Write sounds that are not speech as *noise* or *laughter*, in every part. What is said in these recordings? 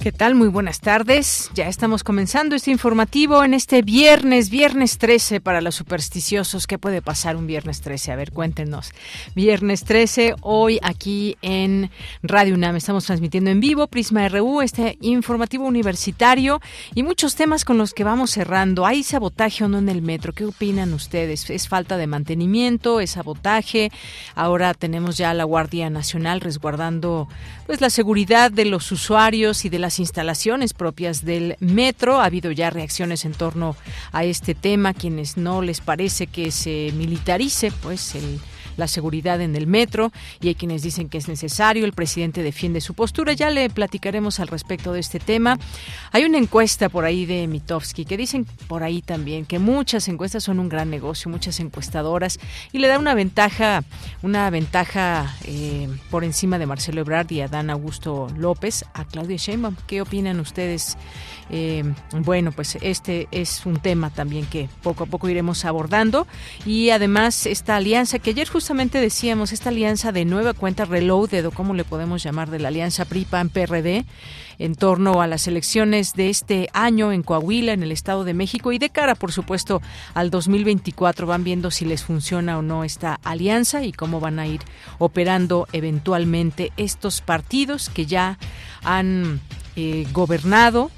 ¿Qué tal? Muy buenas tardes. Ya estamos comenzando este informativo en este viernes, viernes 13 para los supersticiosos. ¿Qué puede pasar un viernes 13? A ver, cuéntenos. Viernes 13, hoy aquí en Radio UNAM. Estamos transmitiendo en vivo Prisma RU, este informativo universitario y muchos temas con los que vamos cerrando. ¿Hay sabotaje o no en el metro? ¿Qué opinan ustedes? ¿Es falta de mantenimiento? ¿Es sabotaje? Ahora tenemos ya la Guardia Nacional resguardando pues la seguridad de los usuarios y de las instalaciones propias del metro. Ha habido ya reacciones en torno a este tema, quienes no les parece que se militarice, pues el la seguridad en el metro y hay quienes dicen que es necesario. El presidente defiende su postura. Ya le platicaremos al respecto de este tema. Hay una encuesta por ahí de Mitofsky que dicen por ahí también que muchas encuestas son un gran negocio, muchas encuestadoras y le da una ventaja, una ventaja eh, por encima de Marcelo Ebrard y Adán Augusto López a Claudia Sheinbaum. ¿Qué opinan ustedes? Eh, bueno, pues este es un tema también que poco a poco iremos abordando y además esta alianza que ayer justamente decíamos, esta alianza de nueva cuenta Reloaded o como le podemos llamar de la alianza PRI-PAN-PRD en torno a las elecciones de este año en Coahuila, en el Estado de México y de cara, por supuesto, al 2024 van viendo si les funciona o no esta alianza y cómo van a ir operando eventualmente estos partidos que ya han eh, gobernado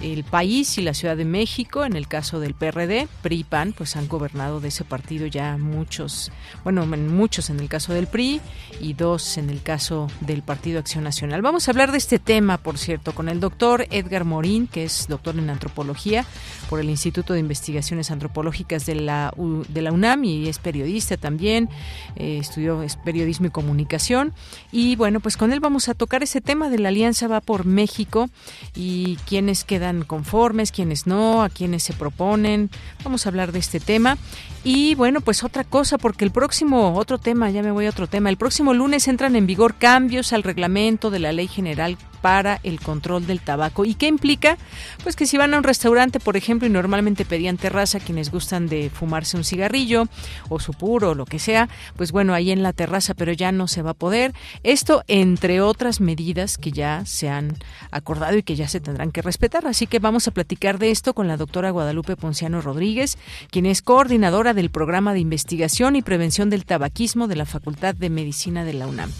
el país y la Ciudad de México, en el caso del PRD, PRI PAN, pues han gobernado de ese partido ya muchos, bueno, muchos en el caso del PRI y dos en el caso del Partido Acción Nacional. Vamos a hablar de este tema, por cierto, con el doctor Edgar Morín, que es doctor en antropología por el Instituto de Investigaciones Antropológicas de la, de la UNAM y es periodista también, eh, estudió periodismo y comunicación. Y bueno, pues con él vamos a tocar ese tema de la Alianza Va por México y quiénes quedan conformes, quienes no, a quienes se proponen. Vamos a hablar de este tema. Y bueno, pues otra cosa, porque el próximo, otro tema, ya me voy a otro tema, el próximo lunes entran en vigor cambios al reglamento de la Ley General para el control del tabaco. ¿Y qué implica? Pues que si van a un restaurante, por ejemplo, y normalmente pedían terraza, quienes gustan de fumarse un cigarrillo o su puro o lo que sea, pues bueno, ahí en la terraza, pero ya no se va a poder. Esto entre otras medidas que ya se han acordado y que ya se tendrán que respetar. Así que vamos a platicar de esto con la doctora Guadalupe Ponciano Rodríguez, quien es coordinadora del programa de investigación y prevención del tabaquismo de la Facultad de Medicina de la UNAM.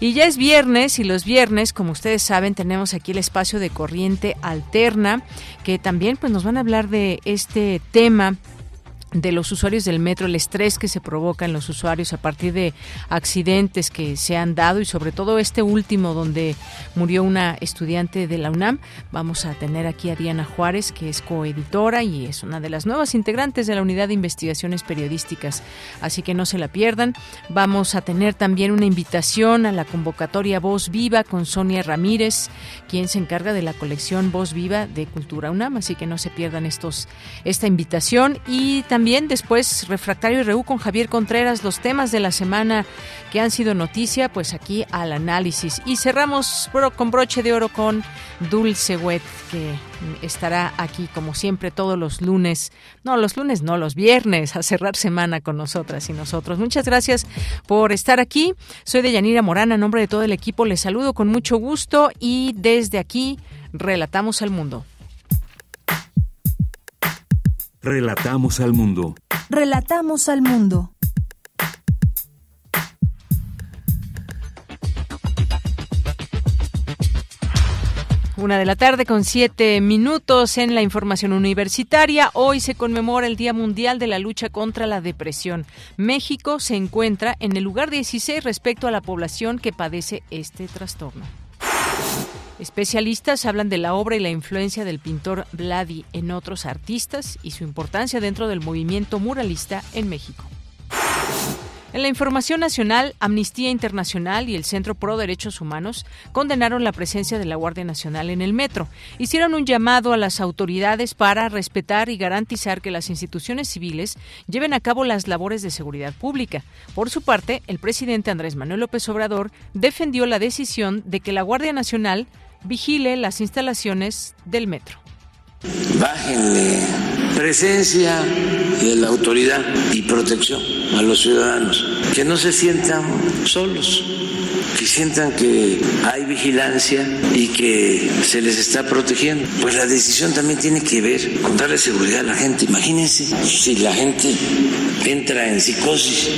Y ya es viernes y los viernes, como ustedes saben, tenemos aquí el espacio de corriente alterna, que también pues nos van a hablar de este tema de los usuarios del metro, el estrés que se provoca en los usuarios a partir de accidentes que se han dado y sobre todo este último donde murió una estudiante de la UNAM. Vamos a tener aquí a Diana Juárez, que es coeditora y es una de las nuevas integrantes de la Unidad de Investigaciones Periodísticas, así que no se la pierdan. Vamos a tener también una invitación a la convocatoria Voz Viva con Sonia Ramírez, quien se encarga de la colección Voz Viva de Cultura UNAM, así que no se pierdan estos esta invitación y también después Refractario y Reú con Javier Contreras, los temas de la semana que han sido noticia, pues aquí al análisis. Y cerramos con broche de oro con Dulce Wet, que estará aquí como siempre todos los lunes, no los lunes, no los viernes, a cerrar semana con nosotras y nosotros. Muchas gracias por estar aquí. Soy de Yanira Morana, en nombre de todo el equipo les saludo con mucho gusto y desde aquí relatamos al mundo. Relatamos al mundo. Relatamos al mundo. una de la tarde con siete minutos en la información universitaria. Hoy se conmemora el Día Mundial de la Lucha contra la Depresión. México se encuentra en el lugar 16 respecto a la población que padece este trastorno. Especialistas hablan de la obra y la influencia del pintor Vladi en otros artistas y su importancia dentro del movimiento muralista en México. En la información nacional, Amnistía Internacional y el Centro Pro Derechos Humanos condenaron la presencia de la Guardia Nacional en el metro. Hicieron un llamado a las autoridades para respetar y garantizar que las instituciones civiles lleven a cabo las labores de seguridad pública. Por su parte, el presidente Andrés Manuel López Obrador defendió la decisión de que la Guardia Nacional vigile las instalaciones del metro. Bájenle presencia de la autoridad y protección a los ciudadanos, que no se sientan solos, que sientan que hay vigilancia y que se les está protegiendo. Pues la decisión también tiene que ver con darle seguridad a la gente. Imagínense si la gente entra en psicosis,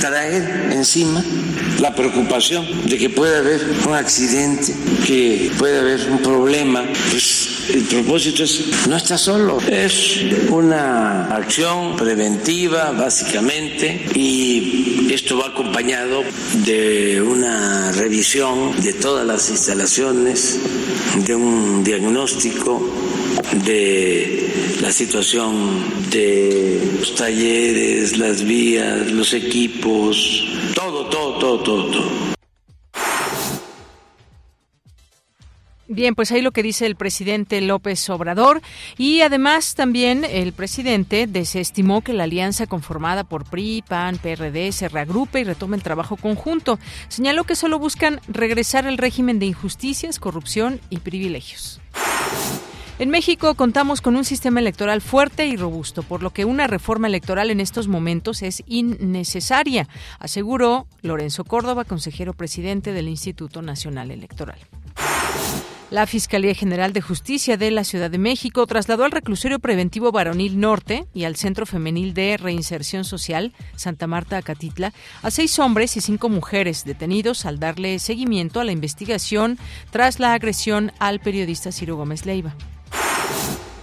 traer encima la preocupación de que puede haber un accidente, que puede haber un problema, pues el propósito es, no está solo, es una acción preventiva básicamente y esto va acompañado de una revisión de todas las instalaciones, de un diagnóstico de la situación de los talleres, las vías, los equipos, todo, todo, todo, todo, todo. Bien, pues ahí lo que dice el presidente López Obrador y además también el presidente desestimó que la alianza conformada por PRI, PAN, PRD se reagrupe y retome el trabajo conjunto. Señaló que solo buscan regresar al régimen de injusticias, corrupción y privilegios. En México contamos con un sistema electoral fuerte y robusto, por lo que una reforma electoral en estos momentos es innecesaria, aseguró Lorenzo Córdoba, consejero presidente del Instituto Nacional Electoral. La Fiscalía General de Justicia de la Ciudad de México trasladó al reclusorio preventivo Varonil Norte y al Centro Femenil de Reinserción Social Santa Marta Acatitla a seis hombres y cinco mujeres detenidos al darle seguimiento a la investigación tras la agresión al periodista Ciro Gómez Leiva.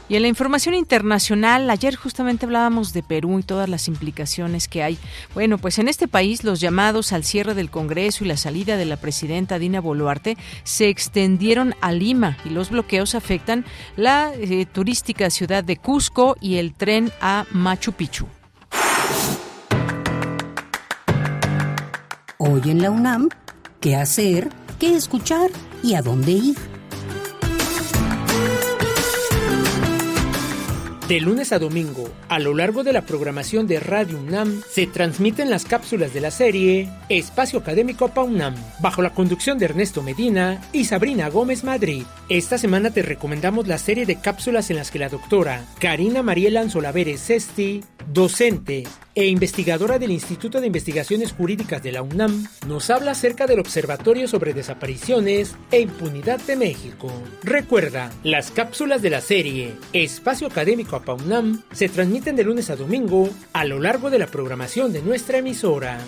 Y en la información internacional, ayer justamente hablábamos de Perú y todas las implicaciones que hay. Bueno, pues en este país los llamados al cierre del Congreso y la salida de la presidenta Dina Boluarte se extendieron a Lima y los bloqueos afectan la eh, turística ciudad de Cusco y el tren a Machu Picchu. Hoy en la UNAM, ¿qué hacer? ¿Qué escuchar? ¿Y a dónde ir? De lunes a domingo, a lo largo de la programación de Radio UNAM, se transmiten las cápsulas de la serie Espacio Académico PAUNAM, bajo la conducción de Ernesto Medina y Sabrina Gómez Madrid. Esta semana te recomendamos la serie de cápsulas en las que la doctora Karina Mariela Anzolaveres Sesti, docente e investigadora del Instituto de Investigaciones Jurídicas de la UNAM, nos habla acerca del Observatorio sobre Desapariciones e Impunidad de México. Recuerda, las cápsulas de la serie Espacio Académico APAUNAM se transmiten de lunes a domingo a lo largo de la programación de nuestra emisora.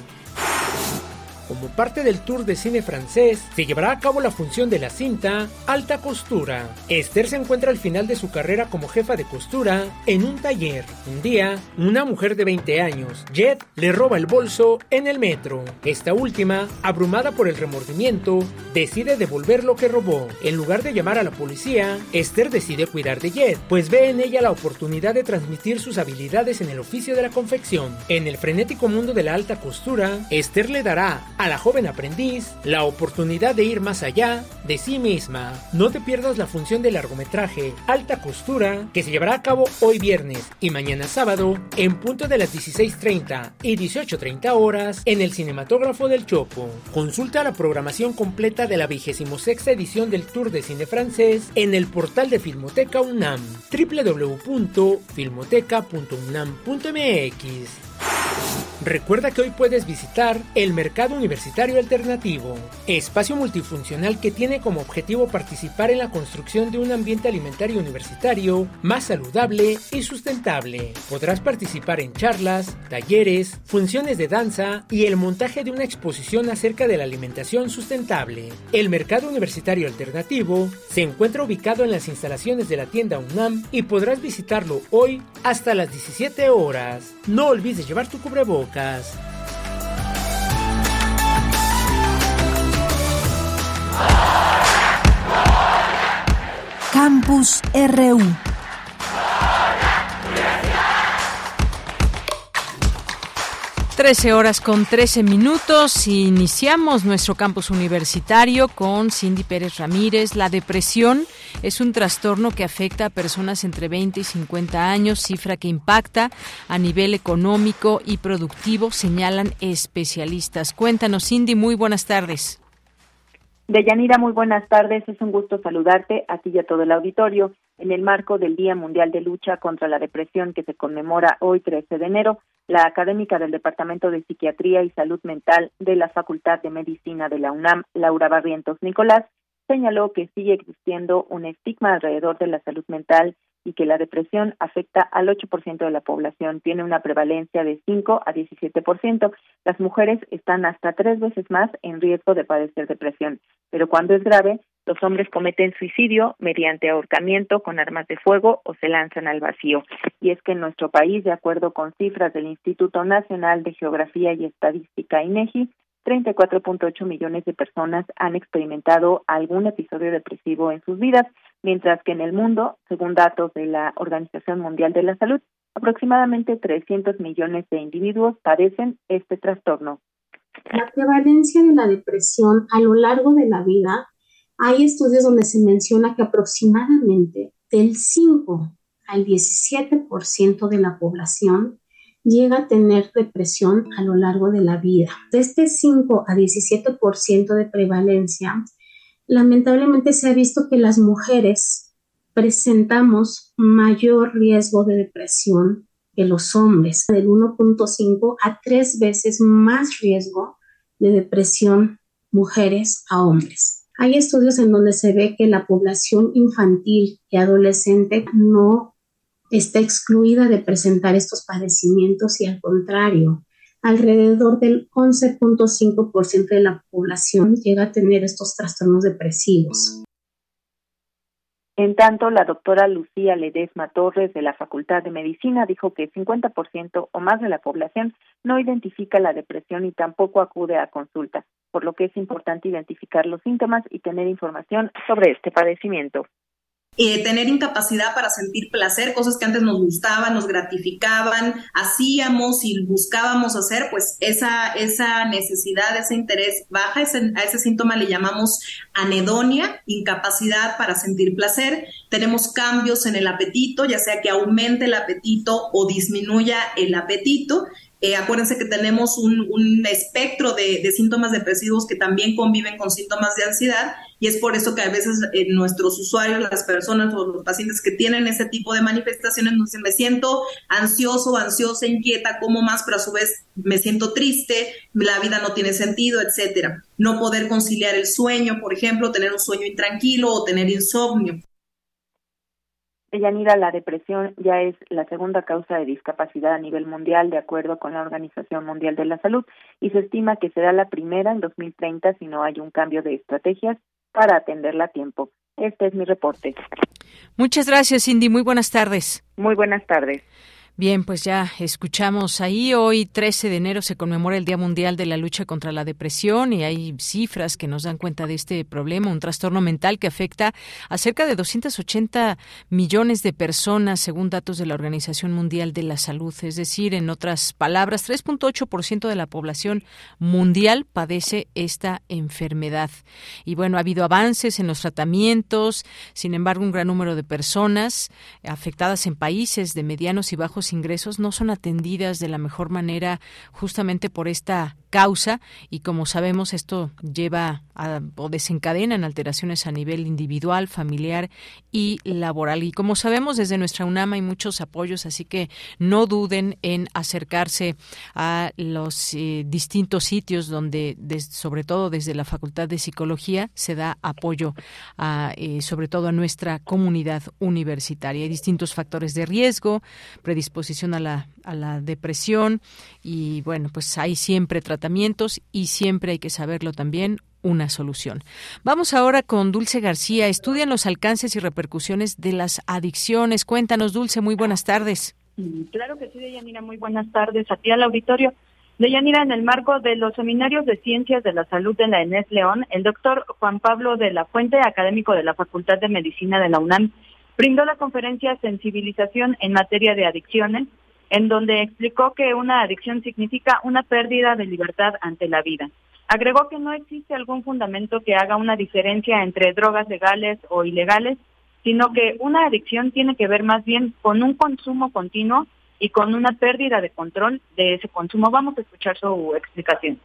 Como parte del tour de cine francés, se llevará a cabo la función de la cinta Alta Costura. Esther se encuentra al final de su carrera como jefa de costura en un taller. Un día, una mujer de 20 años, Jet, le roba el bolso en el metro. Esta última, abrumada por el remordimiento, decide devolver lo que robó. En lugar de llamar a la policía, Esther decide cuidar de Jet, pues ve en ella la oportunidad de transmitir sus habilidades en el oficio de la confección. En el frenético mundo de la alta costura, Esther le dará a la joven aprendiz la oportunidad de ir más allá de sí misma. No te pierdas la función de largometraje Alta Costura que se llevará a cabo hoy viernes y mañana sábado en punto de las 16.30 y 18.30 horas en el Cinematógrafo del Chopo. Consulta la programación completa de la 26 edición del Tour de Cine Francés en el portal de Filmoteca UNAM www.filmoteca.unam.mx Recuerda que hoy puedes visitar el Mercado Universitario Alternativo, espacio multifuncional que tiene como objetivo participar en la construcción de un ambiente alimentario universitario más saludable y sustentable. Podrás participar en charlas, talleres, funciones de danza y el montaje de una exposición acerca de la alimentación sustentable. El Mercado Universitario Alternativo se encuentra ubicado en las instalaciones de la tienda UNAM y podrás visitarlo hoy hasta las 17 horas. No olvides llevar tu cubrebocas. Campus RU 13 horas con 13 minutos. Iniciamos nuestro campus universitario con Cindy Pérez Ramírez. La depresión es un trastorno que afecta a personas entre 20 y 50 años, cifra que impacta a nivel económico y productivo, señalan especialistas. Cuéntanos, Cindy, muy buenas tardes. Deyanira, muy buenas tardes. Es un gusto saludarte a ti y a todo el auditorio. En el marco del Día Mundial de Lucha contra la Depresión que se conmemora hoy 13 de enero, la académica del Departamento de Psiquiatría y Salud Mental de la Facultad de Medicina de la UNAM, Laura Barrientos Nicolás, señaló que sigue existiendo un estigma alrededor de la salud mental y que la depresión afecta al 8% de la población, tiene una prevalencia de 5 a 17%. Las mujeres están hasta tres veces más en riesgo de padecer depresión, pero cuando es grave, los hombres cometen suicidio mediante ahorcamiento con armas de fuego o se lanzan al vacío. Y es que en nuestro país, de acuerdo con cifras del Instituto Nacional de Geografía y Estadística INEGI, 34.8 millones de personas han experimentado algún episodio depresivo en sus vidas, mientras que en el mundo, según datos de la Organización Mundial de la Salud, aproximadamente 300 millones de individuos padecen este trastorno. La prevalencia de la depresión a lo largo de la vida hay estudios donde se menciona que aproximadamente del 5 al 17% de la población llega a tener depresión a lo largo de la vida. De este 5 a 17% de prevalencia, lamentablemente se ha visto que las mujeres presentamos mayor riesgo de depresión que los hombres, del 1.5 a 3 veces más riesgo de depresión mujeres a hombres. Hay estudios en donde se ve que la población infantil y adolescente no está excluida de presentar estos padecimientos y al contrario, alrededor del 11.5% de la población llega a tener estos trastornos depresivos. En tanto, la doctora Lucía Ledesma Torres de la Facultad de Medicina dijo que el 50% o más de la población no identifica la depresión y tampoco acude a consulta, por lo que es importante identificar los síntomas y tener información sobre este padecimiento. Eh, tener incapacidad para sentir placer, cosas que antes nos gustaban, nos gratificaban, hacíamos y buscábamos hacer, pues esa, esa necesidad, ese interés baja, a ese síntoma le llamamos anedonia, incapacidad para sentir placer. Tenemos cambios en el apetito, ya sea que aumente el apetito o disminuya el apetito eh, acuérdense que tenemos un, espectro de, síntomas depresivos que también conviven con síntomas de ansiedad y es por eso que a veces eh, nuestros usuarios, las personas o los pacientes que tienen ese tipo de manifestaciones nos dicen me siento ansioso, ansiosa, inquieta, como más, pero a su vez me siento triste, la vida no tiene sentido, etcétera. No poder conciliar el sueño, por ejemplo, tener un sueño intranquilo o tener insomnio. Yanira, la depresión ya es la segunda causa de discapacidad a nivel mundial, de acuerdo con la Organización Mundial de la Salud, y se estima que será la primera en 2030 si no hay un cambio de estrategias para atenderla a tiempo. Este es mi reporte. Muchas gracias, Cindy. Muy buenas tardes. Muy buenas tardes. Bien, pues ya escuchamos ahí. Hoy, 13 de enero, se conmemora el Día Mundial de la Lucha contra la Depresión y hay cifras que nos dan cuenta de este problema, un trastorno mental que afecta a cerca de 280 millones de personas, según datos de la Organización Mundial de la Salud. Es decir, en otras palabras, 3.8% de la población mundial padece esta enfermedad. Y bueno, ha habido avances en los tratamientos, sin embargo, un gran número de personas afectadas en países de medianos y bajos ingresos no son atendidas de la mejor manera justamente por esta causa y como sabemos esto lleva a, o desencadena alteraciones a nivel individual, familiar y laboral. Y como sabemos desde nuestra UNAM hay muchos apoyos, así que no duden en acercarse a los eh, distintos sitios donde, sobre todo desde la Facultad de Psicología, se da apoyo a, eh, sobre todo a nuestra comunidad universitaria. Hay distintos factores de riesgo, predisposición a la, a la depresión y bueno, pues hay siempre tratamientos y siempre hay que saberlo también una solución. Vamos ahora con Dulce García. Estudian los alcances y repercusiones de las adicciones. Cuéntanos, Dulce, muy buenas tardes. Mm, claro que sí, Deyanira, muy buenas tardes a ti al auditorio. Deyanira, en el marco de los seminarios de ciencias de la salud de la ENES León, el doctor Juan Pablo de la Fuente, académico de la Facultad de Medicina de la UNAM, brindó la conferencia Sensibilización en materia de adicciones, en donde explicó que una adicción significa una pérdida de libertad ante la vida. Agregó que no existe algún fundamento que haga una diferencia entre drogas legales o ilegales, sino que una adicción tiene que ver más bien con un consumo continuo y con una pérdida de control de ese consumo. Vamos a escuchar su explicación.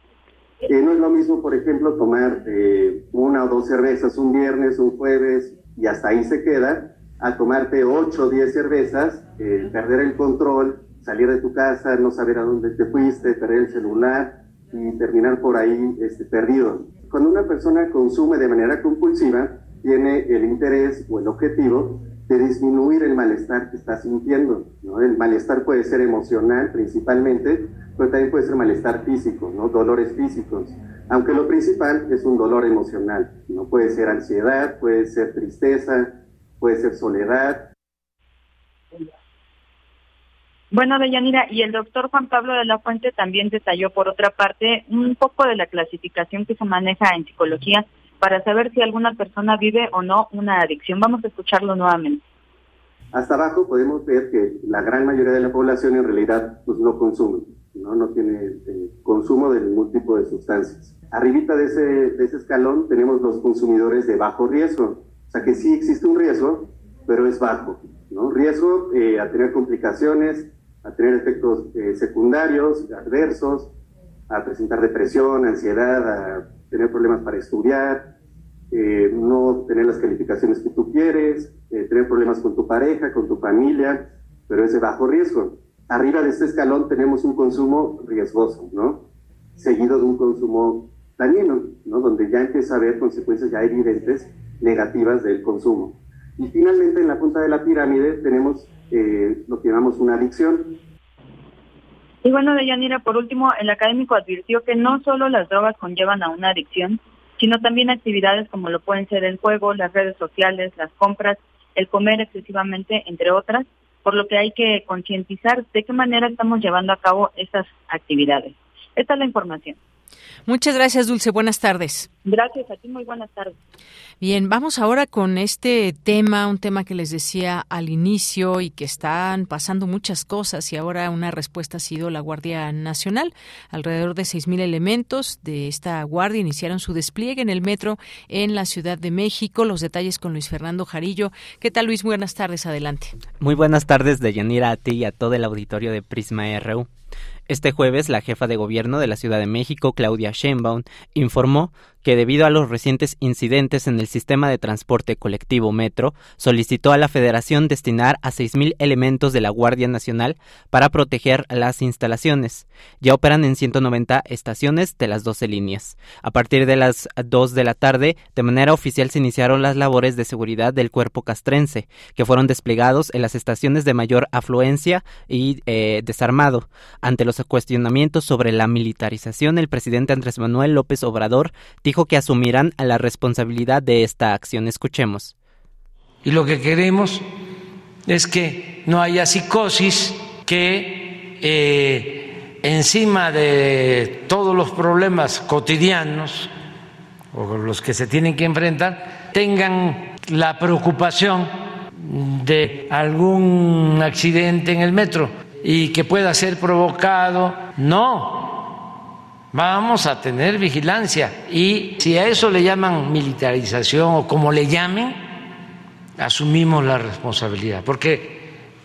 Eh, no es lo mismo, por ejemplo, tomar eh, una o dos cervezas un viernes, un jueves y hasta ahí se queda, a tomarte ocho o diez cervezas, eh, perder el control, salir de tu casa, no saber a dónde te fuiste, perder el celular y terminar por ahí este, perdido. Cuando una persona consume de manera compulsiva, tiene el interés o el objetivo de disminuir el malestar que está sintiendo. ¿no? El malestar puede ser emocional principalmente, pero también puede ser malestar físico, ¿no? dolores físicos. Aunque lo principal es un dolor emocional. ¿no? Puede ser ansiedad, puede ser tristeza, puede ser soledad. Bueno, Deyanira, y el doctor Juan Pablo de la Fuente también detalló, por otra parte, un poco de la clasificación que se maneja en psicología para saber si alguna persona vive o no una adicción. Vamos a escucharlo nuevamente. Hasta abajo podemos ver que la gran mayoría de la población en realidad pues, no consume, no, tiene eh, consumo de ningún tipo de sustancias. Arribita de ese, de ese escalón tenemos los consumidores de bajo riesgo, o sea que sí existe un riesgo, pero es bajo. ¿no? Riesgo eh, a tener complicaciones, a tener efectos eh, secundarios, adversos, a presentar depresión, ansiedad, a tener problemas para estudiar, eh, no tener las calificaciones que tú quieres, eh, tener problemas con tu pareja, con tu familia, pero es de bajo riesgo. Arriba de este escalón tenemos un consumo riesgoso, ¿no? Seguido de un consumo dañino, ¿no? Donde ya empieza a haber consecuencias ya evidentes negativas del consumo. Y finalmente en la punta de la pirámide tenemos eh, lo que llamamos una adicción, y bueno, Deyanira, por último, el académico advirtió que no solo las drogas conllevan a una adicción, sino también actividades como lo pueden ser el juego, las redes sociales, las compras, el comer excesivamente, entre otras, por lo que hay que concientizar de qué manera estamos llevando a cabo esas actividades. Esta es la información. Muchas gracias, Dulce. Buenas tardes. Gracias a ti, muy buenas tardes. Bien, vamos ahora con este tema, un tema que les decía al inicio y que están pasando muchas cosas y ahora una respuesta ha sido la Guardia Nacional. Alrededor de 6.000 elementos de esta guardia iniciaron su despliegue en el metro en la Ciudad de México. Los detalles con Luis Fernando Jarillo. ¿Qué tal, Luis? Buenas tardes, adelante. Muy buenas tardes, Deyanira, a ti y a todo el auditorio de Prisma RU. Este jueves, la jefa de gobierno de la Ciudad de México, Claudia Sheinbaum, informó que debido a los recientes incidentes en el sistema de transporte colectivo Metro, solicitó a la Federación destinar a 6.000 elementos de la Guardia Nacional para proteger las instalaciones. Ya operan en 190 estaciones de las 12 líneas. A partir de las 2 de la tarde, de manera oficial se iniciaron las labores de seguridad del cuerpo castrense, que fueron desplegados en las estaciones de mayor afluencia y eh, desarmado. Ante los cuestionamientos sobre la militarización, el presidente Andrés Manuel López Obrador dijo que asumirán la responsabilidad de esta acción. Escuchemos. Y lo que queremos es que no haya psicosis, que eh, encima de todos los problemas cotidianos o los que se tienen que enfrentar, tengan la preocupación de algún accidente en el metro y que pueda ser provocado. No, vamos a tener vigilancia y si a eso le llaman militarización o como le llamen, asumimos la responsabilidad, porque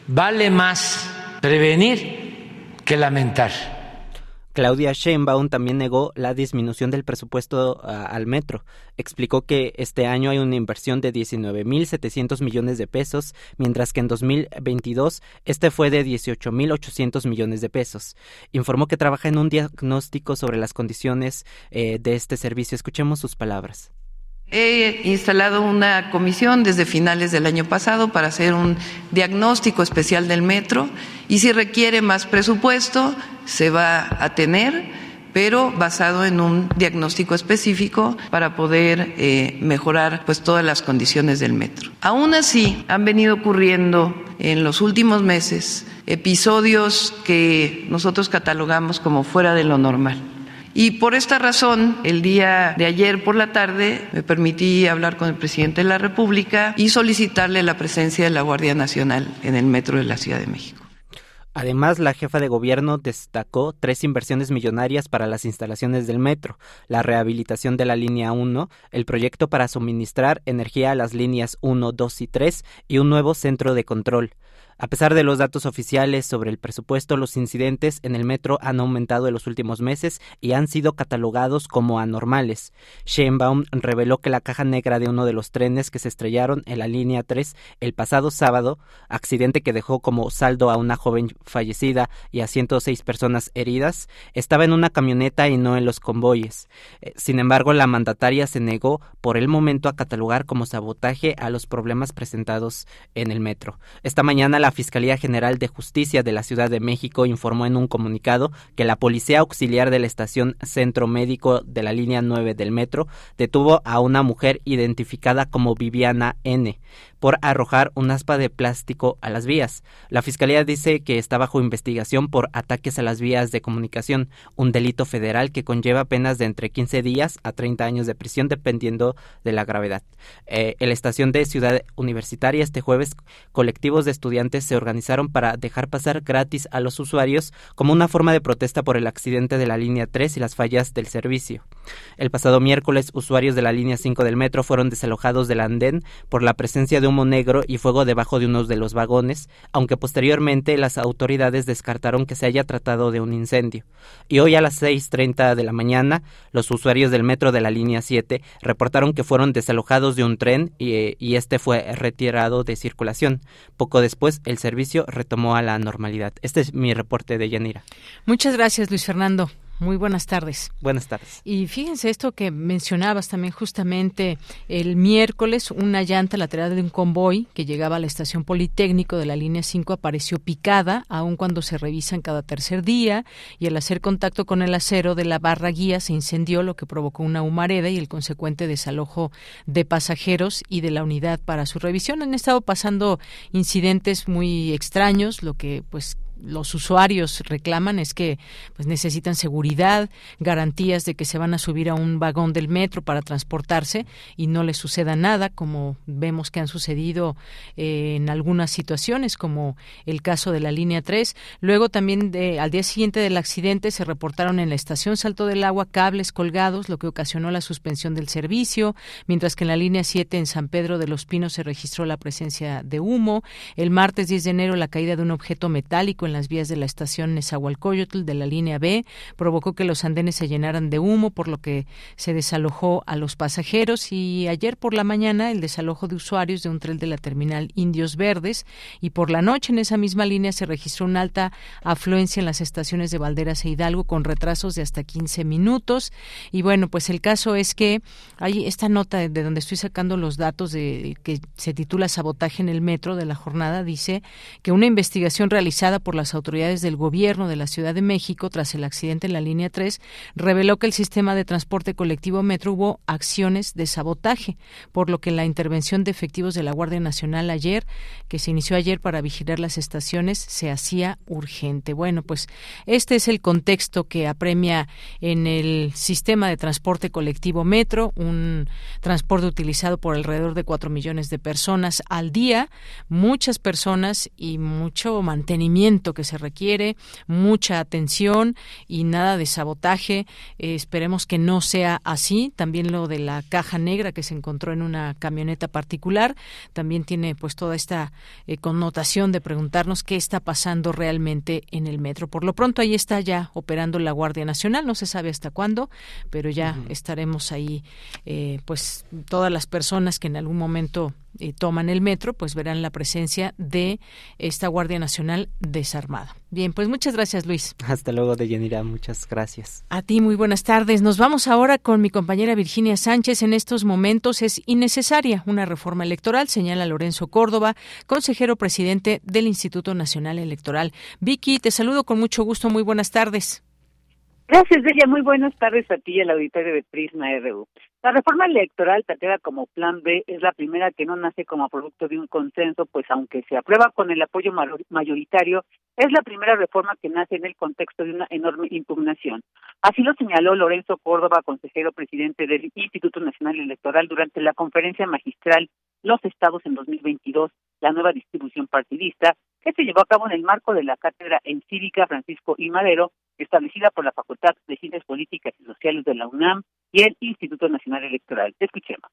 vale más prevenir que lamentar. Claudia Sheinbaum también negó la disminución del presupuesto ah, al metro. Explicó que este año hay una inversión de 19.700 millones de pesos, mientras que en 2022 este fue de 18.800 millones de pesos. Informó que trabaja en un diagnóstico sobre las condiciones eh, de este servicio. Escuchemos sus palabras. He instalado una comisión desde finales del año pasado para hacer un diagnóstico especial del metro y si requiere más presupuesto se va a tener, pero basado en un diagnóstico específico para poder eh, mejorar pues todas las condiciones del metro. Aún así han venido ocurriendo en los últimos meses episodios que nosotros catalogamos como fuera de lo normal y por esta razón, el día de ayer por la tarde me permití hablar con el presidente de la República y solicitarle la presencia de la Guardia Nacional en el metro de la Ciudad de México. Además, la jefa de gobierno destacó tres inversiones millonarias para las instalaciones del metro, la rehabilitación de la línea 1, el proyecto para suministrar energía a las líneas 1, 2 y 3 y un nuevo centro de control. A pesar de los datos oficiales sobre el presupuesto, los incidentes en el metro han aumentado en los últimos meses y han sido catalogados como anormales. Sheinbaum reveló que la caja negra de uno de los trenes que se estrellaron en la línea 3 el pasado sábado, accidente que dejó como saldo a una joven fallecida y a 106 personas heridas, estaba en una camioneta y no en los convoyes. Eh, sin embargo, la mandataria se negó por el momento a catalogar como sabotaje a los problemas presentados en el metro. Esta mañana la la Fiscalía General de Justicia de la Ciudad de México informó en un comunicado que la Policía Auxiliar de la Estación Centro Médico de la línea 9 del metro detuvo a una mujer identificada como Viviana N por arrojar un aspa de plástico a las vías. La Fiscalía dice que está bajo investigación por ataques a las vías de comunicación, un delito federal que conlleva penas de entre 15 días a 30 años de prisión dependiendo de la gravedad. Eh, en la estación de Ciudad Universitaria este jueves colectivos de estudiantes se organizaron para dejar pasar gratis a los usuarios como una forma de protesta por el accidente de la línea 3 y las fallas del servicio. El pasado miércoles usuarios de la línea 5 del metro fueron desalojados del andén por la presencia de humo negro y fuego debajo de uno de los vagones, aunque posteriormente las autoridades descartaron que se haya tratado de un incendio. Y hoy a las 6.30 de la mañana, los usuarios del metro de la línea 7 reportaron que fueron desalojados de un tren y, y este fue retirado de circulación. Poco después, el servicio retomó a la normalidad. Este es mi reporte de Yanira. Muchas gracias, Luis Fernando. Muy buenas tardes. Buenas tardes. Y fíjense esto que mencionabas también justamente el miércoles, una llanta lateral de un convoy que llegaba a la estación Politécnico de la línea 5 apareció picada, aun cuando se revisan cada tercer día, y al hacer contacto con el acero de la barra guía se incendió, lo que provocó una humareda y el consecuente desalojo de pasajeros y de la unidad para su revisión. Han estado pasando incidentes muy extraños, lo que pues los usuarios reclaman es que pues necesitan seguridad, garantías de que se van a subir a un vagón del metro para transportarse y no les suceda nada, como vemos que han sucedido eh, en algunas situaciones, como el caso de la línea 3. Luego también de, al día siguiente del accidente se reportaron en la estación Salto del Agua cables colgados, lo que ocasionó la suspensión del servicio, mientras que en la línea 7 en San Pedro de los Pinos se registró la presencia de humo. El martes 10 de enero la caída de un objeto metálico en las vías de la estación Nezahualcóyotl de la línea B provocó que los andenes se llenaran de humo, por lo que se desalojó a los pasajeros. Y ayer por la mañana el desalojo de usuarios de un tren de la terminal Indios Verdes y por la noche en esa misma línea se registró una alta afluencia en las estaciones de Valderas e Hidalgo con retrasos de hasta 15 minutos. Y bueno, pues el caso es que hay esta nota de donde estoy sacando los datos de que se titula Sabotaje en el metro de la jornada dice que una investigación realizada por las autoridades del gobierno de la Ciudad de México tras el accidente en la línea 3 reveló que el sistema de transporte colectivo metro hubo acciones de sabotaje, por lo que la intervención de efectivos de la Guardia Nacional ayer, que se inició ayer para vigilar las estaciones, se hacía urgente. Bueno, pues este es el contexto que apremia en el sistema de transporte colectivo metro, un transporte utilizado por alrededor de 4 millones de personas al día, muchas personas y mucho mantenimiento que se requiere, mucha atención y nada de sabotaje. Eh, esperemos que no sea así. También lo de la caja negra que se encontró en una camioneta particular también tiene pues toda esta eh, connotación de preguntarnos qué está pasando realmente en el metro. Por lo pronto ahí está ya operando la Guardia Nacional, no se sabe hasta cuándo, pero ya estaremos ahí, eh, pues todas las personas que en algún momento eh, toman el metro, pues verán la presencia de esta Guardia Nacional desarmada. Bien, pues muchas gracias, Luis. Hasta luego, Deyanira. Muchas gracias. A ti, muy buenas tardes. Nos vamos ahora con mi compañera Virginia Sánchez. En estos momentos es innecesaria una reforma electoral, señala Lorenzo Córdoba, consejero presidente del Instituto Nacional Electoral. Vicky, te saludo con mucho gusto. Muy buenas tardes. Gracias, Bella. Muy buenas tardes a ti y al auditorio de Prisma RU. La reforma electoral planteada como Plan B es la primera que no nace como producto de un consenso, pues aunque se aprueba con el apoyo mayoritario, es la primera reforma que nace en el contexto de una enorme impugnación. Así lo señaló Lorenzo Córdoba, consejero presidente del Instituto Nacional Electoral, durante la conferencia magistral Los Estados en 2022, la nueva distribución partidista, que se llevó a cabo en el marco de la cátedra en Cívica Francisco y Madero, establecida por la Facultad de Ciencias Políticas y Sociales de la UNAM y el Instituto Nacional Electoral. Escuchemos.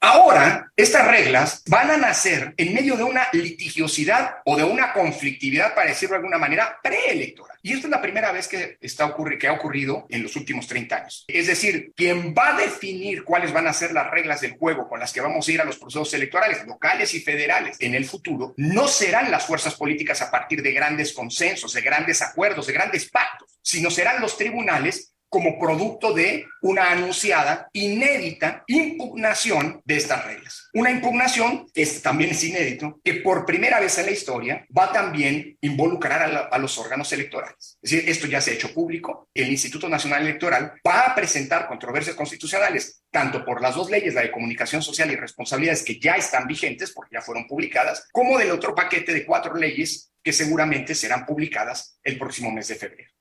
Ahora, estas reglas van a nacer en medio de una litigiosidad o de una conflictividad, para decirlo de alguna manera, preelectoral. Y esta es la primera vez que, está ocurri que ha ocurrido en los últimos 30 años. Es decir, quien va a definir cuáles van a ser las reglas del juego con las que vamos a ir a los procesos electorales locales y federales en el futuro, no serán las fuerzas políticas a partir de grandes consensos, de grandes acuerdos, de grandes pactos, sino serán los tribunales como producto de una anunciada, inédita impugnación de estas reglas. Una impugnación, que también es inédito, que por primera vez en la historia va también a involucrar a, los órganos electorales. Es decir, esto ya se ha hecho público. El Instituto Nacional Electoral va a presentar controversias constitucionales, tanto por las dos leyes, la de comunicación social y responsabilidades, que ya están vigentes porque ya fueron publicadas, como del otro paquete de cuatro leyes que seguramente serán publicadas el próximo mes de febrero.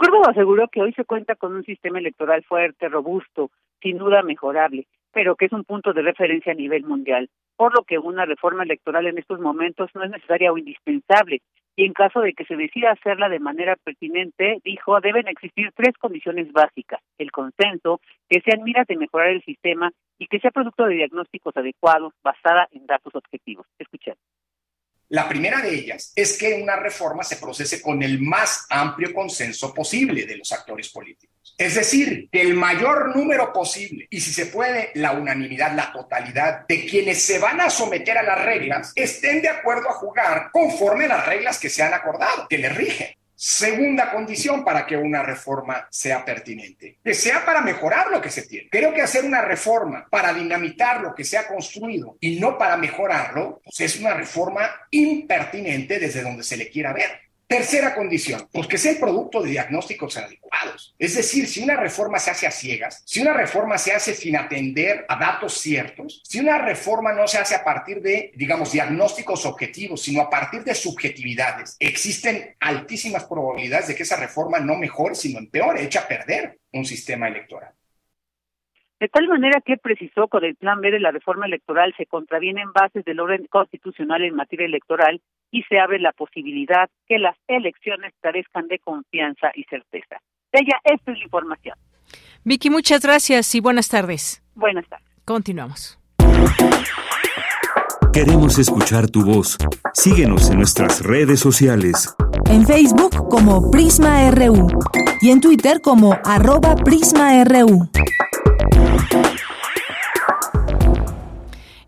Córdoba aseguró que hoy se cuenta con un sistema electoral fuerte, robusto, sin duda mejorable, pero que es un punto de referencia a nivel mundial, por lo que una reforma electoral en estos momentos no es necesaria o indispensable, y en caso de que se decida hacerla de manera pertinente, dijo, deben existir tres condiciones básicas, el consenso, que sean miras de mejorar el sistema y que sea producto de diagnósticos adecuados basada en datos objetivos. Escuchemos. La primera de ellas es que una reforma se procese con el más amplio consenso posible de los actores políticos. Es decir, el mayor número posible, y si se puede, la unanimidad, la totalidad de quienes se van a someter a las reglas, estén de acuerdo a jugar conforme a las reglas que se han acordado, que les rigen. Segunda condición para que una reforma sea pertinente, que sea para mejorar lo que se tiene. Creo que hacer una reforma para dinamitar lo que se ha construido y no para mejorarlo, pues es una reforma impertinente desde donde se le quiera ver. Tercera condición, pues que sea el producto de diagnósticos adecuados. Es decir, si una reforma se hace a ciegas, si una reforma se hace sin atender a datos ciertos, si una reforma no se hace a partir de, digamos, diagnósticos objetivos, sino a partir de subjetividades, existen altísimas probabilidades de que esa reforma no mejore, sino empeore, echa a perder un sistema electoral. De tal manera que precisó con el plan B de la reforma electoral se contravienen bases del orden constitucional en materia electoral y se abre la posibilidad que las elecciones carezcan de confianza y certeza. Ella, esta es la información. Vicky, muchas gracias y buenas tardes. Buenas tardes. Continuamos. Queremos escuchar tu voz. Síguenos en nuestras redes sociales. En Facebook como Prisma RU y en Twitter como arroba PrismaRU.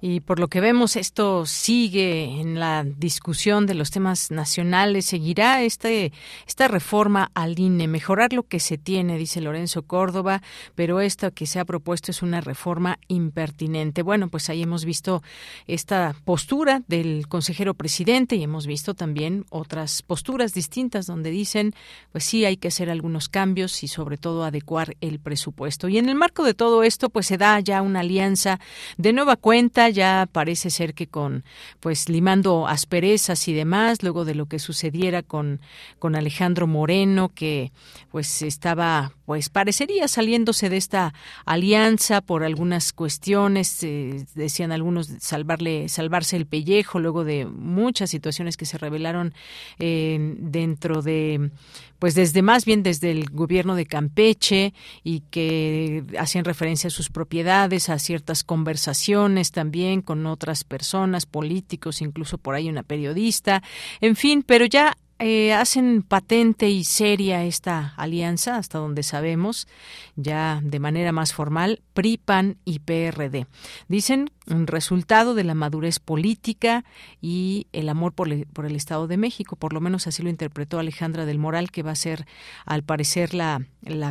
Y por lo que vemos, esto sigue en la discusión de los temas nacionales. Seguirá este, esta reforma al INE, mejorar lo que se tiene, dice Lorenzo Córdoba, pero esto que se ha propuesto es una reforma impertinente. Bueno, pues ahí hemos visto esta postura del consejero presidente y hemos visto también otras posturas distintas donde dicen, pues sí, hay que hacer algunos cambios y sobre todo adecuar el presupuesto. Y en el marco de todo esto, pues se da ya una alianza de nueva cuenta ya parece ser que con pues limando asperezas y demás, luego de lo que sucediera con, con Alejandro Moreno, que pues estaba pues parecería saliéndose de esta alianza por algunas cuestiones, eh, decían algunos salvarle, salvarse el pellejo, luego de muchas situaciones que se revelaron eh, dentro de pues desde más bien desde el gobierno de Campeche y que hacían referencia a sus propiedades, a ciertas conversaciones también con otras personas, políticos, incluso por ahí una periodista, en fin, pero ya eh, hacen patente y seria esta alianza, hasta donde sabemos, ya de manera más formal, PRI, PAN y PRD. Dicen un resultado de la madurez política y el amor por, por, el Estado de México, por lo menos así lo interpretó Alejandra del Moral, que va a ser, al parecer, la,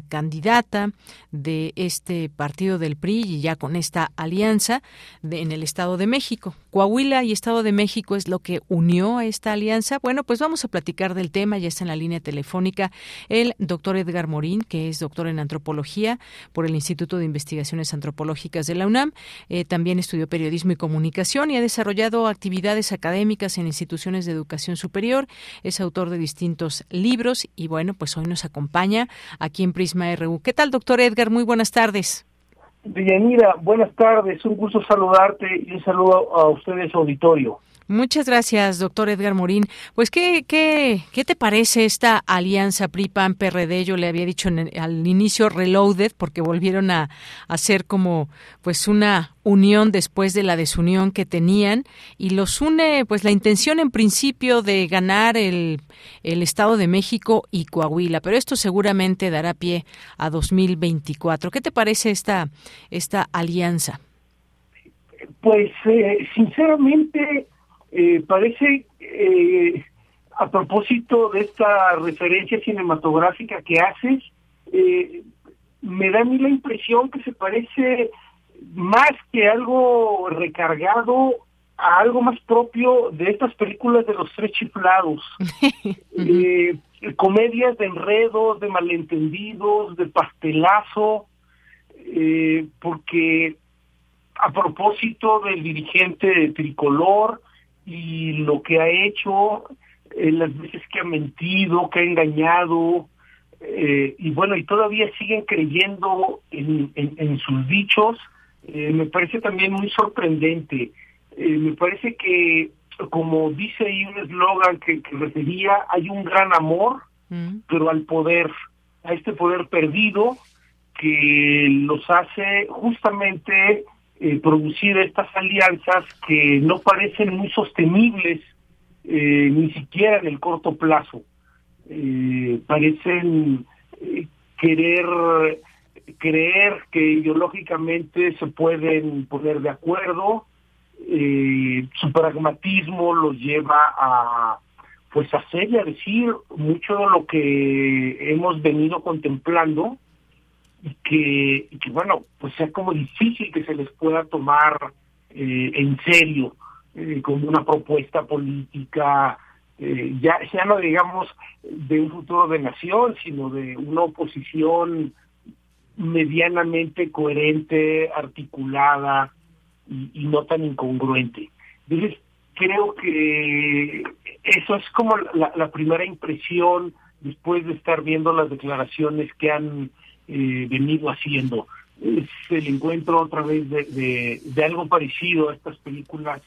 candidata de este partido del PRI y ya con esta alianza en el Estado de México. Coahuila y Estado de México es lo que unió a esta alianza. Bueno, pues vamos a platicar del tema, ya está en la línea telefónica el doctor Edgar Morín, que es doctor en antropología por el Instituto de Investigaciones Antropológicas de la UNAM. Eh, también estudió periodismo y comunicación y ha desarrollado actividades académicas en instituciones de educación superior. Es autor de distintos libros y bueno, pues hoy nos acompaña aquí en Prisma RU. ¿Qué tal, doctor Edgar? Muy buenas tardes. Deyanira, buenas tardes, un gusto saludarte y un saludo a ustedes, auditorio. Muchas gracias, doctor Edgar Morín. Pues, ¿qué, qué, qué te parece esta alianza PRI-PAN-PRD? Yo le había dicho al inicio reloaded, porque volvieron a, hacer como pues una unión después de la desunión que tenían y los une pues la intención en principio de ganar el, el Estado de México y Coahuila, pero esto seguramente dará pie a 2024. ¿Qué te parece esta, esta alianza? Pues eh, sinceramente eh, parece, eh, a propósito de esta referencia cinematográfica que haces, eh, me da a mí la impresión que se parece más que algo recargado a algo más propio de estas películas de los tres chiflados. *laughs* comedias de enredos, de malentendidos, de pastelazo, porque a propósito del dirigente tricolor, y lo que ha hecho, eh, las veces que ha mentido, que ha engañado, eh, y bueno, y todavía siguen creyendo en, en, sus dichos, eh, me parece también muy sorprendente. me parece que, como dice ahí un eslogan que, que, refería, hay un gran amor, mm. pero al poder, a este poder perdido que los hace justamente eh, producir estas alianzas que no parecen muy sostenibles eh, ni siquiera en el corto plazo. Eh, parecen querer creer que ideológicamente se pueden poner de acuerdo, su pragmatismo los lleva a pues hacer y a decir mucho de lo que hemos venido contemplando y que, que, bueno, pues sea como difícil que se les pueda tomar eh, en serio eh, como una propuesta política, eh, ya, ya no digamos de un futuro de nación, sino de una oposición medianamente coherente, articulada y, no tan incongruente. Entonces, creo que eso es como la, la primera impresión después de estar viendo las declaraciones que han eh, venido haciendo. Es el encuentro otra vez de, de algo parecido a estas películas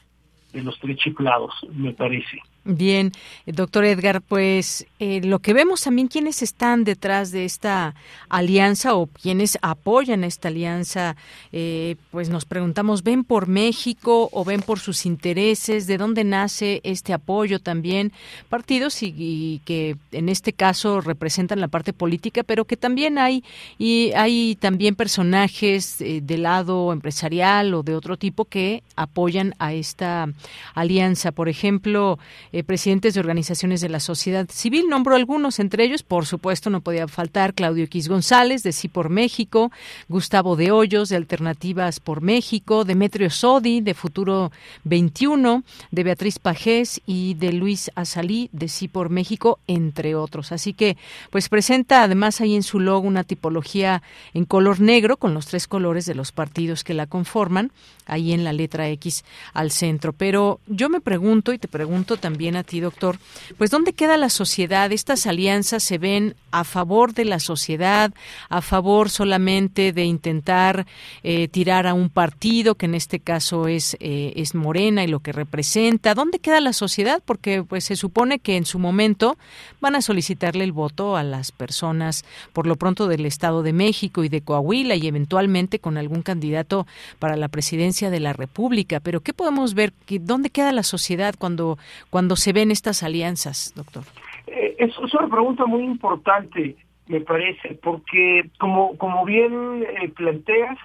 de los tres chiflados, me parece. Bien, doctor Edgar, pues eh, lo que vemos también quienes están detrás de esta alianza o quienes apoyan esta alianza, eh, pues nos preguntamos, ¿ven por México o ven por sus intereses? ¿De dónde nace este apoyo también? Partidos y, que en este caso representan la parte política, pero que también hay y hay también personajes eh, del lado empresarial o de otro tipo que apoyan a esta alianza. Por ejemplo, eh, presidentes de organizaciones de la sociedad civil. Nombró algunos, entre ellos, por supuesto, no podía faltar Claudio X González, de Sí por México, Gustavo de Hoyos, de Alternativas por México, Demetrio Sodi, de Futuro 21, de Beatriz Pajés y de Luis Azalí, de Sí por México, entre otros. Así que, pues presenta además ahí en su logo una tipología en color negro con los tres colores de los partidos que la conforman, ahí en la letra X al centro. Pero yo me pregunto, y te pregunto también a ti, doctor, pues ¿dónde queda la sociedad? ¿Estas alianzas se ven a favor de la sociedad, a favor solamente de intentar eh, tirar a un partido, que en este caso es, eh, es Morena y lo que representa? ¿Dónde queda la sociedad? Porque pues se supone que en su momento van a solicitarle el voto a las personas, por lo pronto del Estado de México y de Coahuila y eventualmente con algún candidato para la presidencia de la República. Pero ¿qué podemos ver? ¿Dónde queda la sociedad cuando, cuando se ven estas alianzas, doctor? Eh, es, una pregunta muy importante, me parece, porque como, como bien eh, planteas,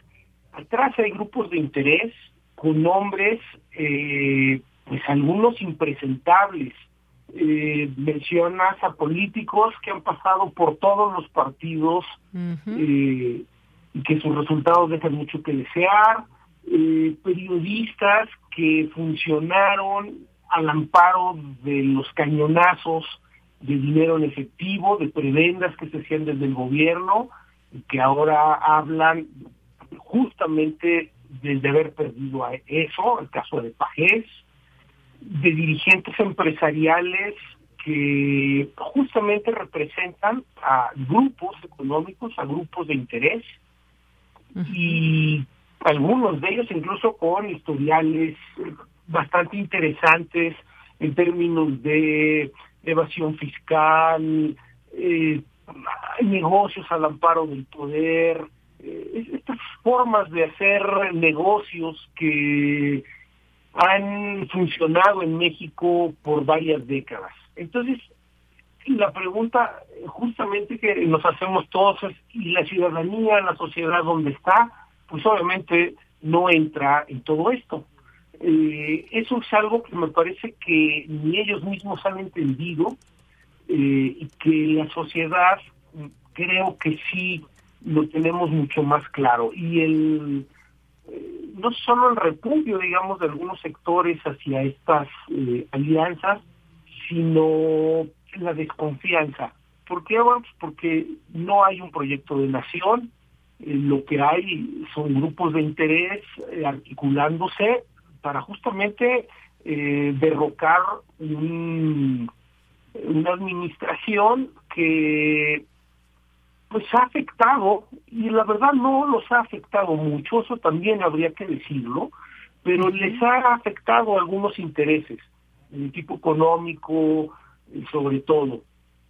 atrás hay grupos de interés con nombres, eh, pues algunos impresentables. mencionas a políticos que han pasado por todos los partidos y que sus resultados dejan mucho que desear, periodistas que funcionaron al amparo de los cañonazos de dinero en efectivo, de prebendas que se hacían desde el gobierno, que ahora hablan justamente del de haber perdido a eso, el caso de Pajés, de dirigentes empresariales que justamente representan a grupos económicos, a grupos de interés, y algunos de ellos incluso con historiales bastante interesantes en términos de evasión fiscal, eh, negocios al amparo del poder, eh, estas formas de hacer negocios que han funcionado en México por varias décadas. Entonces, la pregunta justamente que nos hacemos todos es, ¿y la ciudadanía, la sociedad dónde está? Pues obviamente no entra en todo esto. Eh, eso es algo que me parece que ni ellos mismos han entendido eh, y que la sociedad creo que sí lo tenemos mucho más claro. Y el eh, no solo el repudio, digamos, de algunos sectores hacia estas alianzas, sino la desconfianza. ¿Por qué? Bueno, pues porque no hay un proyecto de nación, lo que hay son grupos de interés articulándose para justamente eh, derrocar una administración que pues ha afectado, y la verdad no los ha afectado mucho, eso también habría que decirlo, pero les ha afectado algunos intereses, de tipo económico, eh, sobre todo.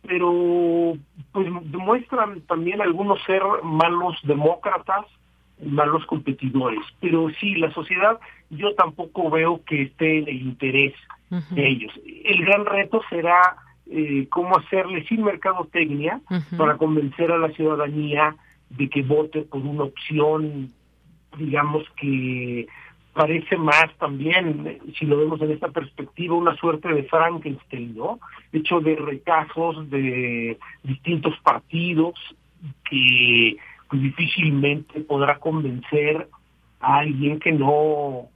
Pero pues demuestran también algunos ser malos demócratas, malos competidores. Pero sí, la sociedad yo tampoco veo que esté en el interés de ellos. El gran reto será eh, cómo hacerle sin mercadotecnia para convencer a la ciudadanía de que vote por una opción, digamos que parece más también, si lo vemos en esta perspectiva, una suerte de Frankenstein, ¿no? Hecho de retazos de distintos partidos que pues difícilmente podrá convencer a alguien que no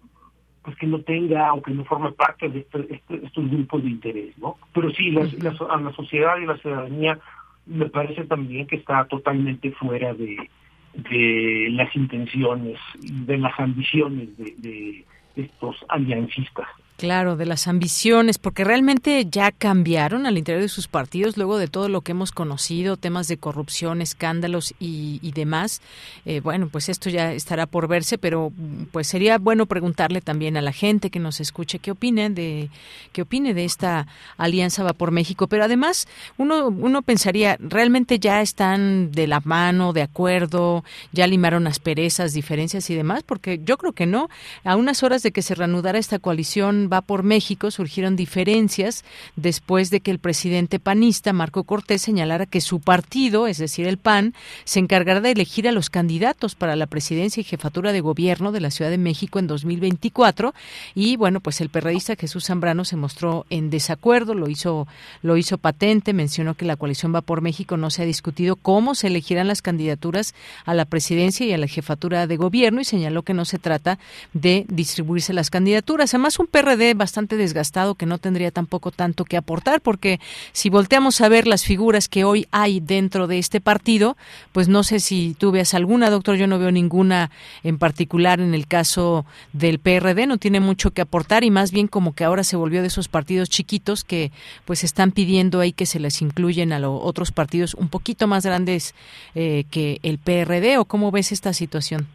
pues que no tenga o que no forme parte de este, este, estos grupos de interés, ¿no? Pero sí, a la sociedad y la ciudadanía me parece también que está totalmente fuera de, de las intenciones, de las ambiciones de, de estos aliancistas. Claro, de las ambiciones, porque realmente ya cambiaron al interior de sus partidos luego de todo lo que hemos conocido, temas de corrupción, escándalos y, demás. Eh, bueno, pues esto ya estará por verse, pero pues sería bueno preguntarle también a la gente que nos escuche qué opine de qué opine de esta alianza va por México. Pero además uno uno pensaría realmente ya están de la mano, de acuerdo, ya limaron asperezas, diferencias y demás, porque yo creo que no. A unas horas de que se reanudara esta coalición Va por México surgieron diferencias después de que el presidente panista Marco Cortés señalara que su partido, es decir, el PAN, se encargará de elegir a los candidatos para la presidencia y jefatura de gobierno de la Ciudad de México en 2024 y bueno, pues el perredista Jesús Zambrano se mostró en desacuerdo, lo hizo lo hizo patente, mencionó que la coalición Va por México no se ha discutido cómo se elegirán las candidaturas a la presidencia y a la jefatura de gobierno y señaló que no se trata de distribuirse las candidaturas. Además, un PRD bastante desgastado que no tendría tampoco tanto que aportar, porque si volteamos a ver las figuras que hoy hay dentro de este partido, pues no sé si tú veas alguna, doctor, yo no veo ninguna en particular en el caso del PRD, no tiene mucho que aportar y más bien como que ahora se volvió de esos partidos chiquitos que pues están pidiendo ahí que se les incluyen a los otros partidos un poquito más grandes eh, que el PRD o cómo ves esta situación?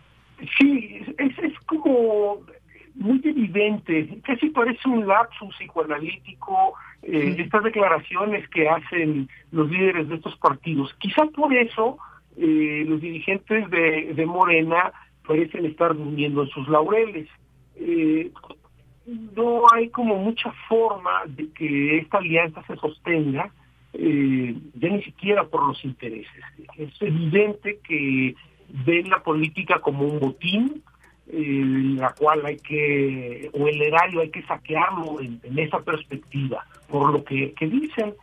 Sí, es, es como muy evidente, casi parece un lapsus psicoanalítico eh, estas declaraciones que hacen los líderes de estos partidos. Quizá por eso eh, los dirigentes de, de, Morena parecen estar durmiendo en sus laureles. Eh, no hay como mucha forma de que esta alianza se sostenga, eh, ya ni siquiera por los intereses. Es evidente que ven la política como un botín, la cual hay que, o el erario hay que saquearlo en, esa perspectiva, por lo que, dicen.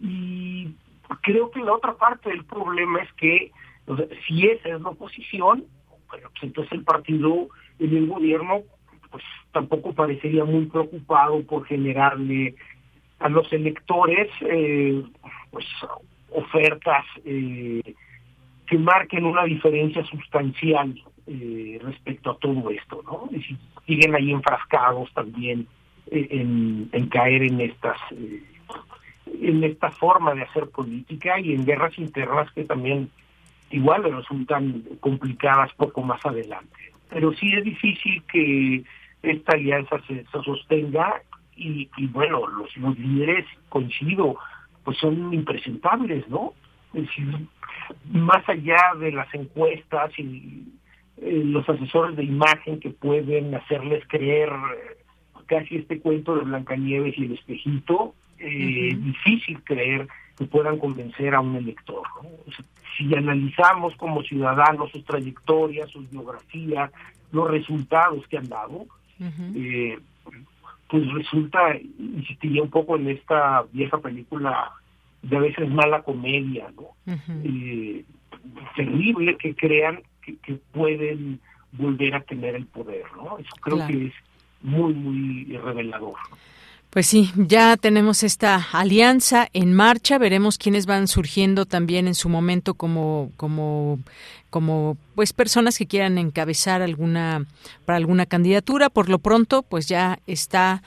Y creo que la otra parte del problema es que si esa es la oposición, bueno, pues entonces el partido en el gobierno pues tampoco parecería muy preocupado por generarle a los electores eh, pues ofertas eh, que marquen una diferencia sustancial eh, respecto a todo esto, ¿no? Y si siguen ahí enfrascados también eh, en, caer en estas eh, en esta forma de hacer política y en guerras internas que también igual resultan complicadas poco más adelante. Pero sí es difícil que esta alianza se, sostenga y, bueno, los, los líderes, coincido, pues son impresentables, ¿no? Es decir, más allá de las encuestas y eh, los asesores de imagen que pueden hacerles creer eh, casi este cuento de Blancanieves y el espejito, eh, difícil creer que puedan convencer a un elector. si analizamos como ciudadanos sus trayectorias, sus biografías, los resultados que han dado, pues resulta, insistiría un poco en esta vieja película de a veces mala comedia, ¿no? eh, terrible que crean que, pueden volver a tener el poder, ¿no? Eso creo que es muy, muy revelador. Pues sí, ya tenemos esta alianza en marcha, veremos quiénes van surgiendo también en su momento como como como pues personas que quieran encabezar alguna para alguna candidatura. Por lo pronto, pues ya está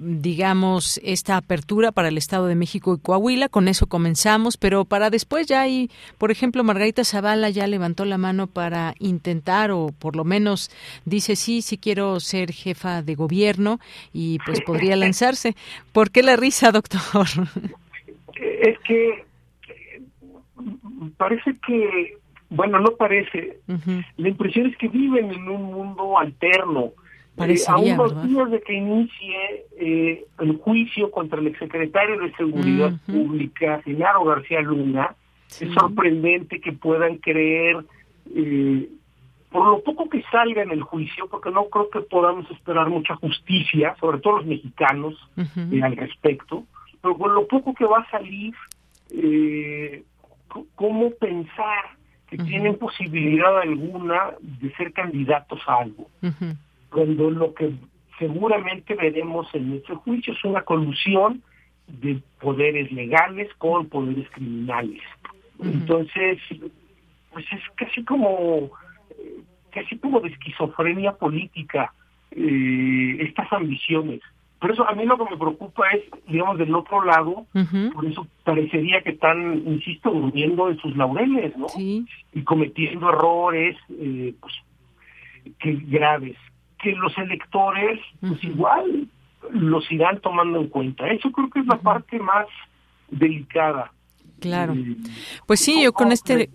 digamos, esta apertura para el Estado de México y Coahuila. Con eso comenzamos, pero para después ya hay, por ejemplo, Margarita Zavala ya levantó la mano para intentar, o por lo menos dice sí, sí quiero ser jefa de gobierno y pues podría lanzarse. ¿Por qué la risa, doctor? Es que parece que, bueno, no parece. La impresión es que viven en un mundo alterno eh, a unos días de que inicie eh, el juicio contra el exsecretario de Seguridad Pública, Genaro García Luna, es sorprendente que puedan creer, eh, por lo poco que salga en el juicio, porque no creo que podamos esperar mucha justicia, sobre todo los mexicanos, al respecto, pero con lo poco que va a salir, ¿cómo pensar que tienen posibilidad alguna de ser candidatos a algo? Cuando lo que seguramente veremos en este juicio es una colusión de poderes legales con poderes criminales. Entonces, pues es casi como casi como de esquizofrenia política eh, estas ambiciones. Por eso a mí lo que me preocupa es, digamos, del otro lado, por eso parecería que están, insisto, durmiendo en sus laureles, ¿no? Y cometiendo errores, eh, pues, que graves que los electores, pues igual los irán tomando en cuenta. Eso creo que es la parte más delicada. Claro. Pues sí, yo con este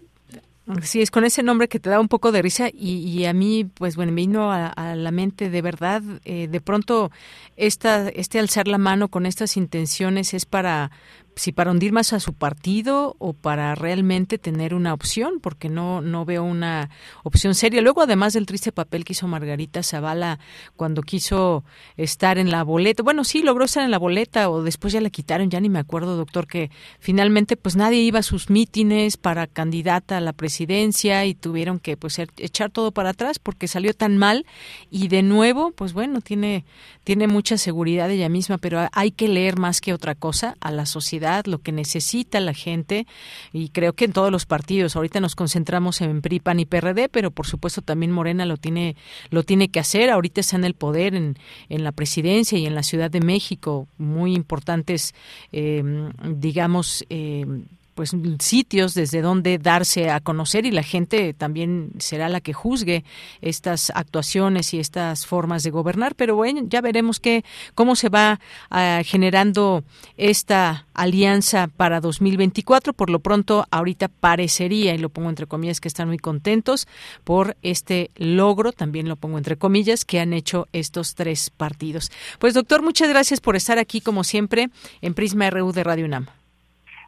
Sí, es con ese nombre que te da un poco de risa y, a mí, pues bueno, me vino a, la mente de verdad, eh, de pronto esta, este alzar la mano con estas intenciones es para si para hundir más a su partido o para realmente tener una opción, porque no, no veo una opción seria. Luego, además del triste papel que hizo Margarita Zavala cuando quiso estar en la boleta, bueno, sí, logró estar en la boleta o después ya la quitaron, ya ni me acuerdo, doctor, que finalmente pues nadie iba a sus mítines para candidata a la presidencia y tuvieron que pues er, echar todo para atrás porque salió tan mal y de nuevo, pues bueno, tiene, tiene mucha seguridad ella misma, pero hay que leer más que otra cosa a la sociedad lo que necesita la gente y creo que en todos los partidos. Ahorita nos concentramos en PRI, PAN y PRD, pero por supuesto también Morena lo tiene lo tiene que hacer. Ahorita está en el poder en, en la presidencia y en la Ciudad de México, muy importantes, eh, digamos, eh, pues sitios desde donde darse a conocer y la gente también será la que juzgue estas actuaciones y estas formas de gobernar. Pero bueno ya veremos qué cómo se va ah, generando esta alianza para 2024 por lo pronto ahorita parecería y lo pongo entre comillas que están muy contentos por este logro también lo pongo entre comillas que han hecho estos tres partidos. Pues doctor muchas gracias por estar aquí como siempre en Prisma RU de Radio UNAM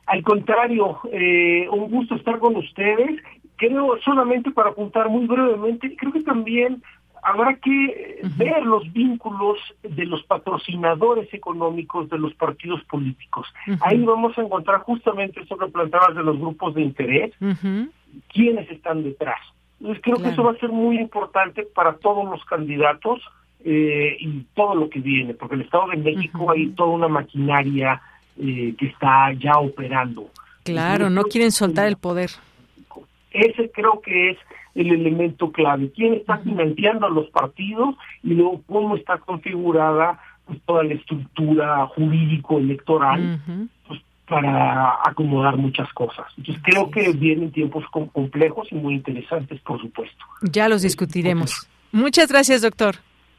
al contrario, eh, un gusto estar con ustedes. Creo, solamente para apuntar muy brevemente, creo que también habrá que ver los vínculos de los patrocinadores económicos de los partidos políticos. Ahí vamos a encontrar justamente eso que planteabas de los grupos de interés, quiénes están detrás. Entonces creo que eso va a ser muy importante para todos los candidatos eh, y todo lo que viene, porque en el Estado de México hay toda una maquinaria eh, que está ya operando. Claro, no quieren soltar el poder. Ese creo que es el elemento clave. ¿Quién está financiando a los partidos y luego cómo está configurada pues, toda la estructura jurídico-electoral pues, para acomodar muchas cosas? Entonces creo que vienen tiempos complejos y muy interesantes, por supuesto. Ya los discutiremos. Muchas gracias, doctor.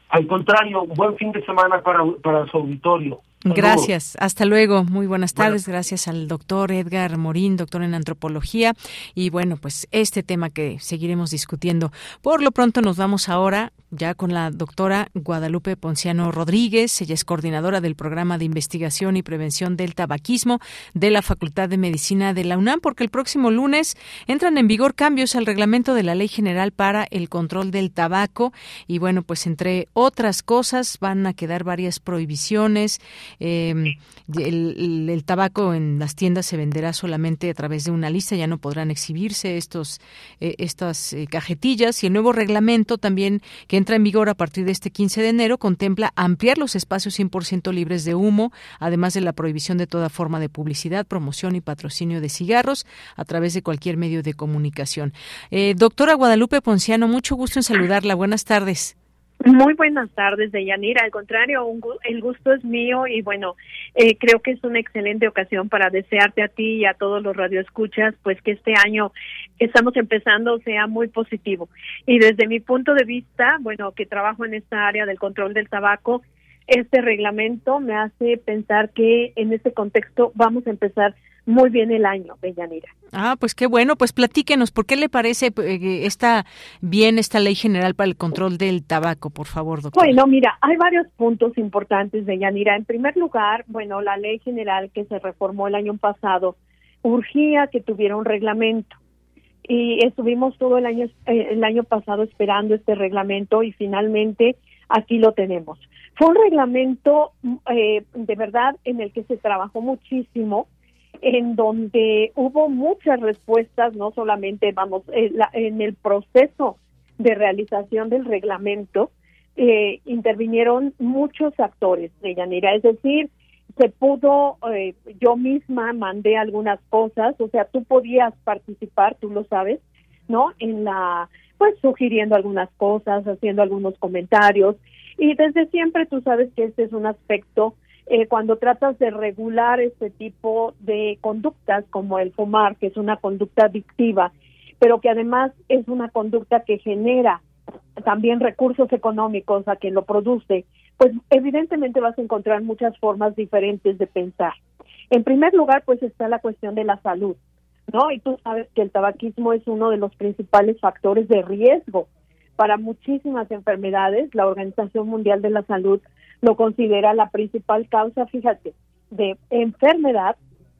Al contrario, buen fin de semana para, para su auditorio. Gracias, hasta luego. Muy buenas tardes. Gracias al doctor Edgar Morín, doctor en antropología. Y bueno, pues este tema que seguiremos discutiendo. Por lo pronto nos vamos ahora ya con la doctora Guadalupe Ponciano Rodríguez. Ella es coordinadora del programa de investigación y prevención del tabaquismo de la Facultad de Medicina de la UNAM, porque el próximo lunes entran en vigor cambios al reglamento de la Ley General para el Control del Tabaco. Y bueno, pues entre otras cosas van a quedar varias prohibiciones eh, el, tabaco en las tiendas se venderá solamente a través de una lista, ya no podrán exhibirse estos eh, estas eh, cajetillas y el nuevo reglamento también que entra en vigor a partir de este 15 de enero contempla ampliar los espacios 100% libres de humo, además de la prohibición de toda forma de publicidad, promoción y patrocinio de cigarros a través de cualquier medio de comunicación. Eh, doctora Guadalupe Ponciano, mucho gusto en saludarla. Buenas tardes. Muy buenas tardes, Deyanira. Al contrario, el gusto es mío y bueno, eh, creo que es una excelente ocasión para desearte a ti y a todos los radioescuchas, pues que este año que estamos empezando sea muy positivo. Y desde mi punto de vista, bueno, que trabajo en esta área del control del tabaco, este reglamento me hace pensar que en este contexto vamos a empezar muy bien el año, Bellanira. Ah, pues qué bueno, pues platíquenos, ¿por qué le parece eh, esta bien esta ley general para el control del tabaco, por favor, doctor? Bueno, mira, hay varios puntos importantes, Bellanira. En primer lugar, bueno, la ley general que se reformó el año pasado urgía que tuviera un reglamento y estuvimos todo el año eh, el año pasado esperando este reglamento y finalmente aquí lo tenemos. Fue un reglamento eh, de verdad en el que se trabajó muchísimo en donde hubo muchas respuestas, no solamente, vamos, eh, en el proceso de realización del reglamento, eh, intervinieron muchos actores de Yanira, es decir, se pudo, eh, yo misma mandé algunas cosas, o sea, tú podías participar, tú lo sabes, ¿no? En la, pues sugiriendo algunas cosas, haciendo algunos comentarios, y desde siempre tú sabes que este es un aspecto eh, cuando tratas de regular este tipo de conductas como el fumar, que es una conducta adictiva, pero que además es una conducta que genera también recursos económicos a quien lo produce, pues evidentemente vas a encontrar muchas formas diferentes de pensar. En primer lugar, pues está la cuestión de la salud. ¿no? Y tú sabes que el tabaquismo es uno de los principales factores de riesgo para muchísimas enfermedades. La Organización Mundial de la Salud lo considera la principal causa, fíjate, de enfermedad,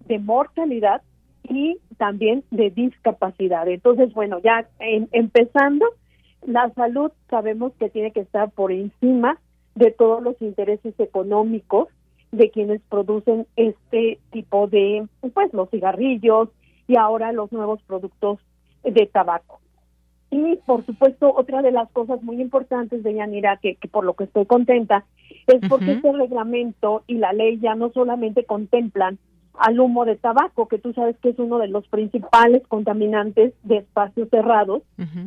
de mortalidad y también de discapacidad. Entonces, bueno, ya empezando, la salud sabemos que tiene que estar por encima de todos los intereses económicos de quienes producen este tipo de, pues, los cigarrillos y ahora los nuevos productos de tabaco. Y por supuesto, otra de las cosas muy importantes de Yanira, que, que por lo que estoy contenta, es porque este reglamento y la ley ya no solamente contemplan al humo de tabaco, que tú sabes que es uno de los principales contaminantes de espacios cerrados.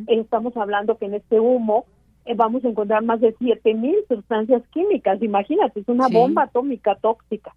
Estamos hablando que en este humo eh, vamos a encontrar más de 7000 sustancias químicas. Imagínate, es una bomba atómica tóxica.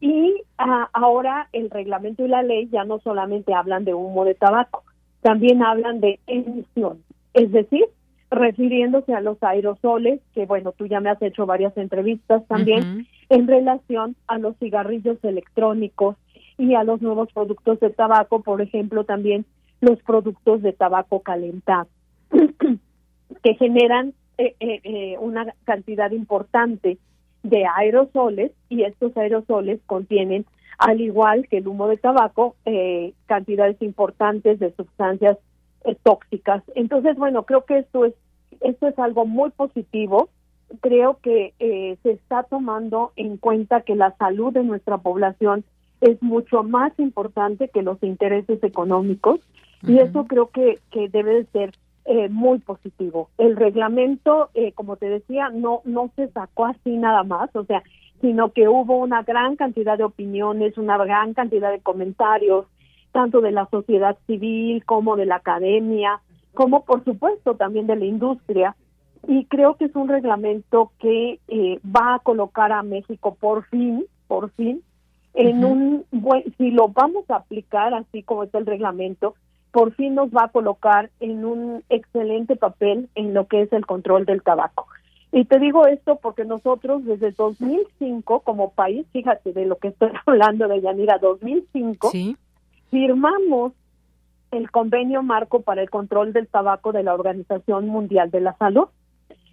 Y ah, ahora el reglamento y la ley ya no solamente hablan de humo de tabaco, también hablan de emisión, es decir, refiriéndose a los aerosoles, que bueno, tú ya me has hecho varias entrevistas también, en relación a los cigarrillos electrónicos y a los nuevos productos de tabaco, por ejemplo, también los productos de tabaco calentado, *clears throat* que generan eh, eh, eh, una cantidad importante de aerosoles y estos aerosoles contienen, al igual que el humo de tabaco, cantidades importantes de sustancias tóxicas. Entonces, bueno, creo que esto es esto es algo muy positivo. Creo que eh, se está tomando en cuenta que la salud de nuestra población es mucho más importante que los intereses económicos y eso creo que, que debe de ser eh, muy positivo. El reglamento, eh, como te decía, no, no se sacó así nada más, o sea, sino que hubo una gran cantidad de opiniones, una gran cantidad de comentarios, tanto de la sociedad civil como de la academia, como por supuesto también de la industria. Y creo que es un reglamento que eh, va a colocar a México por fin, por fin, en un buen, si lo vamos a aplicar así como está el reglamento, por fin nos va a colocar en un excelente papel en lo que es el control del tabaco. Y te digo esto porque nosotros desde 2005 como país, fíjate de lo que estoy *laughs* hablando de Yanira, 2005, firmamos el convenio marco para el control del tabaco de la Organización Mundial de la Salud.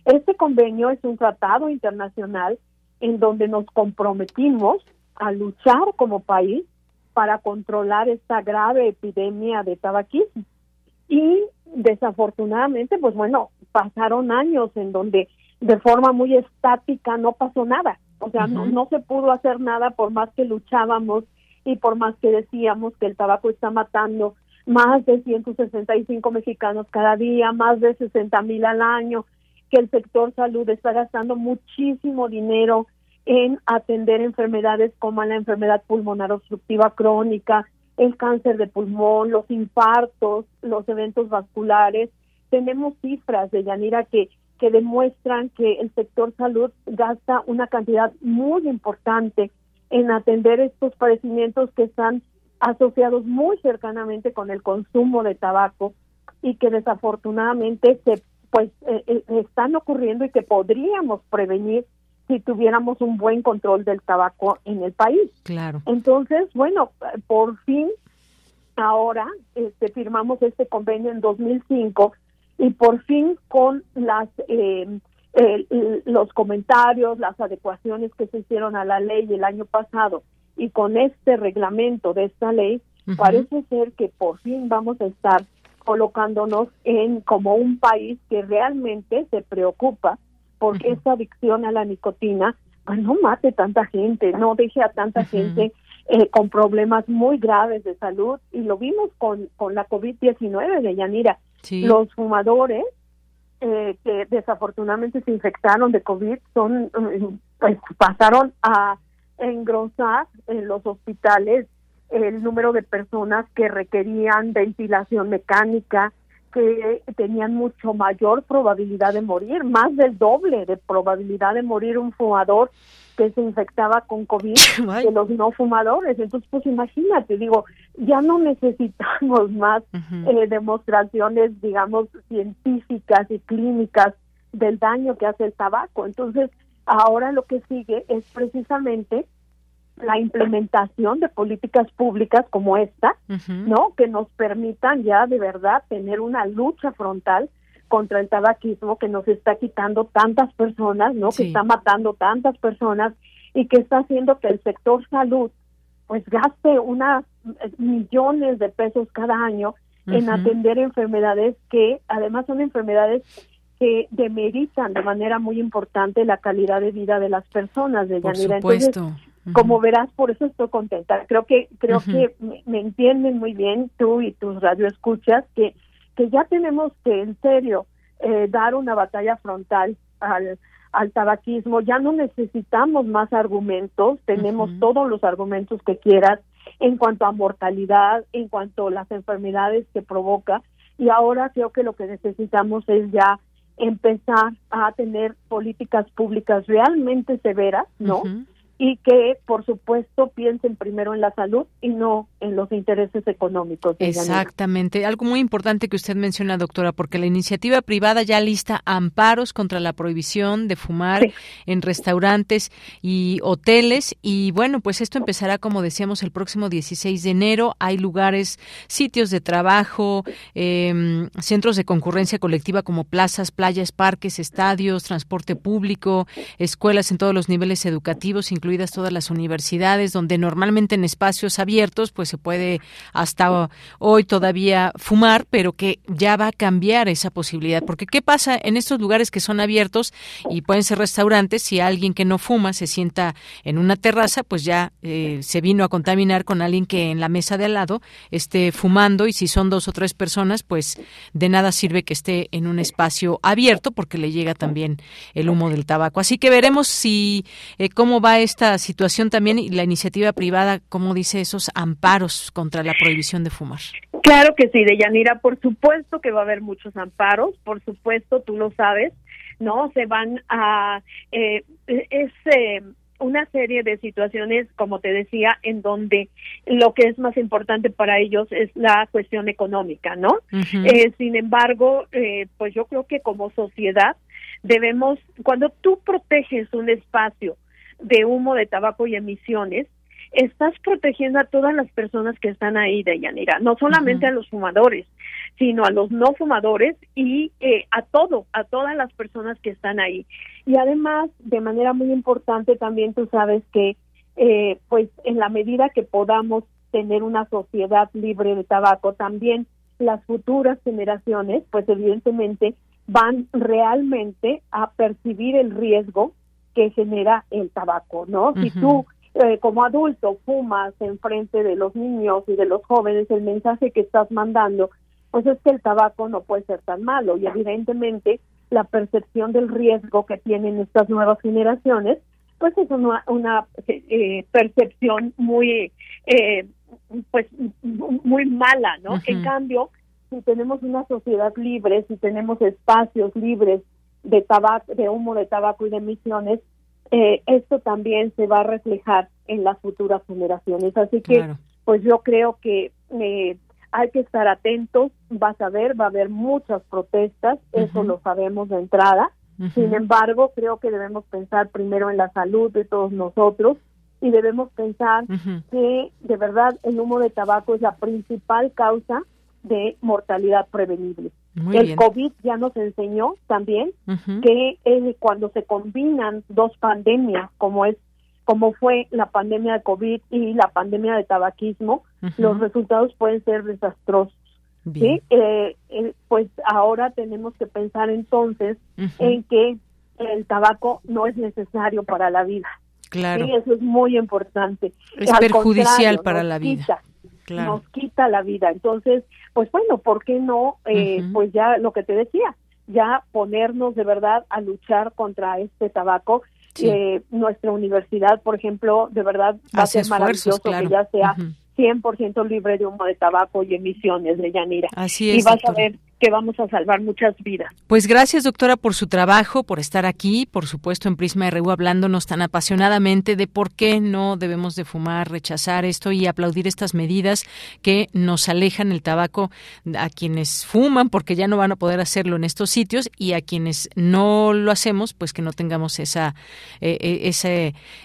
Este convenio es un tratado internacional en donde nos comprometimos a luchar como país para controlar esta grave epidemia de tabaquismo. Y desafortunadamente, pues bueno, pasaron años en donde de forma muy estática no pasó nada. O sea, no, no se pudo hacer nada por más que luchábamos y por más que decíamos que el tabaco está matando más de 165 mexicanos cada día, más de 60 mil al año, que el sector salud está gastando muchísimo dinero en atender enfermedades como la enfermedad pulmonar obstructiva crónica, el cáncer de pulmón, los infartos, los eventos vasculares. Tenemos cifras de Yanira que, que demuestran que el sector salud gasta una cantidad muy importante en atender estos padecimientos que están asociados muy cercanamente con el consumo de tabaco y que desafortunadamente se pues eh, eh, están ocurriendo y que podríamos prevenir si tuviéramos un buen control del tabaco en el país. Claro. Entonces, bueno, por fin ahora este, firmamos este convenio en 2005 y por fin con las eh, los comentarios, las adecuaciones que se hicieron a la ley el año pasado y con este reglamento de esta ley parece ser que por fin vamos a estar colocándonos en como un país que realmente se preocupa porque esta adicción a la nicotina pues, no mate tanta gente, no deje a tanta gente eh, con problemas muy graves de salud. Y lo vimos con, con la COVID-19 de Yanira. Los fumadores eh, que desafortunadamente se infectaron de COVID son eh, pues pasaron a engrosar en los hospitales el número de personas que requerían ventilación mecánica, que tenían mucho mayor probabilidad de morir, más del doble de probabilidad de morir un fumador que se infectaba con COVID *laughs* que los no fumadores. Entonces, pues imagínate, digo, ya no necesitamos *laughs* más eh, demostraciones, digamos, científicas y clínicas del daño que hace el tabaco. Entonces, Ahora lo que sigue es precisamente la implementación de políticas públicas como esta, ¿no? Que nos permitan ya de verdad tener una lucha frontal contra el tabaquismo que nos está quitando tantas personas, ¿no? Que está matando tantas personas y que está haciendo que el sector salud pues gaste unas eh, millones de pesos cada año en atender enfermedades que además son enfermedades que demeritan de manera muy importante la calidad de vida de las personas de Por supuesto. como verás, por eso estoy contenta. Creo que creo que me, entienden muy bien tú y tus radioescuchas que que ya tenemos que en serio eh, dar una batalla frontal al al tabaquismo, ya no necesitamos más argumentos, tenemos todos los argumentos que quieras en cuanto a mortalidad, en cuanto a las enfermedades que provoca, y ahora creo que lo que necesitamos es ya empezar a tener políticas públicas realmente severas, ¿no? Y que, por supuesto, piensen primero en la salud y no en los intereses económicos. Exactamente. Algo muy importante que usted menciona, doctora, porque la iniciativa privada ya lista amparos contra la prohibición de fumar en restaurantes y hoteles. Y bueno, pues esto empezará, como decíamos, el próximo 16 de enero. Hay lugares, sitios de trabajo, em, centros de concurrencia colectiva como plazas, playas, parques, estadios, transporte público, escuelas en todos los niveles educativos, incluso todas las universidades, donde normalmente en espacios abiertos pues se puede hasta hoy todavía fumar, pero que ya va a cambiar esa posibilidad. Porque ¿qué pasa en estos lugares que son abiertos y pueden ser restaurantes? Si alguien que no fuma se sienta en una terraza, pues ya eh, se vino a contaminar con alguien que en la mesa de al lado esté fumando y si son dos o tres personas, pues de nada sirve que esté en un espacio abierto porque le llega también el humo del tabaco. Así que veremos si eh, cómo va este esta situación también y la iniciativa privada, como dice, esos amparos contra la prohibición de fumar. Claro que sí, Deyanira, por supuesto que va a haber muchos amparos, por supuesto, tú lo sabes, ¿no? Se van a... Eh, es eh, una serie de situaciones, como te decía, en donde lo que es más importante para ellos es la cuestión económica, ¿no? eh, sin embargo, eh, pues yo creo que como sociedad debemos, cuando tú proteges un espacio, de humo de tabaco y emisiones, estás protegiendo a todas las personas que están ahí, de Yanira, no solamente a los fumadores, sino a los no fumadores y eh, a todo, a todas las personas que están ahí. Y además, de manera muy importante, también tú sabes que, eh, pues, en la medida que podamos tener una sociedad libre de tabaco, también las futuras generaciones, pues, evidentemente, van realmente a percibir el riesgo que genera el tabaco, ¿no? Si tú eh, como adulto fumas en frente de los niños y de los jóvenes, el mensaje que estás mandando, pues es que el tabaco no puede ser tan malo y evidentemente la percepción del riesgo que tienen estas nuevas generaciones, pues es una, una eh, percepción muy, eh, pues muy mala, ¿no? En cambio, si tenemos una sociedad libre, si tenemos espacios libres de tabaco, de humo de tabaco y de emisiones, eh, esto también se va a reflejar en las futuras generaciones. Así que, pues yo creo que eh, hay que estar atentos. Vas a ver, va a haber muchas protestas, eso lo sabemos de entrada. Sin embargo, creo que debemos pensar primero en la salud de todos nosotros y debemos pensar que de verdad el humo de tabaco es la principal causa de mortalidad prevenible el COVID ya nos enseñó también que cuando se combinan dos pandemias, como es como fue la pandemia de COVID y la pandemia de tabaquismo, los resultados pueden ser desastrosos. ¿sí? Eh, eh, pues ahora tenemos que pensar entonces en que el tabaco no es necesario para la vida. Claro. Sí, eso es muy importante. Es perjudicial para la vida. Nos quita la vida. Entonces, pues bueno, ¿por qué no? Eh, Pues ya lo que te decía, ya ponernos de verdad a luchar contra este tabaco. Eh, nuestra universidad, por ejemplo, de verdad va a ser maravilloso que ya sea 100% libre de humo de tabaco y emisiones de Yanira. Así es. Y vas a ver que vamos a salvar muchas vidas. Pues gracias, doctora, por su trabajo, por estar aquí, por supuesto, en Prisma RU hablándonos tan apasionadamente de por qué no debemos de fumar, rechazar esto y aplaudir estas medidas que nos alejan el tabaco a quienes fuman, porque ya no van a poder hacerlo en estos sitios, y a quienes no lo hacemos, pues que no tengamos esa, eh, eh, esa,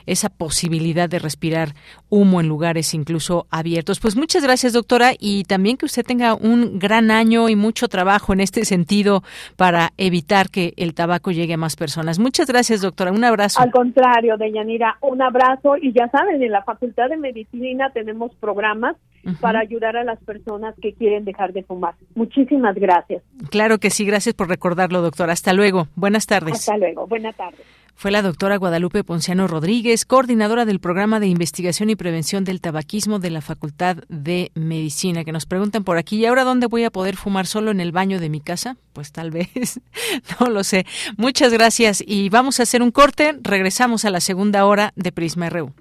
esa posibilidad de respirar humo en lugares incluso abiertos. Pues muchas gracias, doctora, y también que usted tenga un gran año y mucho trabajo trabajo en este sentido para evitar que el tabaco llegue a más personas. Muchas gracias, doctora. Un abrazo. Al contrario, Deyanira, un abrazo. Y ya saben, en la Facultad de Medicina tenemos programas para ayudar a las personas que quieren dejar de fumar. Muchísimas gracias. Claro que sí, gracias por recordarlo, doctora. Hasta luego. Buenas tardes. Hasta luego. Buenas tardes fue la doctora Guadalupe Ponciano Rodríguez, coordinadora del programa de investigación y prevención del tabaquismo de la Facultad de Medicina, que nos preguntan por aquí, ¿y ahora dónde voy a poder fumar solo en el baño de mi casa? Pues tal vez, *laughs* no lo sé. Muchas gracias y vamos a hacer un corte, regresamos a la segunda hora de Prisma RU.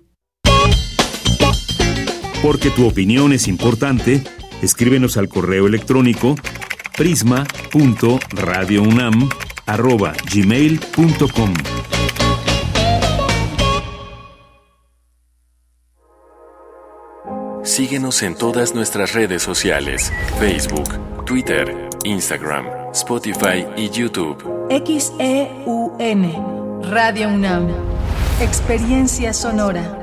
Porque tu opinión es importante, escríbenos al correo electrónico prisma.radiounam@gmail.com. Síguenos en todas nuestras redes sociales, Facebook, Twitter, Instagram, Spotify y YouTube. XEUN, Radio UNAM, Experiencia Sonora.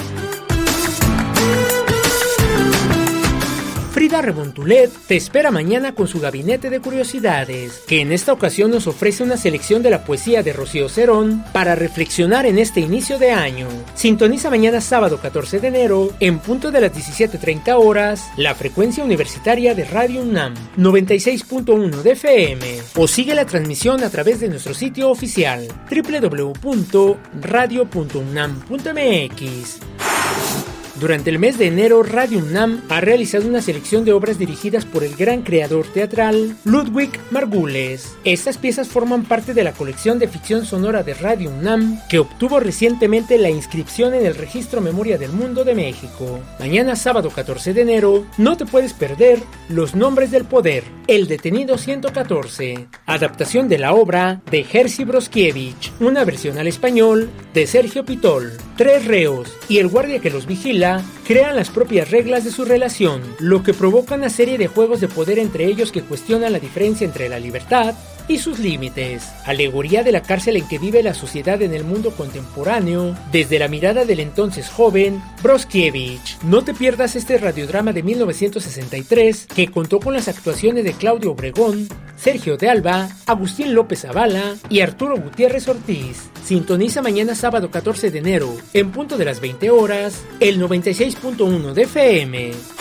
Frida Rebontulet te espera mañana con su gabinete de curiosidades, que en esta ocasión nos ofrece una selección de la poesía de Rocío Cerón para reflexionar en este inicio de año. Sintoniza mañana sábado 14 de enero, en punto de las 17.30 horas, la frecuencia universitaria de Radio UNAM 96.1 de FM o sigue la transmisión a través de nuestro sitio oficial www.radio.unam.mx. Durante el mes de enero, Radio UNAM ha realizado una selección de obras dirigidas por el gran creador teatral Ludwig Margules. Estas piezas forman parte de la colección de ficción sonora de Radio UNAM, que obtuvo recientemente la inscripción en el Registro Memoria del Mundo de México. Mañana, sábado 14 de enero, no te puedes perder Los Nombres del Poder, El Detenido 114, adaptación de la obra de Jerzy Broskiewicz, una versión al español de Sergio Pitol. Tres reos y el guardia que los vigila crean las propias reglas de su relación, lo que provoca una serie de juegos de poder entre ellos que cuestionan la diferencia entre la libertad y sus límites. Alegoría de la cárcel en que vive la sociedad en el mundo contemporáneo, desde la mirada del entonces joven Broskiewicz. No te pierdas este radiodrama de 1963 que contó con las actuaciones de Claudio Obregón, Sergio de Alba, Agustín López Zavala y Arturo Gutiérrez Ortiz. Sintoniza mañana sábado 14 de enero, en punto de las 20 horas, el 96.1 de FM.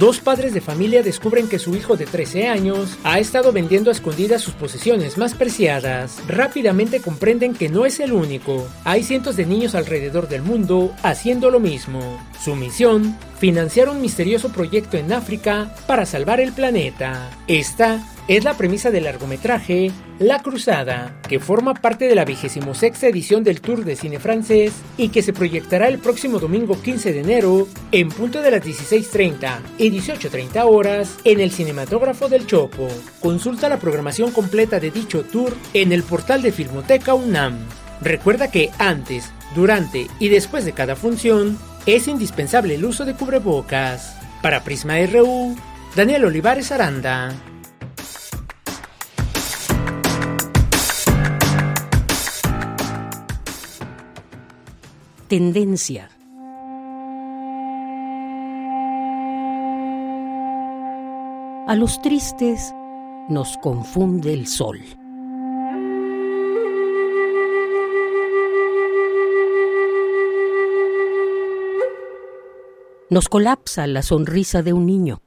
Dos padres de familia descubren que su hijo de 13 años ha estado vendiendo a escondidas sus posesiones más preciadas. Rápidamente comprenden que no es el único. Hay cientos de niños alrededor del mundo haciendo lo mismo. Su misión, financiar un misterioso proyecto en África para salvar el planeta. Esta es la premisa del largometraje La Cruzada, que forma parte de la 26 edición del Tour de Cine Francés y que se proyectará el próximo domingo 15 de enero en punto de las 16.30 y 18.30 horas en el Cinematógrafo del Chopo. Consulta la programación completa de dicho tour en el portal de Filmoteca UNAM. Recuerda que antes, durante y después de cada función es indispensable el uso de cubrebocas. Para Prisma RU, Daniel Olivares Aranda. Tendencia. A los tristes nos confunde el sol. Nos colapsa la sonrisa de un niño.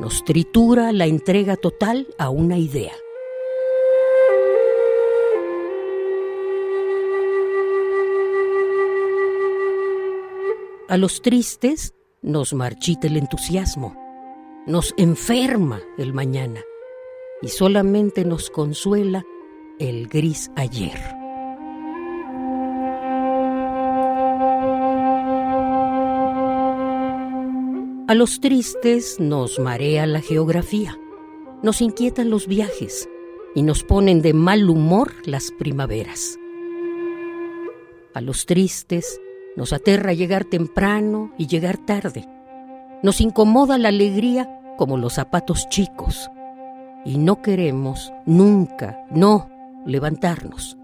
Nos tritura la entrega total a una idea. A los tristes nos marchita el entusiasmo, nos enferma el mañana y solamente nos consuela el gris ayer. A los tristes nos marea la geografía, nos inquietan los viajes y nos ponen de mal humor las primaveras. A los tristes nos aterra llegar temprano y llegar tarde. Nos incomoda la alegría como los zapatos chicos. Y no queremos nunca, no, levantarnos.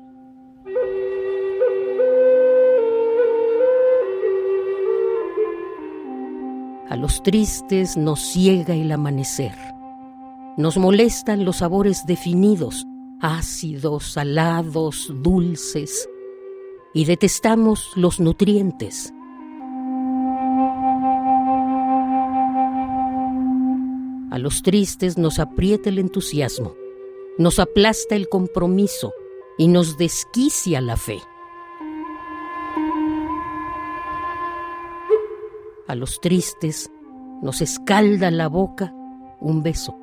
A los tristes nos ciega el amanecer. Nos molestan los sabores definidos, ácidos, salados, dulces, y detestamos los nutrientes. A los tristes nos aprieta el entusiasmo, nos aplasta el compromiso y nos desquicia la fe. A los tristes nos escalda la boca un beso.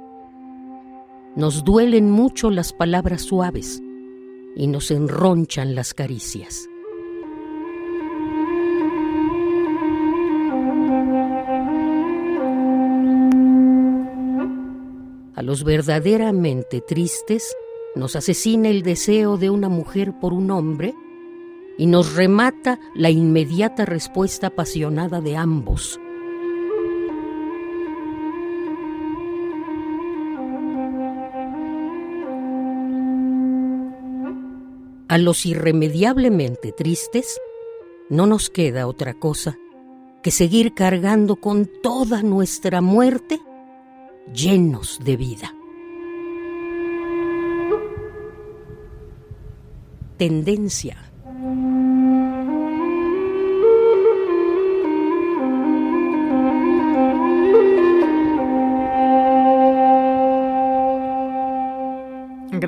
Nos duelen mucho las palabras suaves y nos enronchan las caricias. A los verdaderamente tristes nos asesina el deseo de una mujer por un hombre y nos remata la inmediata respuesta apasionada de ambos. A los irremediablemente tristes no nos queda otra cosa que seguir cargando con toda nuestra muerte llenos de vida. Tendencia.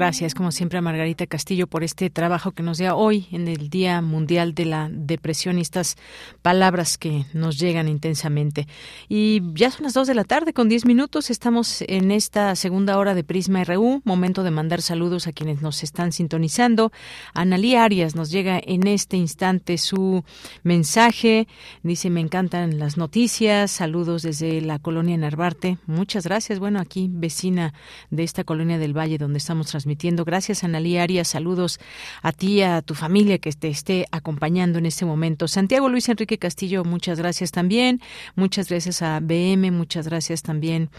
Gracias, como siempre, a Margarita Castillo por este trabajo que nos da hoy en el Día Mundial de la Depresión y estas palabras que nos llegan intensamente. Y ya son las dos de la tarde con diez minutos. Estamos en esta segunda hora de Prisma RU. Momento de mandar saludos a quienes nos están sintonizando. Analí Arias nos llega en este instante su mensaje. Dice, me encantan las noticias. Saludos desde la colonia Narvarte. Muchas gracias. Bueno, aquí vecina de esta colonia del Valle donde estamos transmitiendo. Gracias, Analí Arias. Saludos a ti, a tu familia que te esté acompañando en este momento. Santiago Luis Enrique Castillo, muchas gracias también. Muchas gracias a BM, muchas gracias también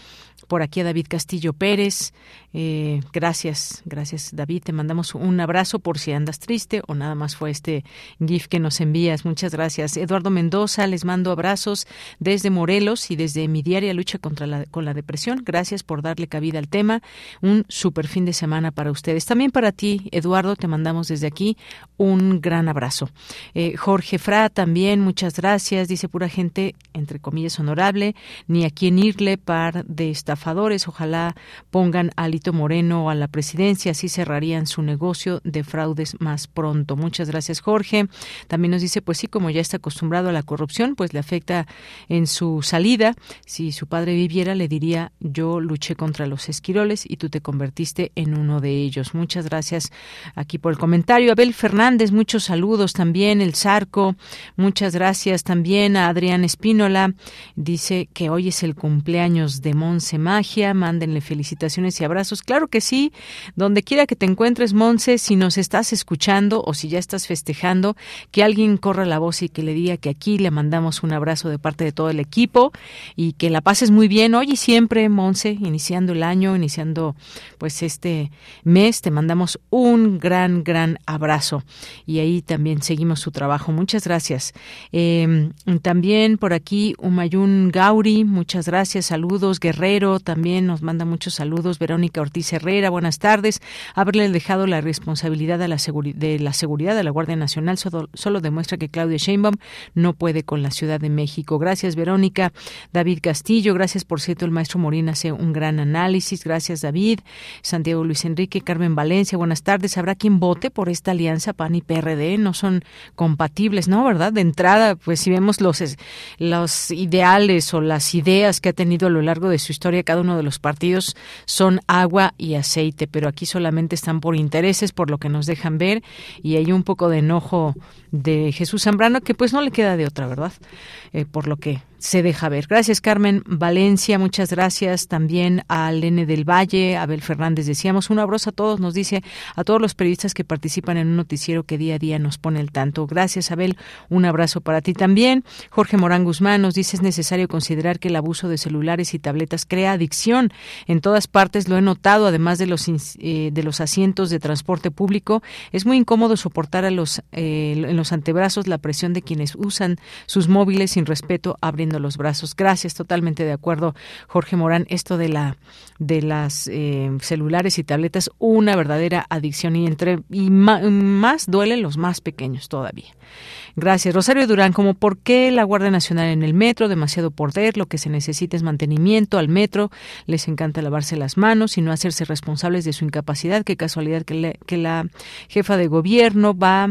por aquí a David Castillo Pérez. Eh, gracias, gracias David. Te mandamos un abrazo por si andas triste o nada más fue este GIF que nos envías. Muchas gracias. Eduardo Mendoza, les mando abrazos desde Morelos y desde mi diaria lucha contra la, depresión. Gracias por darle cabida al tema. Un super fin de semana para ustedes. También para ti, Eduardo, te mandamos desde aquí un gran abrazo. Eh, Jorge Fra, también muchas gracias. Dice pura gente, entre comillas, honorable, ni a quien irle par de estafadores. Ojalá pongan a Moreno a la presidencia, así cerrarían su negocio de fraudes más pronto. Muchas gracias, Jorge. También nos dice, pues sí, como ya está acostumbrado a la corrupción, pues le afecta en su salida. Si su padre viviera, le diría, yo luché contra los esquiroles y tú te convertiste en uno de ellos. Muchas gracias aquí por el comentario. Abel Fernández, muchos saludos también. El Zarco, muchas gracias también a Adrián Espínola. Dice que hoy es el cumpleaños de Monse Magia. Mándenle felicitaciones y abrazos. Claro que sí. Donde quiera que te encuentres, Monse, si nos estás escuchando o si ya estás festejando, que alguien corra la voz y que le diga que aquí le mandamos un abrazo de parte de todo el equipo y que la pases muy bien hoy y siempre, Monse, iniciando el año, iniciando pues este mes. Te mandamos un gran, gran abrazo. Y ahí también seguimos su trabajo. Muchas gracias. Eh, también por aquí, Umayun Gauri, muchas gracias. Saludos. Guerrero también nos manda muchos saludos. Verónica Ortiz Herrera, buenas tardes. Haberle dejado la responsabilidad de la, de la seguridad de la Guardia Nacional solo, solo demuestra que Claudia Sheinbaum no puede con la Ciudad de México. Gracias, Verónica. David Castillo, gracias por cierto, el maestro Morín hace un gran análisis. Gracias, David. Santiago Luis Enrique, Carmen Valencia, buenas tardes. ¿Habrá quien vote por esta alianza PAN y PRD? No son compatibles, ¿no? ¿Verdad? De entrada, pues si vemos los, los ideales o las ideas que ha tenido a lo largo de su historia cada uno de los partidos son agua y aceite, pero aquí solamente están por intereses, por lo que nos dejan ver, y hay un poco de enojo de Jesús Zambrano que pues no le queda de otra, ¿verdad? Eh, por lo que se deja ver. Gracias, Carmen Valencia. Muchas gracias también a Lene del Valle, Abel Fernández. Decíamos un abrazo a todos, nos dice a todos los periodistas que participan en un noticiero que día a día nos pone el tanto. Gracias, Abel. Un abrazo para ti también. Jorge Morán Guzmán nos dice es necesario considerar que el abuso de celulares y tabletas crea adicción. En todas partes lo he notado, además de los, eh, de los asientos de transporte público. Es muy incómodo soportar a los, eh, en los antebrazos la presión de quienes usan sus móviles sin respeto, abriendo los brazos. Gracias, totalmente de acuerdo, Jorge Morán. Esto de la de las eh, celulares y tabletas, una verdadera adicción y entre y más duelen los más pequeños todavía. Gracias. Rosario Durán, como por qué la Guardia Nacional en el metro, demasiado poder, lo que se necesita es mantenimiento al metro, les encanta lavarse las manos y no hacerse responsables de su incapacidad, qué casualidad que, que la jefa de gobierno va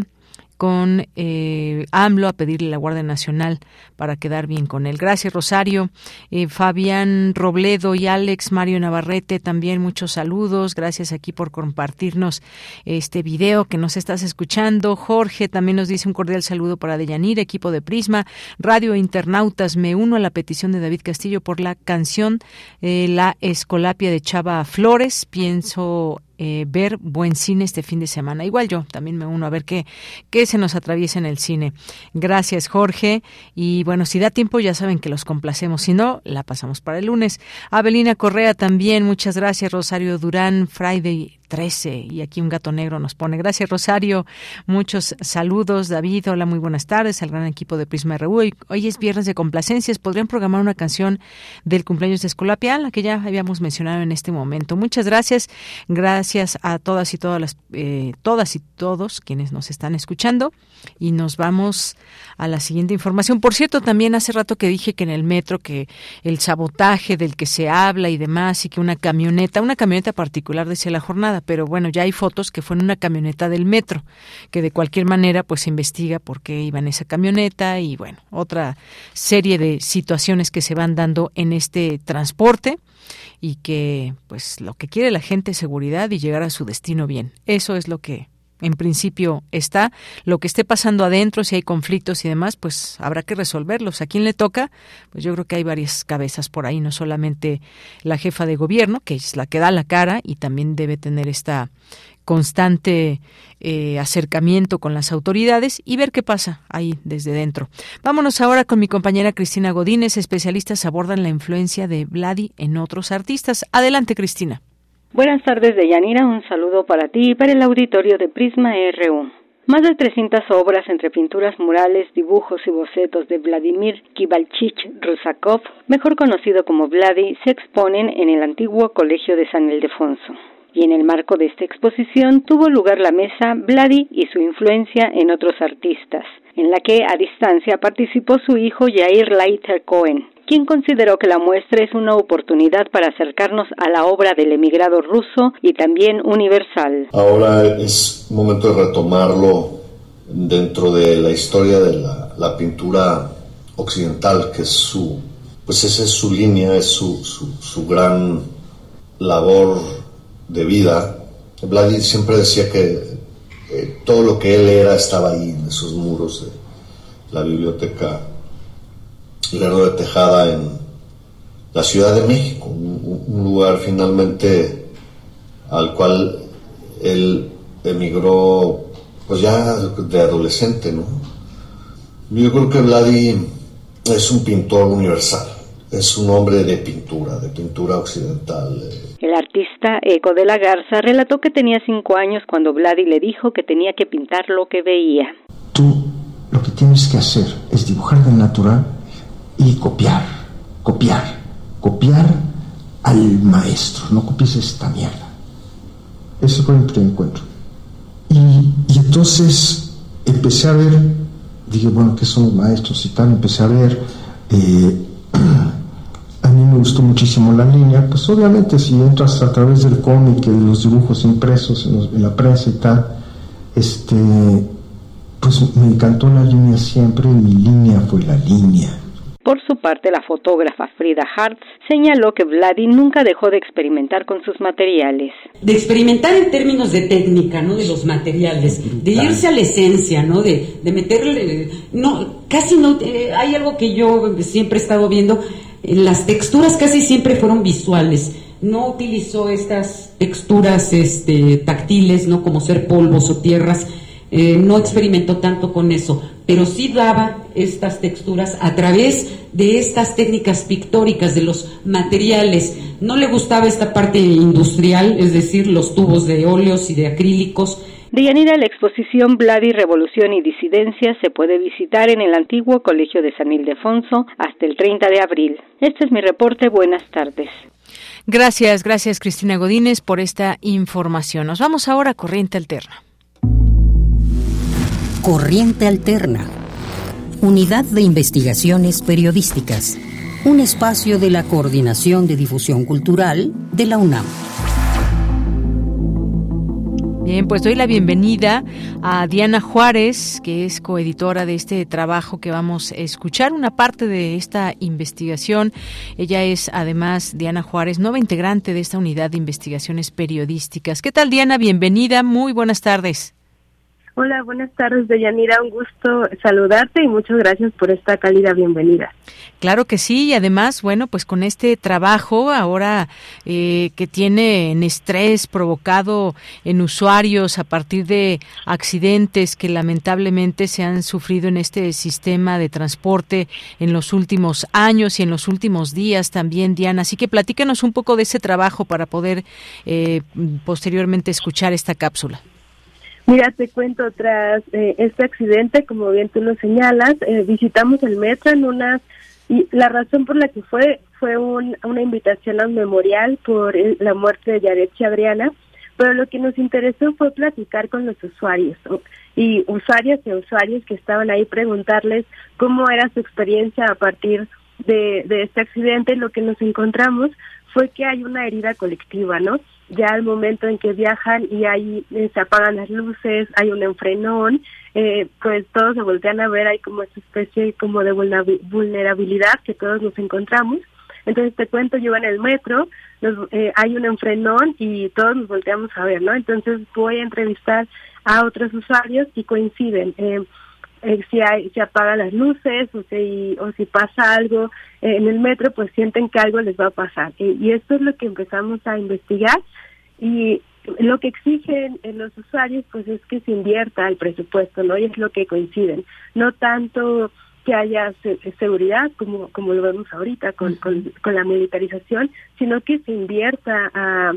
con eh, AMLO a pedirle la Guardia Nacional para quedar bien con él. Gracias, Rosario. Eh, Fabián Robledo y Alex Mario Navarrete, también muchos saludos. Gracias aquí por compartirnos este video que nos estás escuchando. Jorge también nos dice un cordial saludo para Deyanir, equipo de Prisma, Radio Internautas. Me uno a la petición de David Castillo por la canción eh, La Escolapia de Chava Flores. Pienso eh, ver buen cine este fin de semana. Igual yo también me uno a ver qué, qué se nos atraviesa en el cine. Gracias, Jorge. Y bueno, si da tiempo, ya saben que los complacemos. Si no, la pasamos para el lunes. Abelina Correa también, muchas gracias. Rosario Durán, Friday 13. Y aquí un gato negro nos pone. Gracias, Rosario. Muchos saludos. David, hola, muy buenas tardes al gran equipo de Prisma RU. Hoy, es viernes de complacencias. ¿Podrían programar una canción del cumpleaños de Escolapia, la que ya habíamos mencionado en este momento? Muchas gracias. Gracias a todas y todas las, eh, todas y todos quienes nos están escuchando. Y nos vamos a la siguiente información. Por cierto, también hace rato que dije que en el metro que el sabotaje del que se habla y demás y que una camioneta, una camioneta particular decía la jornada, pero bueno, ya hay fotos que fue en una camioneta del metro, que de cualquier manera pues se investiga por qué iba en esa camioneta y bueno, otra serie de situaciones que se van dando en este transporte y que pues lo que quiere la gente es seguridad y llegar a su destino bien. Eso es lo que en principio está. Lo que esté pasando adentro, si hay conflictos y demás, pues habrá que resolverlos. ¿A quién le toca? Pues yo creo que hay varias cabezas por ahí, no solamente la jefa de gobierno, que es la que da la cara y también debe tener esta constante eh, acercamiento con las autoridades y ver qué pasa ahí desde dentro. Vámonos ahora con mi compañera Cristina Godínez. Especialistas abordan la influencia de Vladi en otros artistas. Adelante, Cristina. Buenas tardes, Deyanira. Un saludo para ti y para el auditorio de Prisma RU. Más de 300 obras entre pinturas murales, dibujos y bocetos de Vladimir Kivalchich Rusakov, mejor conocido como Vladi, se exponen en el antiguo Colegio de San Ildefonso. Y en el marco de esta exposición tuvo lugar la mesa Vladi y su influencia en otros artistas, en la que a distancia participó su hijo Yair Leiter Cohen, quien consideró que la muestra es una oportunidad para acercarnos a la obra del emigrado ruso y también universal. Ahora es momento de retomarlo dentro de la historia de la, pintura occidental, que es su, pues esa es su línea, es su, su, gran labor de vida. Vladi siempre decía que eh, todo lo que él era estaba ahí en esos muros de la biblioteca Lerdo de Tejada en la Ciudad de México, un, lugar finalmente al cual él emigró pues ya de adolescente, ¿no? Yo creo que Vladi es un pintor universal, es un hombre de pintura, de pintura occidental. El artista Eco de la Garza relató que tenía cinco años cuando Vladi le dijo que tenía que pintar lo que veía. Tú lo que tienes que hacer es dibujar del natural y copiar, copiar, copiar al maestro, no copies esta mierda. Ese fue mi primer encuentro. Y, entonces empecé a ver, dije, bueno, ¿qué son los maestros y tal? Empecé a ver, eh, *clears throat* a mí me gustó muchísimo la línea, pues obviamente si entras a través del cómic, de los dibujos impresos en la prensa y tal, este, pues me encantó la línea siempre, mi línea fue la línea por su parte, la fotógrafa Frida Hart señaló que Vladi nunca dejó de experimentar con sus materiales. De experimentar en términos de técnica, ¿no? De los materiales, de irse a la esencia, ¿no? De, de meterle, no, casi no, eh, hay algo que yo siempre he estado viendo, eh, las texturas casi siempre fueron visuales. No utilizó estas texturas este, táctiles, ¿no? Como ser polvos o tierras, eh, no experimentó tanto con eso, pero sí daba estas texturas a través de estas técnicas pictóricas de los materiales. No le gustaba esta parte industrial, es decir, los tubos de óleos y de acrílicos. De Yanira, la exposición Vladi, Revolución y Disidencia se puede visitar en el antiguo Colegio de San Ildefonso hasta el 30 de abril. Este es mi reporte. Buenas tardes. Gracias, gracias Cristina Godínez por esta información. Nos vamos ahora a Corriente Alterna. Corriente Alterna, Unidad de Investigaciones Periodísticas, un espacio de la Coordinación de Difusión Cultural de la UNAM. Bien, pues doy la bienvenida a Diana Juárez, que es coeditora de este trabajo que vamos a escuchar, una parte de esta investigación. Ella es además Diana Juárez, nueva integrante de esta unidad de investigaciones periodísticas. ¿Qué tal, Diana? Bienvenida, muy buenas tardes. Hola, buenas tardes, Deyanira. Un gusto saludarte y muchas gracias por esta cálida bienvenida. Claro que sí, y además, bueno, pues con este trabajo ahora eh, que tiene en estrés provocado en usuarios a partir de accidentes que lamentablemente se han sufrido en este sistema de transporte en los últimos años y en los últimos días también, Diana. Así que platícanos un poco de ese trabajo para poder eh, posteriormente escuchar esta cápsula. Mira, te cuento, tras eh, este accidente, como bien tú lo señalas, eh, visitamos el metro en unas, y la razón por la que fue fue una invitación a un memorial por la muerte de Yaret Adriana, pero lo que nos interesó fue platicar con los usuarios y usuarias y usuarios que estaban ahí, preguntarles cómo era su experiencia a partir de, de este accidente. Lo que nos encontramos fue que hay una herida colectiva, ¿no? Ya al momento en que viajan y ahí eh, se apagan las luces, hay un enfrenón, eh, pues todos se voltean a ver, hay como esa especie como de vulnerabilidad que todos nos encontramos. Entonces te cuento, yo en el metro, eh, hay un enfrenón y todos nos volteamos a ver, ¿no? Entonces voy a entrevistar a otros usuarios y coinciden. Eh, eh, si hay, se apagan las luces o si, o si pasa algo en el metro, pues sienten que algo les va a pasar. y esto es lo que empezamos a investigar y lo que exigen en los usuarios pues es que se invierta el presupuesto, ¿no? Y es lo que coinciden. No tanto que haya seguridad como como lo vemos ahorita con, con, con la militarización, sino que se invierta a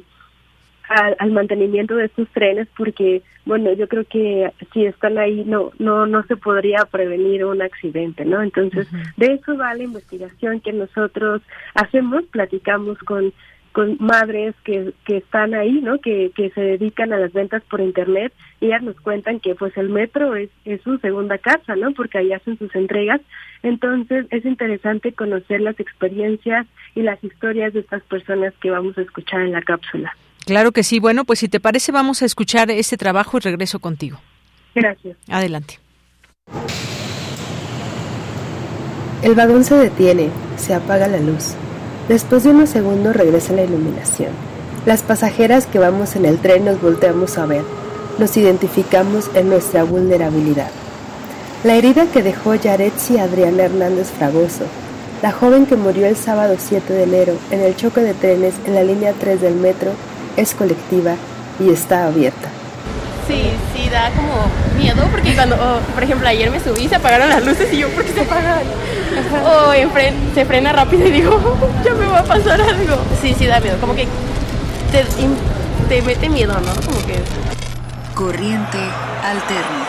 al, mantenimiento de estos trenes porque bueno yo creo que si están ahí no no no se podría prevenir un accidente no entonces de eso va la investigación que nosotros hacemos platicamos con con madres que, que están ahí, ¿no? Que, que se dedican a las ventas por internet y ellas nos cuentan que pues el metro es, es su segunda casa, ¿no? Porque ahí hacen sus entregas. Entonces es interesante conocer las experiencias y las historias de estas personas que vamos a escuchar en la cápsula. Claro que sí. Bueno, pues si te parece, vamos a escuchar este trabajo y regreso contigo. Gracias. Adelante. El vagón se detiene, se apaga la luz. Después de unos segundos regresa la iluminación. Las pasajeras que vamos en el tren nos volteamos a ver. Nos identificamos en nuestra vulnerabilidad. La herida que dejó Yaretsi Adriana Hernández Fragoso, la joven que murió el sábado 7 de enero en el choque de trenes en la línea 3 del metro, es colectiva y está abierta. Sí, sí, da como miedo porque cuando, oh, por ejemplo, ayer me subí, se apagaron las luces y yo, ¿por qué se apagan? O oh, se frena rápido y digo, *laughs* ya me va a pasar algo. Sí, sí, da miedo, como que te, te mete miedo, ¿no? Como que... Corriente alterna.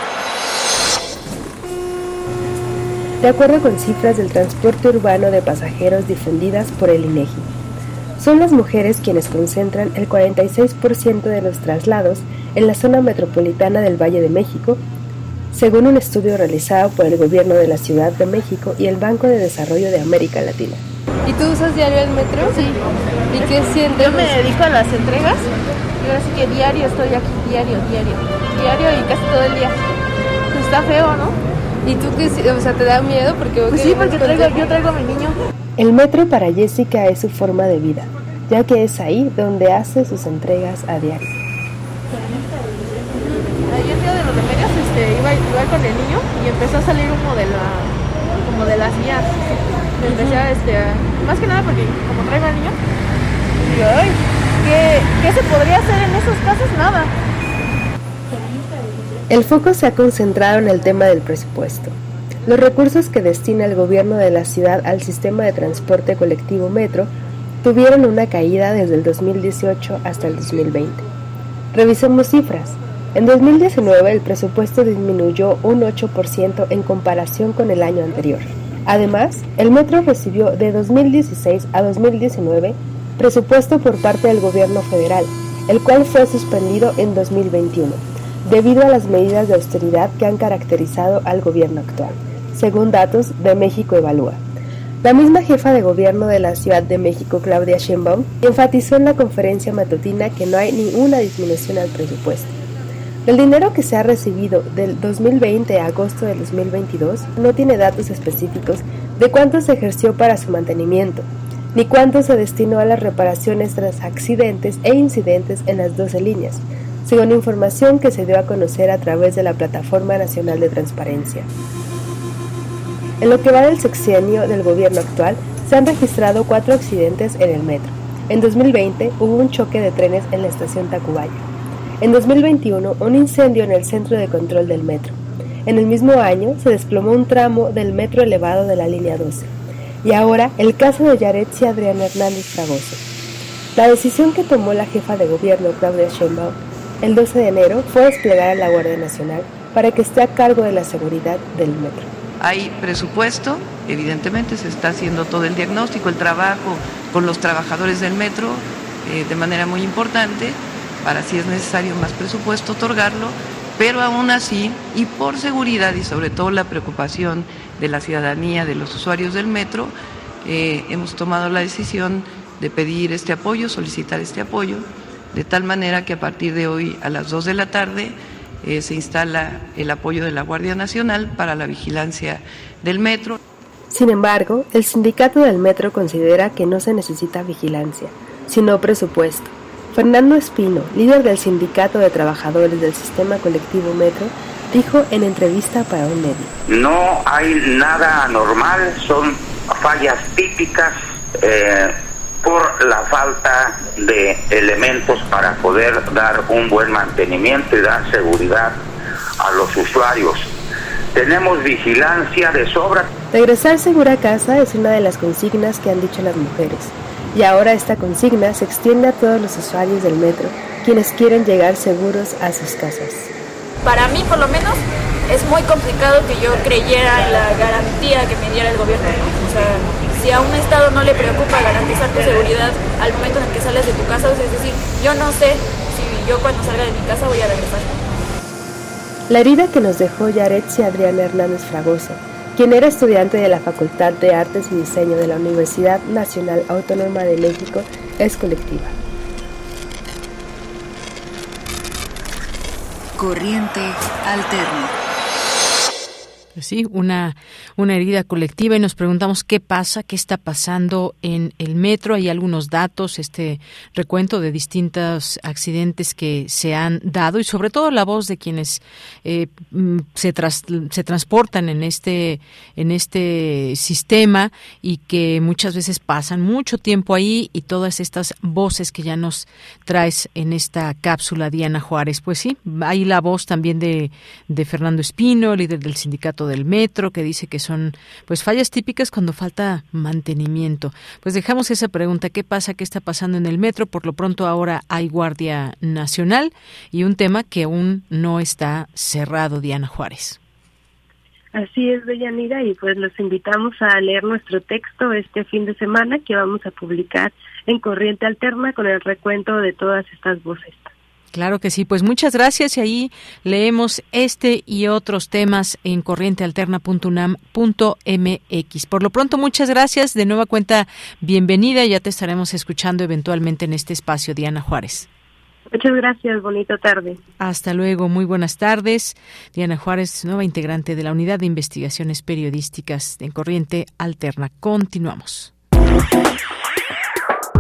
De acuerdo con cifras del transporte urbano de pasajeros difundidas por el INEGI, son las mujeres quienes concentran el 46% de los traslados en la zona metropolitana del Valle de México, según un estudio realizado por el Gobierno de la Ciudad de México y el Banco de Desarrollo de América Latina. ¿Y tú usas diario el metro? Sí. ¿Y qué sientes? Yo me dedico a las entregas y ahora sí que diario estoy aquí, diario, diario, diario y casi todo el día. Pues está feo, ¿no? ¿Y tú qué, o sea, te da miedo? Porque pues sí, porque yo traigo a mi niño. El metro para Jessica es su forma de vida, ya que es ahí donde hace sus entregas a diario. Ayer día de los remedios este, iba, iba con el niño y empezó a salir humo de la, como de las mías. Empecé a, este, más que nada porque como traigo al niño, digo, ay, ¿qué, ¿qué se podría hacer en esos casos? Nada. El foco se ha concentrado en el tema del presupuesto. Los recursos que destina el gobierno de la ciudad al sistema de transporte colectivo metro tuvieron una caída desde el 2018 hasta el 2020. Revisemos cifras. En 2019 el presupuesto disminuyó un 8% en comparación con el año anterior. Además, el metro recibió de 2016 a 2019 presupuesto por parte del gobierno federal, el cual fue suspendido en 2021, debido a las medidas de austeridad que han caracterizado al gobierno actual según datos de México Evalúa. La misma jefa de gobierno de la Ciudad de México, Claudia Sheinbaum, enfatizó en la conferencia matutina que no hay ninguna disminución al presupuesto. El dinero que se ha recibido del 2020 a agosto del 2022 no tiene datos específicos de cuánto se ejerció para su mantenimiento, ni cuánto se destinó a las reparaciones tras accidentes e incidentes en las 12 líneas, según información que se dio a conocer a través de la Plataforma Nacional de Transparencia. En lo que va del sexenio del gobierno actual, se han registrado cuatro accidentes en el metro. En 2020 hubo un choque de trenes en la estación Tacubaya. En 2021 un incendio en el centro de control del metro. En el mismo año se desplomó un tramo del metro elevado de la línea 12. Y ahora el caso de Yaretsi Adriana Hernández Fragoso. La decisión que tomó la jefa de gobierno Claudia Sheinbaum el 12 de enero fue desplegar a la Guardia Nacional para que esté a cargo de la seguridad del metro. Hay presupuesto, evidentemente se está haciendo todo el diagnóstico, el trabajo con los trabajadores del metro eh, de manera muy importante, para si es necesario más presupuesto otorgarlo, pero aún así, y por seguridad y sobre todo la preocupación de la ciudadanía, de los usuarios del metro, eh, hemos tomado la decisión de pedir este apoyo, solicitar este apoyo de tal manera que a partir de hoy a las 2 de la tarde eh, se instala el apoyo de la Guardia Nacional para la vigilancia del metro. Sin embargo, el sindicato del metro considera que no se necesita vigilancia, sino presupuesto. Fernando Espino, líder del Sindicato de Trabajadores del Sistema Colectivo Metro, dijo en entrevista para un medio. No hay nada anormal, son fallas típicas eh, por la falta de elementos para poder dar un buen mantenimiento y dar seguridad a los usuarios. Tenemos vigilancia de sobra. Regresar segura a casa es una de las consignas que han dicho las mujeres. Y ahora esta consigna se extiende a todos los usuarios del metro, quienes quieren llegar seguros a sus casas. Para mí, por lo menos, es muy complicado que yo creyera en la garantía que me diera el gobierno. O sea, si a un Estado no le preocupa garantizar tu seguridad al momento en el que sales de tu casa, es decir, yo no sé si yo cuando salga de mi casa voy a regresar. La herida que nos dejó Yaretsi Adriana Hernández Fragoso, quien era estudiante de la Facultad de Artes y Diseño de la Universidad Nacional Autónoma de México, es colectiva. Corriente alterna. Pues sí, una, una herida colectiva y nos preguntamos qué pasa, qué está pasando en el metro. Hay algunos datos, este recuento de distintos accidentes que se han dado y sobre todo la voz de quienes eh, mm, se, se transportan en este, en este sistema y que muchas veces pasan mucho tiempo ahí y todas estas voces que ya nos traes en esta cápsula, Diana Juárez. Pues sí, hay la voz también de, de Fernando Espino, líder del sindicato del metro, que dice que son pues fallas típicas cuando falta mantenimiento. Pues dejamos esa pregunta, ¿qué pasa? ¿Qué está pasando en el metro? Por lo pronto ahora hay Guardia Nacional y un tema que aún no está cerrado, Diana Juárez. Así es, Deyanira, y pues los invitamos a leer nuestro texto este fin de semana que vamos a publicar en Corriente Alterna con el recuento de todas estas voces. Claro que sí, pues muchas gracias y ahí leemos este y otros temas en corrientealterna.unam.mx. Por lo pronto, muchas gracias. De nueva cuenta, bienvenida. Ya te estaremos escuchando eventualmente en este espacio, Diana Juárez. Muchas gracias, bonita tarde. Hasta luego, muy buenas tardes. Diana Juárez, nueva integrante de la Unidad de Investigaciones Periodísticas en Corriente Alterna. Continuamos.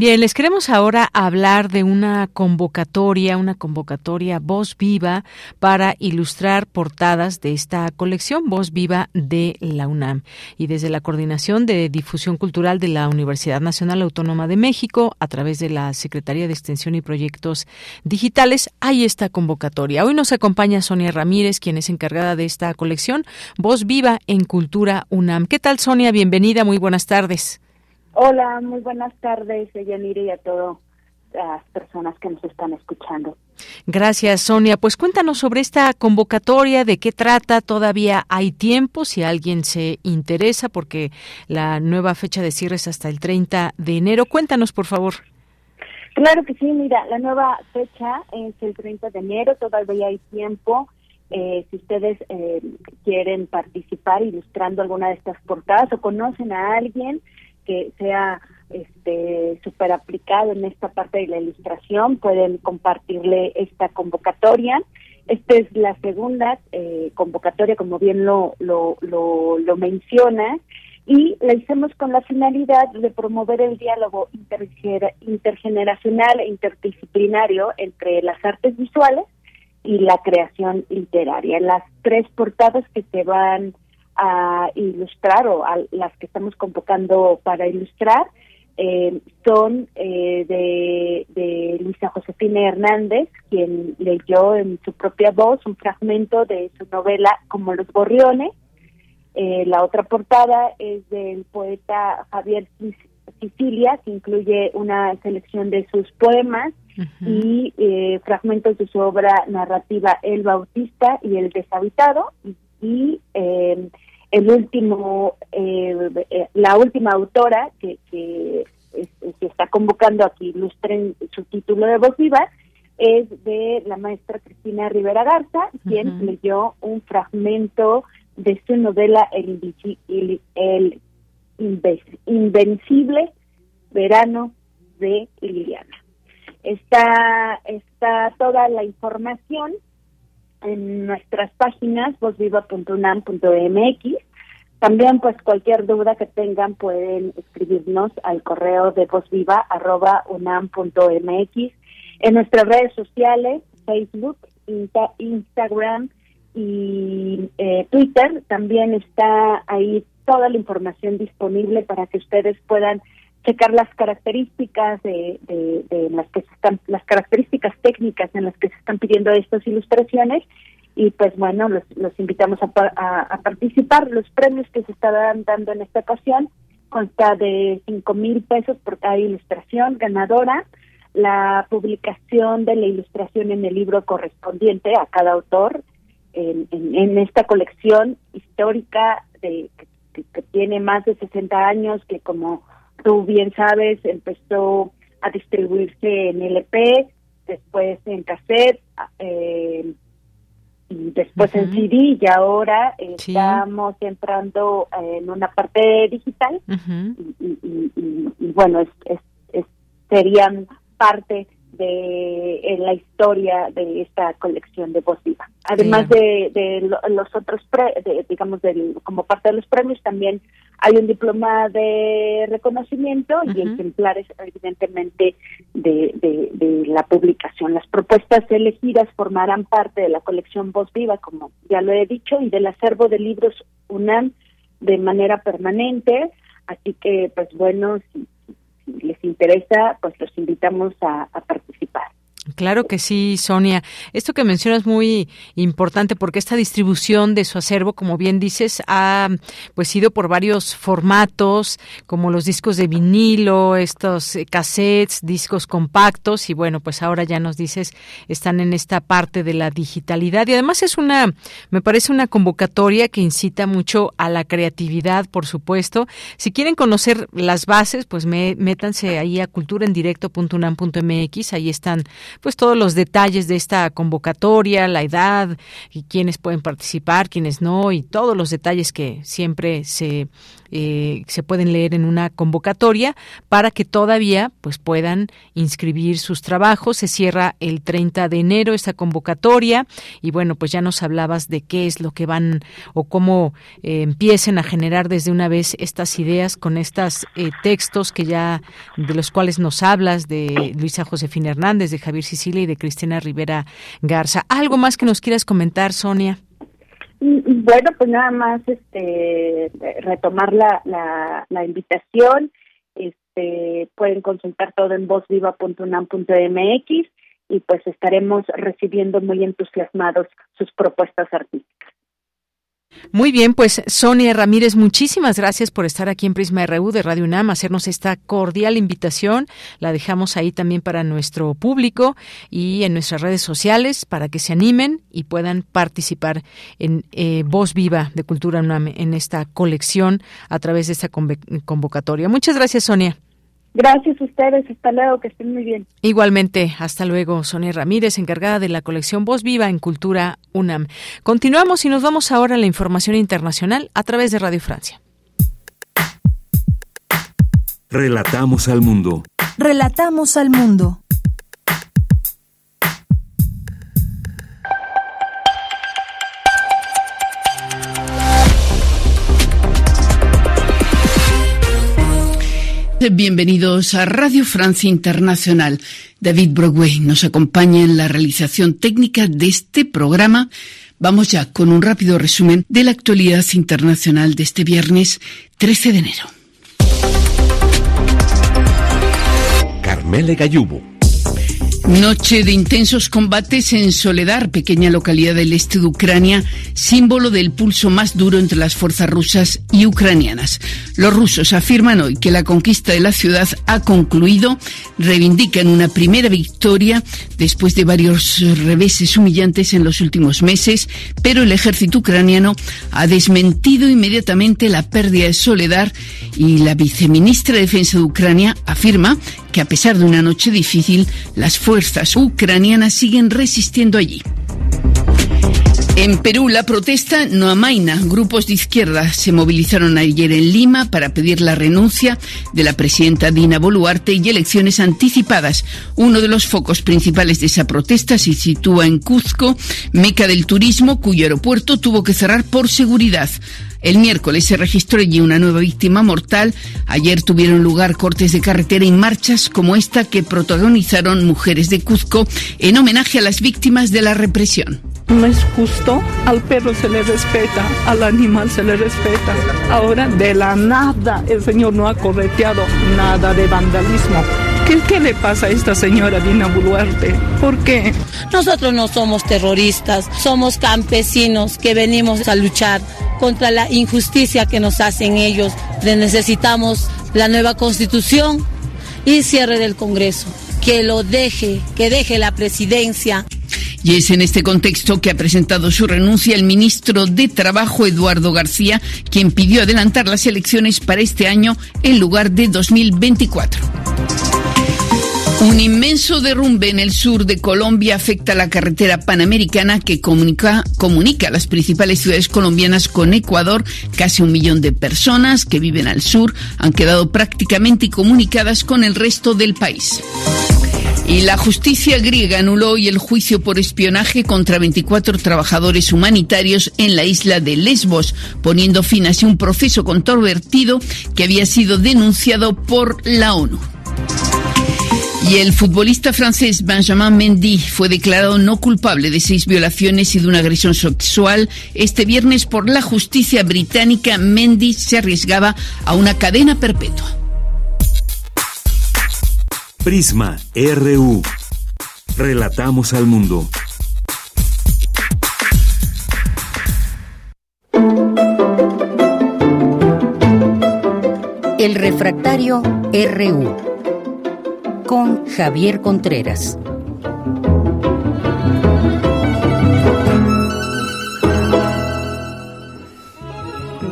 Bien, les queremos ahora hablar de una convocatoria, una convocatoria Voz Viva para ilustrar portadas de esta colección Voz Viva de la UNAM. Y desde la Coordinación de Difusión Cultural de la Universidad Nacional Autónoma de México, a través de la Secretaría de Extensión y Proyectos Digitales, hay esta convocatoria. Hoy nos acompaña Sonia Ramírez, quien es encargada de esta colección Voz Viva en Cultura UNAM. ¿Qué tal, Sonia? Bienvenida, muy buenas tardes. Hola, muy buenas tardes, Yanire, y a todas las personas que nos están escuchando. Gracias, Sonia. Pues cuéntanos sobre esta convocatoria, de qué trata. Todavía hay tiempo si alguien se interesa, porque la nueva fecha de cierre es hasta el 30 de enero. Cuéntanos, por favor. Claro que sí, mira, la nueva fecha es el 30 de enero, todavía hay tiempo. Eh, si ustedes eh, quieren participar ilustrando alguna de estas portadas o conocen a alguien que sea este súper aplicado en esta parte de la ilustración, pueden compartirle esta convocatoria. Esta es la segunda eh, convocatoria, como bien lo, lo, lo, menciona, y la hicimos con la finalidad de promover el diálogo intergeneracional e interdisciplinario entre las artes visuales y la creación literaria. Las tres portadas que se van a ilustrar o a las que estamos convocando para ilustrar eh, son eh, de, de Luisa Josefina Hernández, quien leyó en su propia voz un fragmento de su novela Como los gorriones. Eh, la otra portada es del poeta Javier Sicilia, que incluye una selección de sus poemas y fragmentos de su obra narrativa El Bautista y El Deshabitado. Y, el último, eh, eh, la última autora que, que, está convocando a que ilustren su título de voz viva es de la maestra Cristina Rivera Garza, quien leyó un fragmento de su novela El, el, Invencible Verano de Liliana. Está, está toda la información en nuestras páginas vozviva.unam.mx. También, pues, cualquier duda que tengan pueden escribirnos al correo de vozviva.unam.mx. En nuestras redes sociales, Facebook, Instagram y eh, Twitter, también está ahí toda la información disponible para que ustedes puedan checar las características de, las que están las características técnicas en las que se están pidiendo estas ilustraciones. Y pues bueno los, los invitamos a, participar. Los premios que se estarán dando en esta ocasión consta de cinco mil pesos por cada ilustración ganadora. La publicación de la ilustración en el libro correspondiente a cada autor en, en, esta colección histórica de que, que tiene más de 60 años que como tú bien sabes, empezó a distribuirse en LP, después en cassette, eh, y después en CD, y ahora estamos entrando en una parte digital, y, bueno, es, serían parte de la historia de esta colección de voz viva. Además de, los otros, digamos, como parte de los premios, también hay un diploma de reconocimiento y ejemplares, evidentemente, de, de, la publicación. Las propuestas elegidas formarán parte de la colección Voz Viva, como ya lo he dicho, y del acervo de libros UNAM de manera permanente. Así que, pues bueno, si, les interesa, pues los invitamos a. Claro que sí, Sonia. Esto que mencionas es muy importante porque esta distribución de su acervo, como bien dices, ha pues ido por varios formatos, como los discos de vinilo, estos eh, cassettes, discos compactos y bueno, pues ahora ya nos dices están en esta parte de la digitalidad y además es una me parece una convocatoria que incita mucho a la creatividad, por supuesto. Si quieren conocer las bases, pues métanse ahí a culturaendirecto.unam.mx, ahí están pues todos los detalles de esta convocatoria, la edad y quiénes pueden participar, quiénes no y todos los detalles que siempre se eh, se pueden leer en una convocatoria para que todavía pues puedan inscribir sus trabajos. Se cierra el 30 de enero esta convocatoria y bueno, pues ya nos hablabas de qué es lo que van o cómo eh, empiecen a generar desde una vez estas ideas con estos eh, textos que ya de los cuales nos hablas de Luisa Josefina Hernández, de Javier Sicilia y de Cristina Rivera Garza. ¿Algo más que nos quieras comentar, Sonia? Bueno, pues nada más este retomar la, la, la invitación. Este, pueden consultar todo en vozviva.unam.mx y pues estaremos recibiendo muy entusiasmados sus propuestas artísticas. Muy bien, pues Sonia Ramírez, muchísimas gracias por estar aquí en Prisma RU de Radio UNAM, hacernos esta cordial invitación. La dejamos ahí también para nuestro público y en nuestras redes sociales para que se animen y puedan participar en eh, Voz Viva de Cultura UNAM en esta colección a través de esta convocatoria. Muchas gracias, Sonia. Gracias a ustedes, hasta luego, que estén muy bien. Igualmente, hasta luego, Sonia Ramírez, encargada de la colección Voz Viva en Cultura UNAM. Continuamos y nos vamos ahora a la información internacional a través de Radio Francia. Relatamos al mundo. Relatamos al mundo. Bienvenidos a Radio Francia Internacional. David Broadway nos acompaña en la realización técnica de este programa. Vamos ya con un rápido resumen de la actualidad internacional de este viernes 13 de enero. Carmele Gallubo. Noche de intensos combates en Soledar, pequeña localidad del este de Ucrania, símbolo del pulso más duro entre las fuerzas rusas y ucranianas. Los rusos afirman hoy que la conquista de la ciudad ha concluido, reivindican una primera victoria después de varios reveses humillantes en los últimos meses, pero el ejército ucraniano ha desmentido inmediatamente la pérdida de Soledar y la viceministra de Defensa de Ucrania afirma que a pesar de una noche difícil, las fuerzas ucranianas siguen resistiendo allí. En Perú, la protesta no amaina. Grupos de izquierda se movilizaron ayer en Lima para pedir la renuncia de la presidenta Dina Boluarte y elecciones anticipadas. Uno de los focos principales de esa protesta se sitúa en Cuzco, meca del turismo, cuyo aeropuerto tuvo que cerrar por seguridad. El miércoles se registró allí una nueva víctima mortal. Ayer tuvieron lugar cortes de carretera y marchas como esta que protagonizaron mujeres de Cuzco en homenaje a las víctimas de la represión. No es justo, al perro se le respeta, al animal se le respeta. Ahora de la nada el señor no ha correteado nada de vandalismo. ¿Qué, ¿Qué, le pasa a esta señora Dina Boluarte? ¿Por qué? Nosotros no somos terroristas, somos campesinos que venimos a luchar contra la injusticia que nos hacen ellos. necesitamos la nueva constitución y cierre del Congreso. Que lo deje, que deje la presidencia. Y es en este contexto que ha presentado su renuncia el ministro de Trabajo, Eduardo García, quien pidió adelantar las elecciones para este año en lugar de 2024. Un inmenso derrumbe en el sur de Colombia afecta la carretera panamericana que comunica, comunica las principales ciudades colombianas con Ecuador. Casi un millón de personas que viven al sur han quedado prácticamente incomunicadas con el resto del país. Y la justicia griega anuló hoy el juicio por espionaje contra 24 trabajadores humanitarios en la isla de Lesbos, poniendo fin a un proceso controvertido que había sido denunciado por la ONU. Y el futbolista francés Benjamin Mendy fue declarado no culpable de seis violaciones y de una agresión sexual. Este viernes por la justicia británica, Mendy se arriesgaba a una cadena perpetua. Prisma RU. Relatamos al mundo. El refractario RU con Javier Contreras.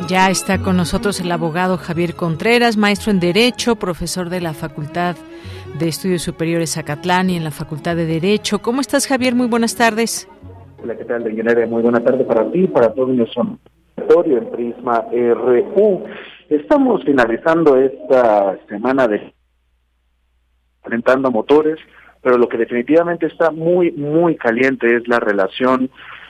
Ya está con nosotros el abogado Javier Contreras, maestro en Derecho, profesor de la Facultad de Estudios Superiores Zacatlán y en la Facultad de Derecho. ¿Cómo estás, Javier? Muy buenas tardes. Hola, ¿qué tal? Muy buena tarde para ti y para todo nuestro auditorio en Prisma RU. Estamos finalizando esta semana de enfrentando motores, pero lo que definitivamente está muy, muy caliente es la relación,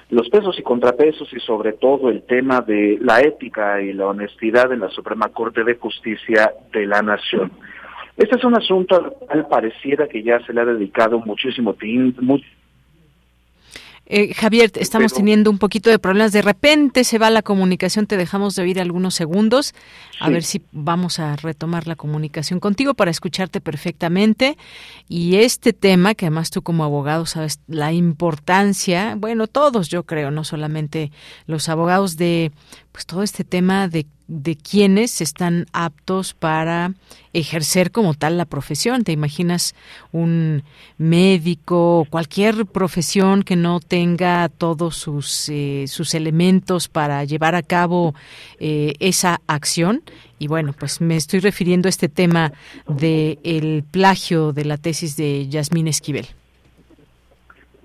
los pesos y contrapesos y sobre todo el tema de la ética y la honestidad en la Suprema Corte de Justicia de la Nación. Este es un asunto al cual pareciera que ya se le ha dedicado muchísimo tiempo. Eh, Javier, estamos teniendo un poquito de problemas. De repente se va la comunicación, te dejamos de oír algunos segundos. A ver si vamos a retomar la comunicación contigo para escucharte perfectamente. Y este tema, que además tú como abogado sabes la importancia, bueno, todos yo creo, no solamente los abogados, de pues todo este tema de de quienes están aptos para ejercer como tal la profesión. ¿Te imaginas un médico cualquier profesión que no tenga todos sus, eh, sus elementos para llevar a cabo eh, esa acción? Y bueno, pues me estoy refiriendo a este tema del el plagio de la tesis de Yasmín Esquivel.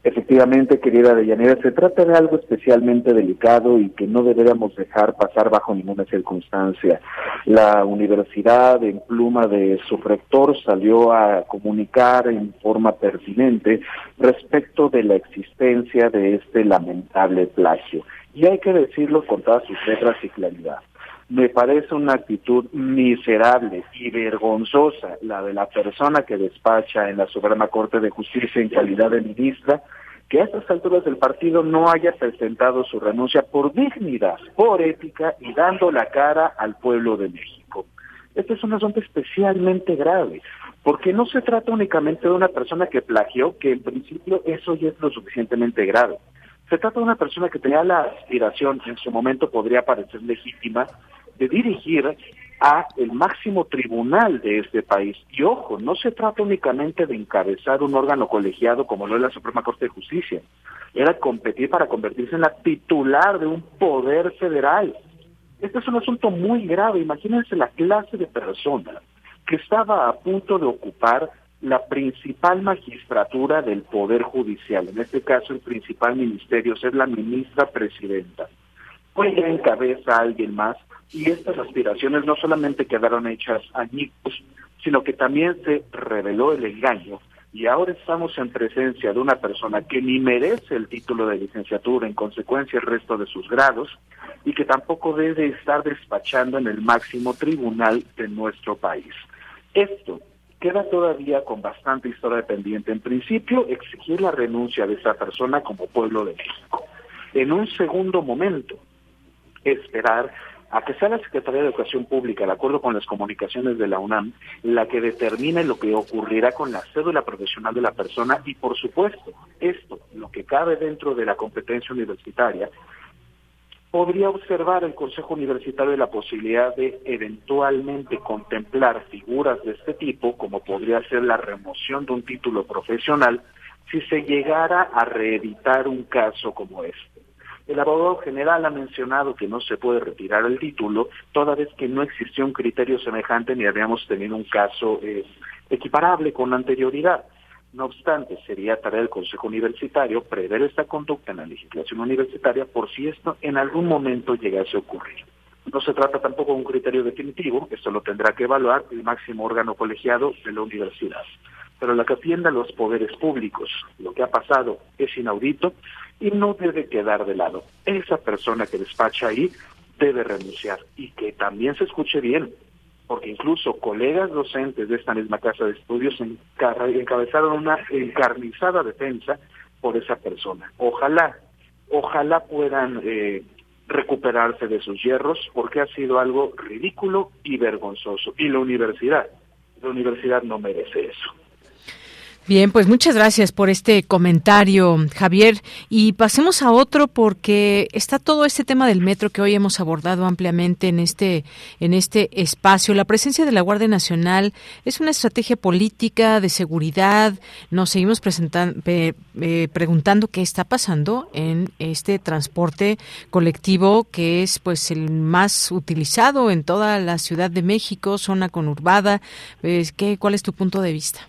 Efectivamente, querida Deyanira, se trata de algo especialmente delicado y que no deberíamos dejar pasar bajo ninguna circunstancia. La universidad, en pluma de su rector, salió a comunicar en forma pertinente respecto de la existencia de este lamentable plagio. Y hay que decirlo con todas sus letras y claridad me parece una actitud miserable y vergonzosa la de la persona que despacha en la Suprema Corte de Justicia en calidad de ministra, que a estas alturas del partido no haya presentado su renuncia por dignidad, por ética y dando la cara al pueblo de México. Este es un asunto especialmente grave, porque no se trata únicamente de una persona que plagió, que en principio eso ya es lo suficientemente grave. Se trata de una persona que tenía la aspiración, en su momento podría parecer legítima, de dirigir a el máximo tribunal de este país. Y ojo, no se trata únicamente de encabezar un órgano colegiado como lo es la Suprema Corte de Justicia. Era competir para convertirse en la titular de un poder federal. Este es un asunto muy grave. Imagínense la clase de persona que estaba a punto de ocupar la principal magistratura del Poder Judicial, en este caso el principal ministerio, es la ministra presidenta. Hoy encabeza a alguien más y estas aspiraciones no solamente quedaron hechas añicos, sino que también se reveló el engaño y ahora estamos en presencia de una persona que ni merece el título de licenciatura, en consecuencia el resto de sus grados, y que tampoco debe estar despachando en el máximo tribunal de nuestro país. Esto queda todavía con bastante historia pendiente. En principio, exigir la renuncia de esa persona como pueblo de México. En un segundo momento, esperar a que sea la Secretaría de Educación Pública, de acuerdo con las comunicaciones de la UNAM, la que determine lo que ocurrirá con la cédula profesional de la persona y, por supuesto, esto, lo que cabe dentro de la competencia universitaria, podría observar el Consejo Universitario la posibilidad de eventualmente contemplar figuras de este tipo, como podría ser la remoción de un título profesional, si se llegara a reeditar un caso como este. El abogado general ha mencionado que no se puede retirar el título, toda vez que no existió un criterio semejante ni habíamos tenido un caso eh, equiparable con anterioridad. No obstante, sería tarea del Consejo Universitario prever esta conducta en la legislación universitaria por si esto en algún momento llegase a ocurrir. No se trata tampoco de un criterio definitivo, esto lo tendrá que evaluar el máximo órgano colegiado de la universidad. Pero la que atienda los poderes públicos, lo que ha pasado es inaudito y no debe quedar de lado. Esa persona que despacha ahí debe renunciar y que también se escuche bien, porque incluso colegas docentes de esta misma casa de estudios encabezaron una encarnizada defensa por esa persona. Ojalá, ojalá puedan eh, recuperarse de sus hierros, porque ha sido algo ridículo y vergonzoso. Y la universidad, la universidad no merece eso. Bien, pues muchas gracias por este comentario, Javier. Y pasemos a otro porque está todo este tema del metro que hoy hemos abordado ampliamente en este en este espacio. La presencia de la Guardia Nacional es una estrategia política de seguridad. Nos seguimos eh, preguntando qué está pasando en este transporte colectivo que es pues el más utilizado en toda la Ciudad de México, zona conurbada. Pues, ¿qué, ¿Cuál es tu punto de vista?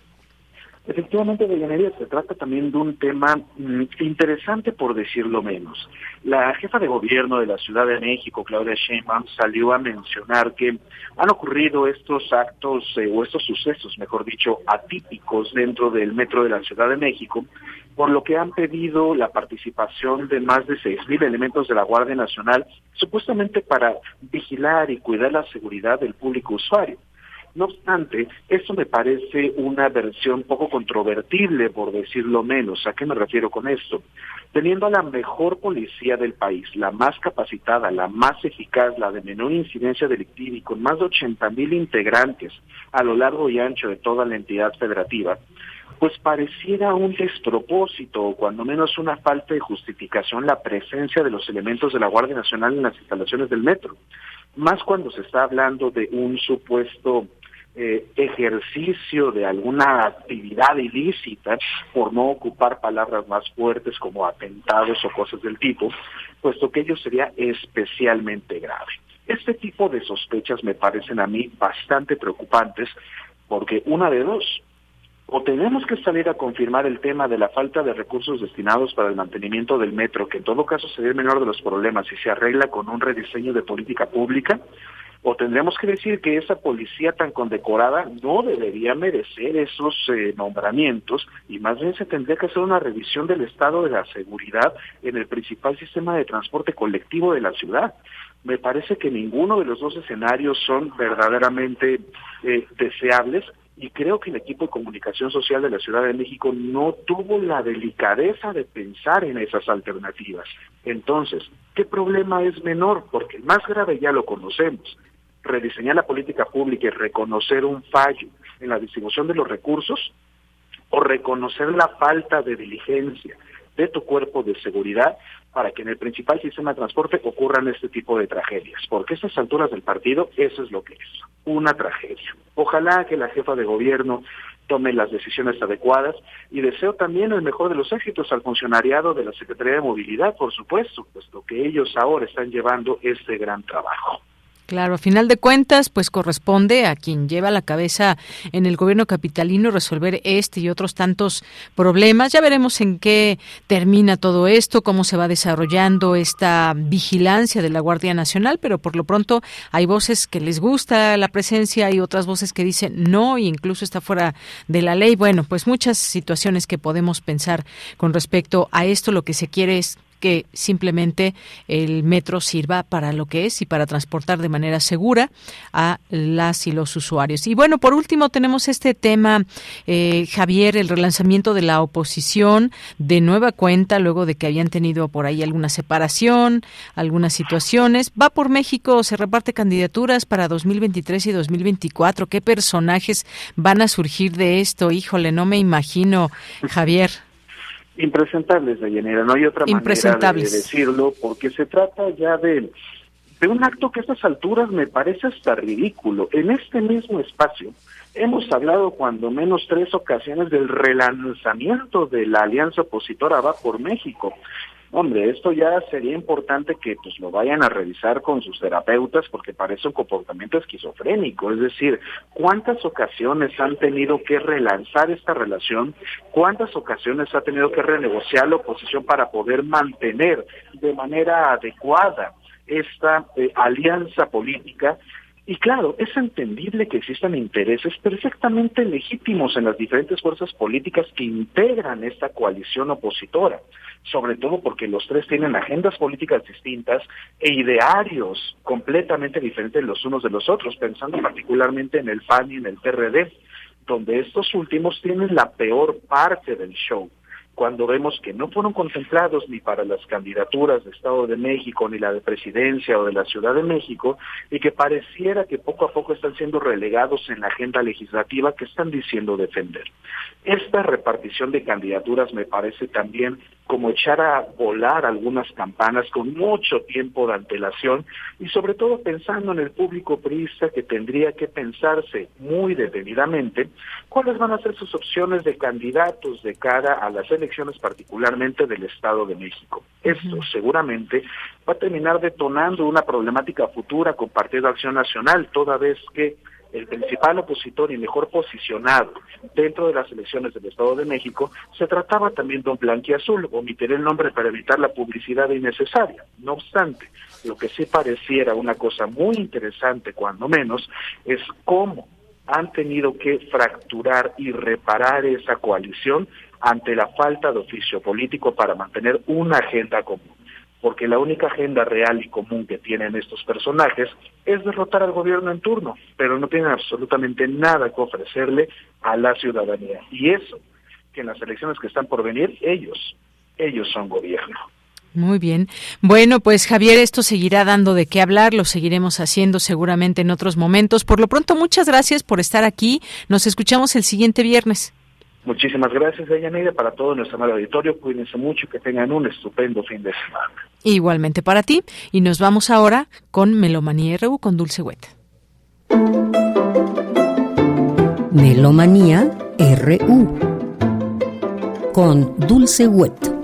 Efectivamente, de Llanería se trata también de un tema mm, interesante, por decirlo menos. La jefa de gobierno de la Ciudad de México, Claudia Sheinbaum, salió a mencionar que han ocurrido estos actos eh, o estos sucesos, mejor dicho, atípicos dentro del metro de la Ciudad de México, por lo que han pedido la participación de más de 6.000 elementos de la Guardia Nacional, supuestamente para vigilar y cuidar la seguridad del público usuario. No obstante, esto me parece una versión poco controvertible, por decirlo menos. ¿A qué me refiero con esto? Teniendo a la mejor policía del país, la más capacitada, la más eficaz, la de menor incidencia delictiva y con más de 80 mil integrantes a lo largo y ancho de toda la entidad federativa, pues pareciera un despropósito o cuando menos una falta de justificación la presencia de los elementos de la Guardia Nacional en las instalaciones del metro. Más cuando se está hablando de un supuesto eh, ejercicio de alguna actividad ilícita, por no ocupar palabras más fuertes como atentados o cosas del tipo, puesto que ello sería especialmente grave. Este tipo de sospechas me parecen a mí bastante preocupantes porque una de dos, o tenemos que salir a confirmar el tema de la falta de recursos destinados para el mantenimiento del metro, que en todo caso sería el menor de los problemas si se arregla con un rediseño de política pública, o tendremos que decir que esa policía tan condecorada no debería merecer esos eh, nombramientos y más bien se tendría que hacer una revisión del estado de la seguridad en el principal sistema de transporte colectivo de la ciudad. Me parece que ninguno de los dos escenarios son verdaderamente eh, deseables y creo que el equipo de comunicación social de la Ciudad de México no tuvo la delicadeza de pensar en esas alternativas. Entonces, ¿qué problema es menor? Porque el más grave ya lo conocemos rediseñar la política pública y reconocer un fallo en la distribución de los recursos o reconocer la falta de diligencia de tu cuerpo de seguridad para que en el principal sistema de transporte ocurran este tipo de tragedias. Porque a estas alturas del partido eso es lo que es, una tragedia. Ojalá que la jefa de gobierno tome las decisiones adecuadas y deseo también el mejor de los éxitos al funcionariado de la Secretaría de Movilidad, por supuesto, puesto que ellos ahora están llevando este gran trabajo. Claro, a final de cuentas, pues corresponde a quien lleva la cabeza en el gobierno capitalino resolver este y otros tantos problemas. Ya veremos en qué termina todo esto, cómo se va desarrollando esta vigilancia de la Guardia Nacional, pero por lo pronto hay voces que les gusta la presencia y otras voces que dicen no, e incluso está fuera de la ley. Bueno, pues muchas situaciones que podemos pensar con respecto a esto. Lo que se quiere es que simplemente el metro sirva para lo que es y para transportar de manera segura a las y los usuarios. Y bueno, por último tenemos este tema, eh, Javier, el relanzamiento de la oposición de nueva cuenta luego de que habían tenido por ahí alguna separación, algunas situaciones. Va por México, se reparte candidaturas para 2023 y 2024. ¿Qué personajes van a surgir de esto? Híjole, no me imagino, Javier. Impresentables, Deyanira, no hay otra manera de, decirlo, porque se trata ya de, de un acto que a estas alturas me parece hasta ridículo. En este mismo espacio hemos hablado cuando menos tres ocasiones del relanzamiento de la alianza opositora Va por México. Hombre, esto ya sería importante que pues lo vayan a revisar con sus terapeutas porque parece un comportamiento esquizofrénico, es decir, ¿cuántas ocasiones han tenido que relanzar esta relación? ¿Cuántas ocasiones ha tenido que renegociar la oposición para poder mantener de manera adecuada esta eh, alianza política y claro, es entendible que existan intereses perfectamente legítimos en las diferentes fuerzas políticas que integran esta coalición opositora, sobre todo porque los tres tienen agendas políticas distintas e idearios completamente diferentes los unos de los otros, pensando particularmente en el PAN y en el PRD, donde estos últimos tienen la peor parte del show cuando vemos que no fueron contemplados ni para las candidaturas de Estado de México, ni la de Presidencia o de la Ciudad de México, y que pareciera que poco a poco están siendo relegados en la agenda legislativa que están diciendo defender. Esta repartición de candidaturas me parece también como echar a volar algunas campanas con mucho tiempo de antelación y sobre todo pensando en el público priista que tendría que pensarse muy detenidamente cuáles van a ser sus opciones de candidatos de cara a las elecciones particularmente del Estado de México. Esto seguramente va a terminar detonando una problemática futura con Partido Acción Nacional, toda vez que el principal opositor y mejor posicionado dentro de las elecciones del Estado de México, se trataba también de un blanquiazul, omitiré el nombre para evitar la publicidad innecesaria. No obstante, lo que sí pareciera una cosa muy interesante, cuando menos, es cómo han tenido que fracturar y reparar esa coalición ante la falta de oficio político para mantener una agenda común porque la única agenda real y común que tienen estos personajes es derrotar al gobierno en turno, pero no tienen absolutamente nada que ofrecerle a la ciudadanía. Y eso, que en las elecciones que están por venir, ellos, ellos son gobierno. Muy bien. Bueno, pues Javier, esto seguirá dando de qué hablar, lo seguiremos haciendo seguramente en otros momentos. Por lo pronto, muchas gracias por estar aquí. Nos escuchamos el siguiente viernes. Muchísimas gracias, Deyanira, para todo nuestro amado auditorio. Cuídense mucho, que tengan un estupendo fin de semana. Igualmente para ti. Y nos vamos ahora con Melomanía RU con Dulce Wet. Melomanía RU con Dulce Wet.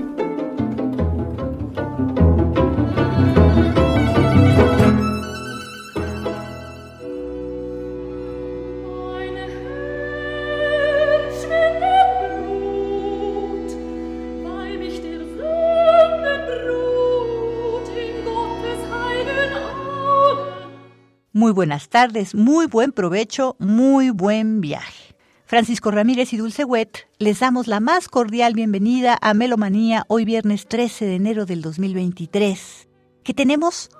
Buenas tardes, muy buen provecho, muy buen viaje. Francisco Ramírez y Dulce Wet, les damos la más cordial bienvenida a Melomanía hoy viernes 13 de enero del 2023, que tenemos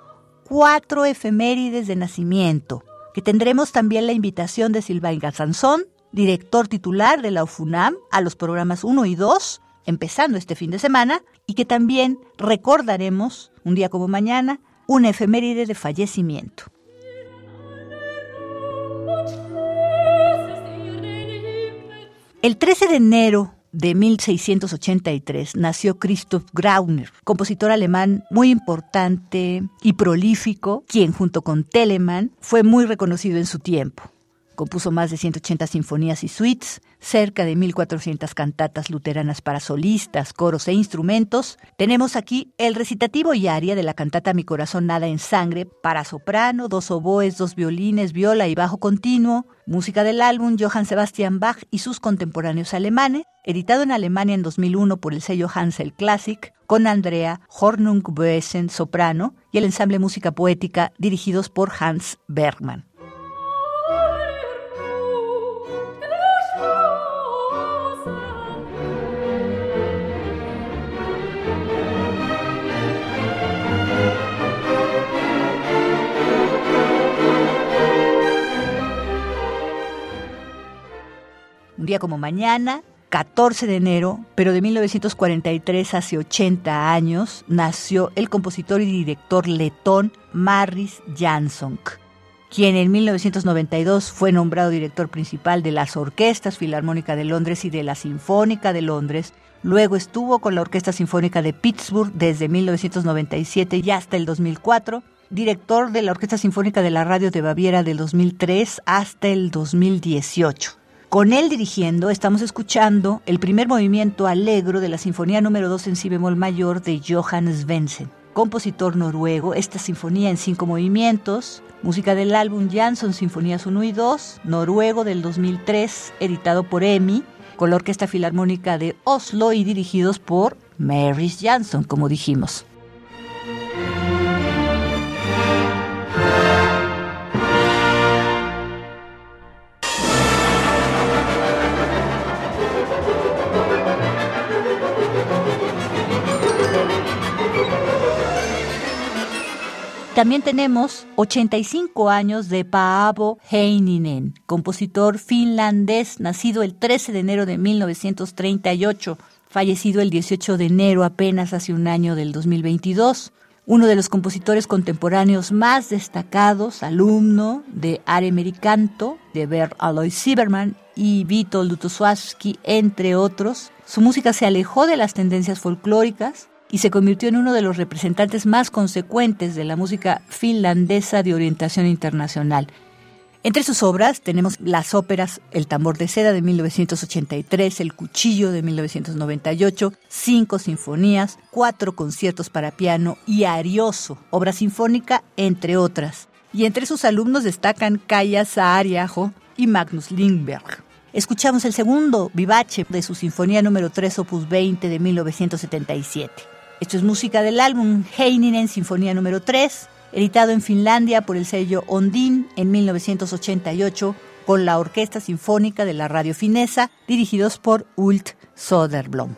cuatro efemérides de nacimiento, que tendremos también la invitación de Silvain Sansón, director titular de la UFUNAM, a los programas 1 y 2, empezando este fin de semana, y que también recordaremos, un día como mañana, una efeméride de fallecimiento. El 13 de enero de 1683 nació Christoph Grauner, compositor alemán muy importante y prolífico, quien junto con Telemann fue muy reconocido en su tiempo. Compuso más de 180 sinfonías y suites, cerca de 1.400 cantatas luteranas para solistas, coros e instrumentos. Tenemos aquí el recitativo y aria de la cantata Mi corazón nada en sangre para soprano, dos oboes, dos violines, viola y bajo continuo. Música del álbum Johann Sebastian Bach y sus contemporáneos alemanes, editado en Alemania en 2001 por el sello Hansel Classic, con Andrea Hornung-Boesen, soprano, y el ensamble Música Poética dirigidos por Hans Bergmann. Un día como mañana, 14 de enero, pero de 1943 hace 80 años, nació el compositor y director letón Maris Jansson, quien en 1992 fue nombrado director principal de las Orquestas Filarmónica de Londres y de la Sinfónica de Londres. Luego estuvo con la Orquesta Sinfónica de Pittsburgh desde 1997 y hasta el 2004 director de la Orquesta Sinfónica de la Radio de Baviera del 2003 hasta el 2018. Con él dirigiendo, estamos escuchando el primer movimiento alegro de la Sinfonía número 2 en si bemol mayor de Johannes Svensson, compositor noruego. Esta sinfonía en cinco movimientos, música del álbum Jansson Sinfonías 1 y 2, noruego del 2003, editado por EMI, con la Orquesta Filarmónica de Oslo y dirigidos por Maris Jansson, como dijimos. También tenemos 85 años de Paavo Heininen, compositor finlandés, nacido el 13 de enero de 1938, fallecido el 18 de enero apenas hace un año del 2022. Uno de los compositores contemporáneos más destacados, alumno de Are Mericanto, de Bert Aloy Sieberman y Vito Lutosławski, entre otros. Su música se alejó de las tendencias folclóricas, y se convirtió en uno de los representantes más consecuentes de la música finlandesa de orientación internacional. Entre sus obras tenemos las óperas El tambor de seda de 1983, El cuchillo de 1998, cinco sinfonías, cuatro conciertos para piano y Arioso, obra sinfónica, entre otras. Y entre sus alumnos destacan Kaya Saariaho y Magnus Lindberg. Escuchamos el segundo vivace de su sinfonía número 3, opus 20 de 1977. Esto es música del álbum Heininen Sinfonía número 3, editado en Finlandia por el sello Ondin en 1988 con la Orquesta Sinfónica de la Radio Finesa, dirigidos por Ult Soderblom.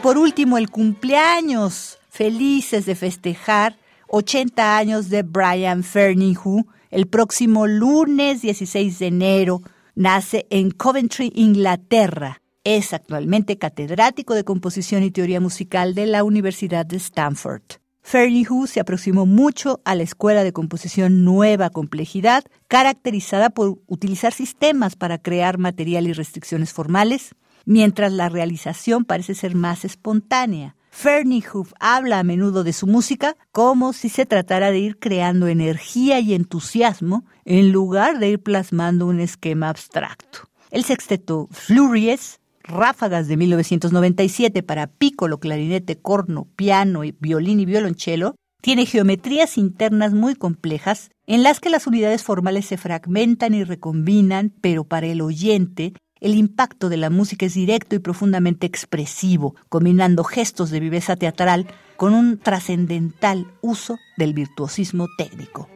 Por último, el cumpleaños. Felices de festejar 80 años de Brian Fernihu. El próximo lunes 16 de enero nace en Coventry, Inglaterra. Es actualmente catedrático de composición y teoría musical de la Universidad de Stanford. Fernihu se aproximó mucho a la escuela de composición Nueva Complejidad, caracterizada por utilizar sistemas para crear material y restricciones formales, mientras la realización parece ser más espontánea. Fernie Hoof habla a menudo de su música como si se tratara de ir creando energía y entusiasmo en lugar de ir plasmando un esquema abstracto. El sexteto Flurries, Ráfagas de 1997 para pícolo, clarinete, corno, piano, violín y violonchelo, tiene geometrías internas muy complejas en las que las unidades formales se fragmentan y recombinan, pero para el oyente el impacto de la música es directo y profundamente expresivo, combinando gestos de viveza teatral con un trascendental uso del virtuosismo técnico.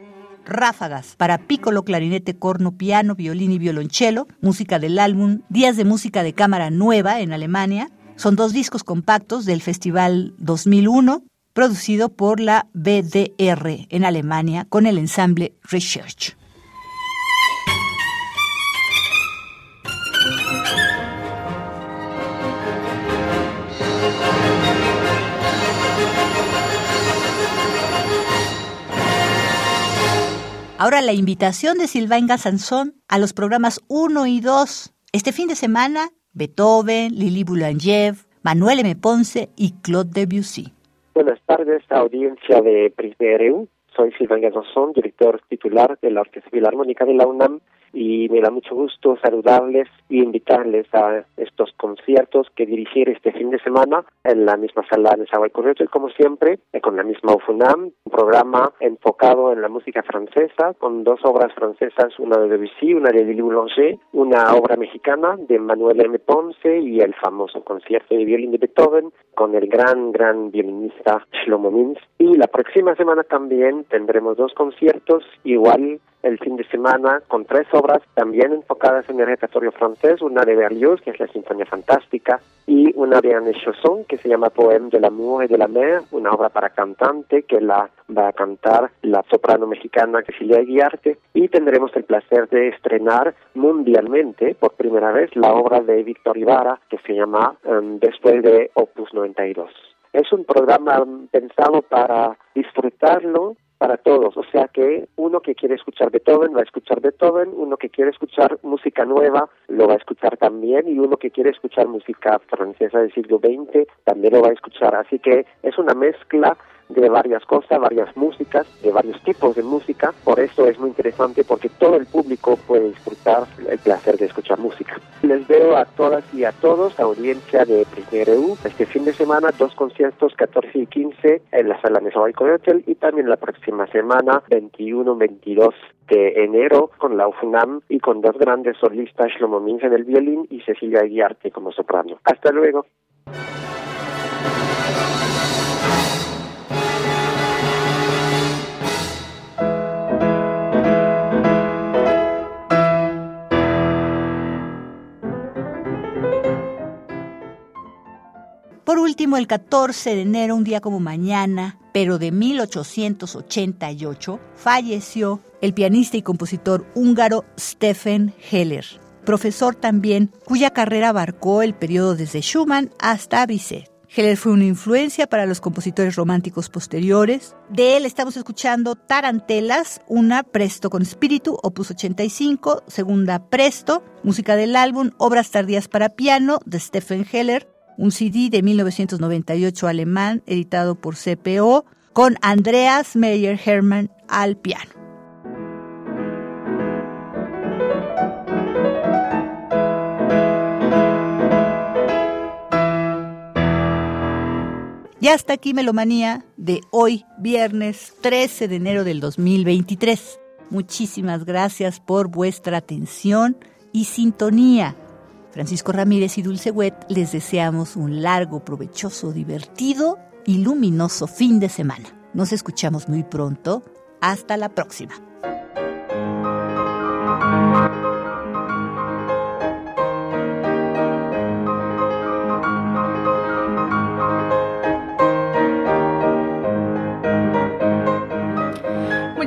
Ráfagas para pícolo, clarinete, corno, piano, violín y violonchelo, música del álbum Días de Música de Cámara Nueva en Alemania. Son dos discos compactos del Festival 2001, producido por la BDR en Alemania con el ensamble Research. Ahora la invitación de Silvain Sansón a los programas 1 y 2. Este fin de semana, Beethoven, Lili Boulanger, Manuel M. Ponce y Claude Debussy. Buenas tardes, audiencia de Prisma Soy Silvain Sansón, director titular de la Orquesta Filarmónica de la UNAM y me da mucho gusto saludarles y invitarles a estos conciertos que dirigir este fin de semana en la misma sala de y como siempre, eh, con la misma UFUNAM, un programa enfocado en la música francesa, con dos obras francesas, una de Debussy, una de Lili Boulanger, una obra mexicana de Manuel M. Ponce y el famoso concierto de violín de Beethoven con el gran, gran violinista Shlomo Mintz. Y la próxima semana también tendremos dos conciertos, igual el fin de semana con tres obras también enfocadas en el repertorio francés, una de Berlioz, que es la Sinfonía Fantástica, y una de Anne Chausson, que se llama Poème de l'amour et de la mer, una obra para cantante que la va a cantar la soprano mexicana Cecilia Guiarte, y tendremos el placer de estrenar mundialmente por primera vez la obra de Víctor Ibarra, que se llama um, Después de Opus 92. Es un programa pensado para disfrutarlo para todos. O sea que uno que quiere escuchar Beethoven va a escuchar Beethoven, uno que quiere escuchar música nueva lo va a escuchar también y uno que quiere escuchar música francesa del siglo XX también lo va a escuchar. Así que es una mezcla de varias cosas, varias músicas, de varios tipos de música. Por eso es muy interesante porque todo el público puede disfrutar el placer de escuchar música. Les veo a todas y a todos, audiencia de U, este fin de semana, dos conciertos, 14 y 15 en la sala Nezahualcóyotl Hotel y también la próxima semana, 21, 22 de enero con la UFUNAM y con dos grandes solistas, Shlomo Mintz en el violín y Cecilia Guiarte como soprano. Hasta luego. Último, el 14 de enero, un día como mañana, pero de 1888, falleció el pianista y compositor húngaro Stephen Heller, profesor también cuya carrera abarcó el periodo desde Schumann hasta Bizet. Heller fue una influencia para los compositores románticos posteriores. De él estamos escuchando Tarantelas, una Presto con espíritu, opus 85, segunda Presto, música del álbum Obras tardías para piano de Stephen Heller, un CD de 1998 alemán editado por CPO con Andreas Meyer Hermann al piano. Y hasta aquí Melomanía de hoy, viernes 13 de enero del 2023. Muchísimas gracias por vuestra atención y sintonía. Francisco Ramírez y Dulce Wet les deseamos un largo, provechoso, divertido y luminoso fin de semana. Nos escuchamos muy pronto. Hasta la próxima.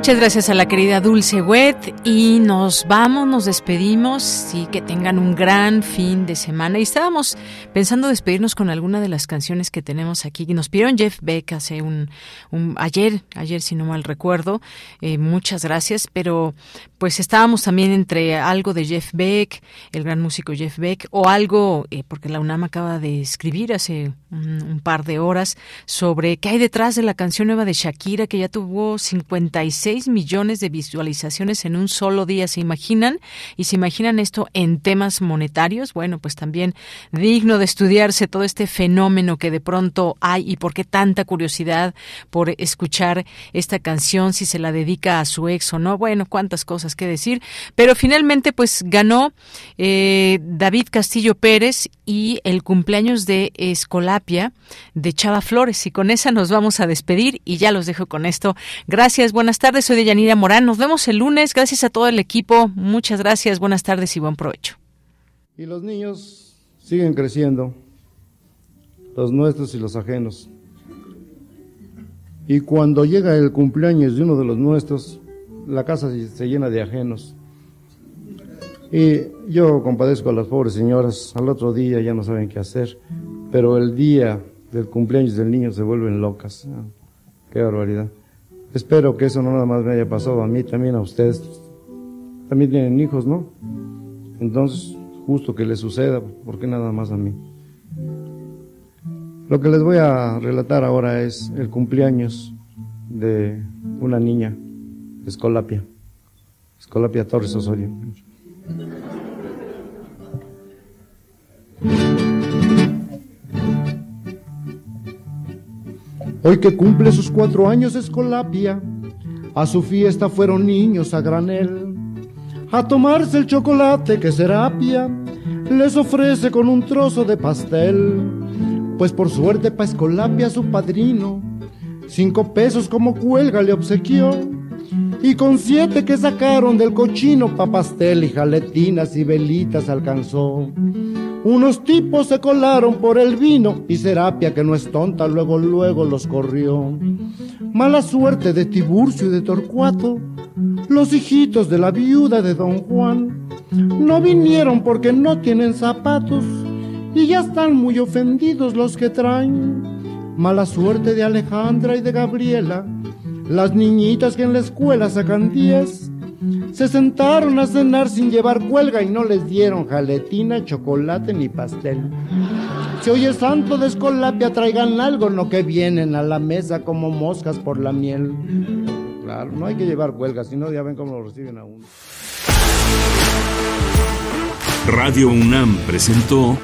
Muchas gracias a la querida Dulce Wet y nos vamos, nos despedimos y que tengan un gran fin de semana. Y estábamos pensando despedirnos con alguna de las canciones que tenemos aquí. Nos pidieron Jeff Beck hace un, ayer, ayer si no mal recuerdo. Eh, muchas gracias, pero pues estábamos también entre algo de Jeff Beck, el gran músico Jeff Beck, o algo, eh, porque la UNAM acaba de escribir hace un, un par de horas sobre qué hay detrás de la canción nueva de Shakira que ya tuvo 56 millones de visualizaciones en un solo día. ¿Se imaginan? Y se imaginan esto en temas monetarios. Bueno, pues también digno de estudiarse todo este fenómeno que de pronto hay y por qué tanta curiosidad por escuchar esta canción, si se la dedica a su ex o no. Bueno, cuántas cosas que decir. Pero finalmente, pues ganó eh, David Castillo Pérez y el cumpleaños de Escolapia de Chava Flores. Y con esa nos vamos a despedir y ya los dejo con esto. Gracias, buenas tardes soy de Yanira Morán. Nos vemos el lunes. Gracias a todo el equipo. Muchas gracias. Buenas tardes y buen provecho. Y los niños siguen creciendo, los nuestros y los ajenos. Y cuando llega el cumpleaños de uno de los nuestros, la casa se llena de ajenos. Y yo compadezco a las pobres señoras, al otro día ya no saben qué hacer, pero el día del cumpleaños del niño se vuelven locas. Qué barbaridad. Espero que eso no nada más me haya pasado a mí, también a ustedes. También tienen hijos, ¿no? Entonces, justo que les suceda, ¿por qué nada más a mí? Lo que les voy a relatar ahora es el cumpleaños de una niña, Escolapia, Escolapia Torres Osorio. Hoy que cumple sus cuatro años Escolapia, a su fiesta fueron niños a granel, a tomarse el chocolate que Serapia les ofrece con un trozo de pastel, pues por suerte pa' Escolapia su padrino, cinco pesos como cuelga le obsequió, y con siete que sacaron del cochino pa' pastel y jaletinas y velitas alcanzó. Unos tipos se colaron por el vino y Serapia, que no es tonta, luego, luego los corrió. Mala suerte de Tiburcio y de Torcuato, los hijitos de la viuda de Don Juan, no vinieron porque no tienen zapatos y ya están muy ofendidos los que traen. Mala suerte de Alejandra y de Gabriela, las niñitas que en la escuela sacan diez se sentaron a cenar sin llevar cuelga y no les dieron jaletina, chocolate ni pastel. Si hoy es santo de Escolapia, traigan algo, no que vienen a la mesa como moscas por la miel. Claro, no hay que llevar cuelga, si no ya ven cómo lo reciben a uno. Radio UNAM presentó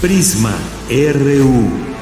Prisma RU.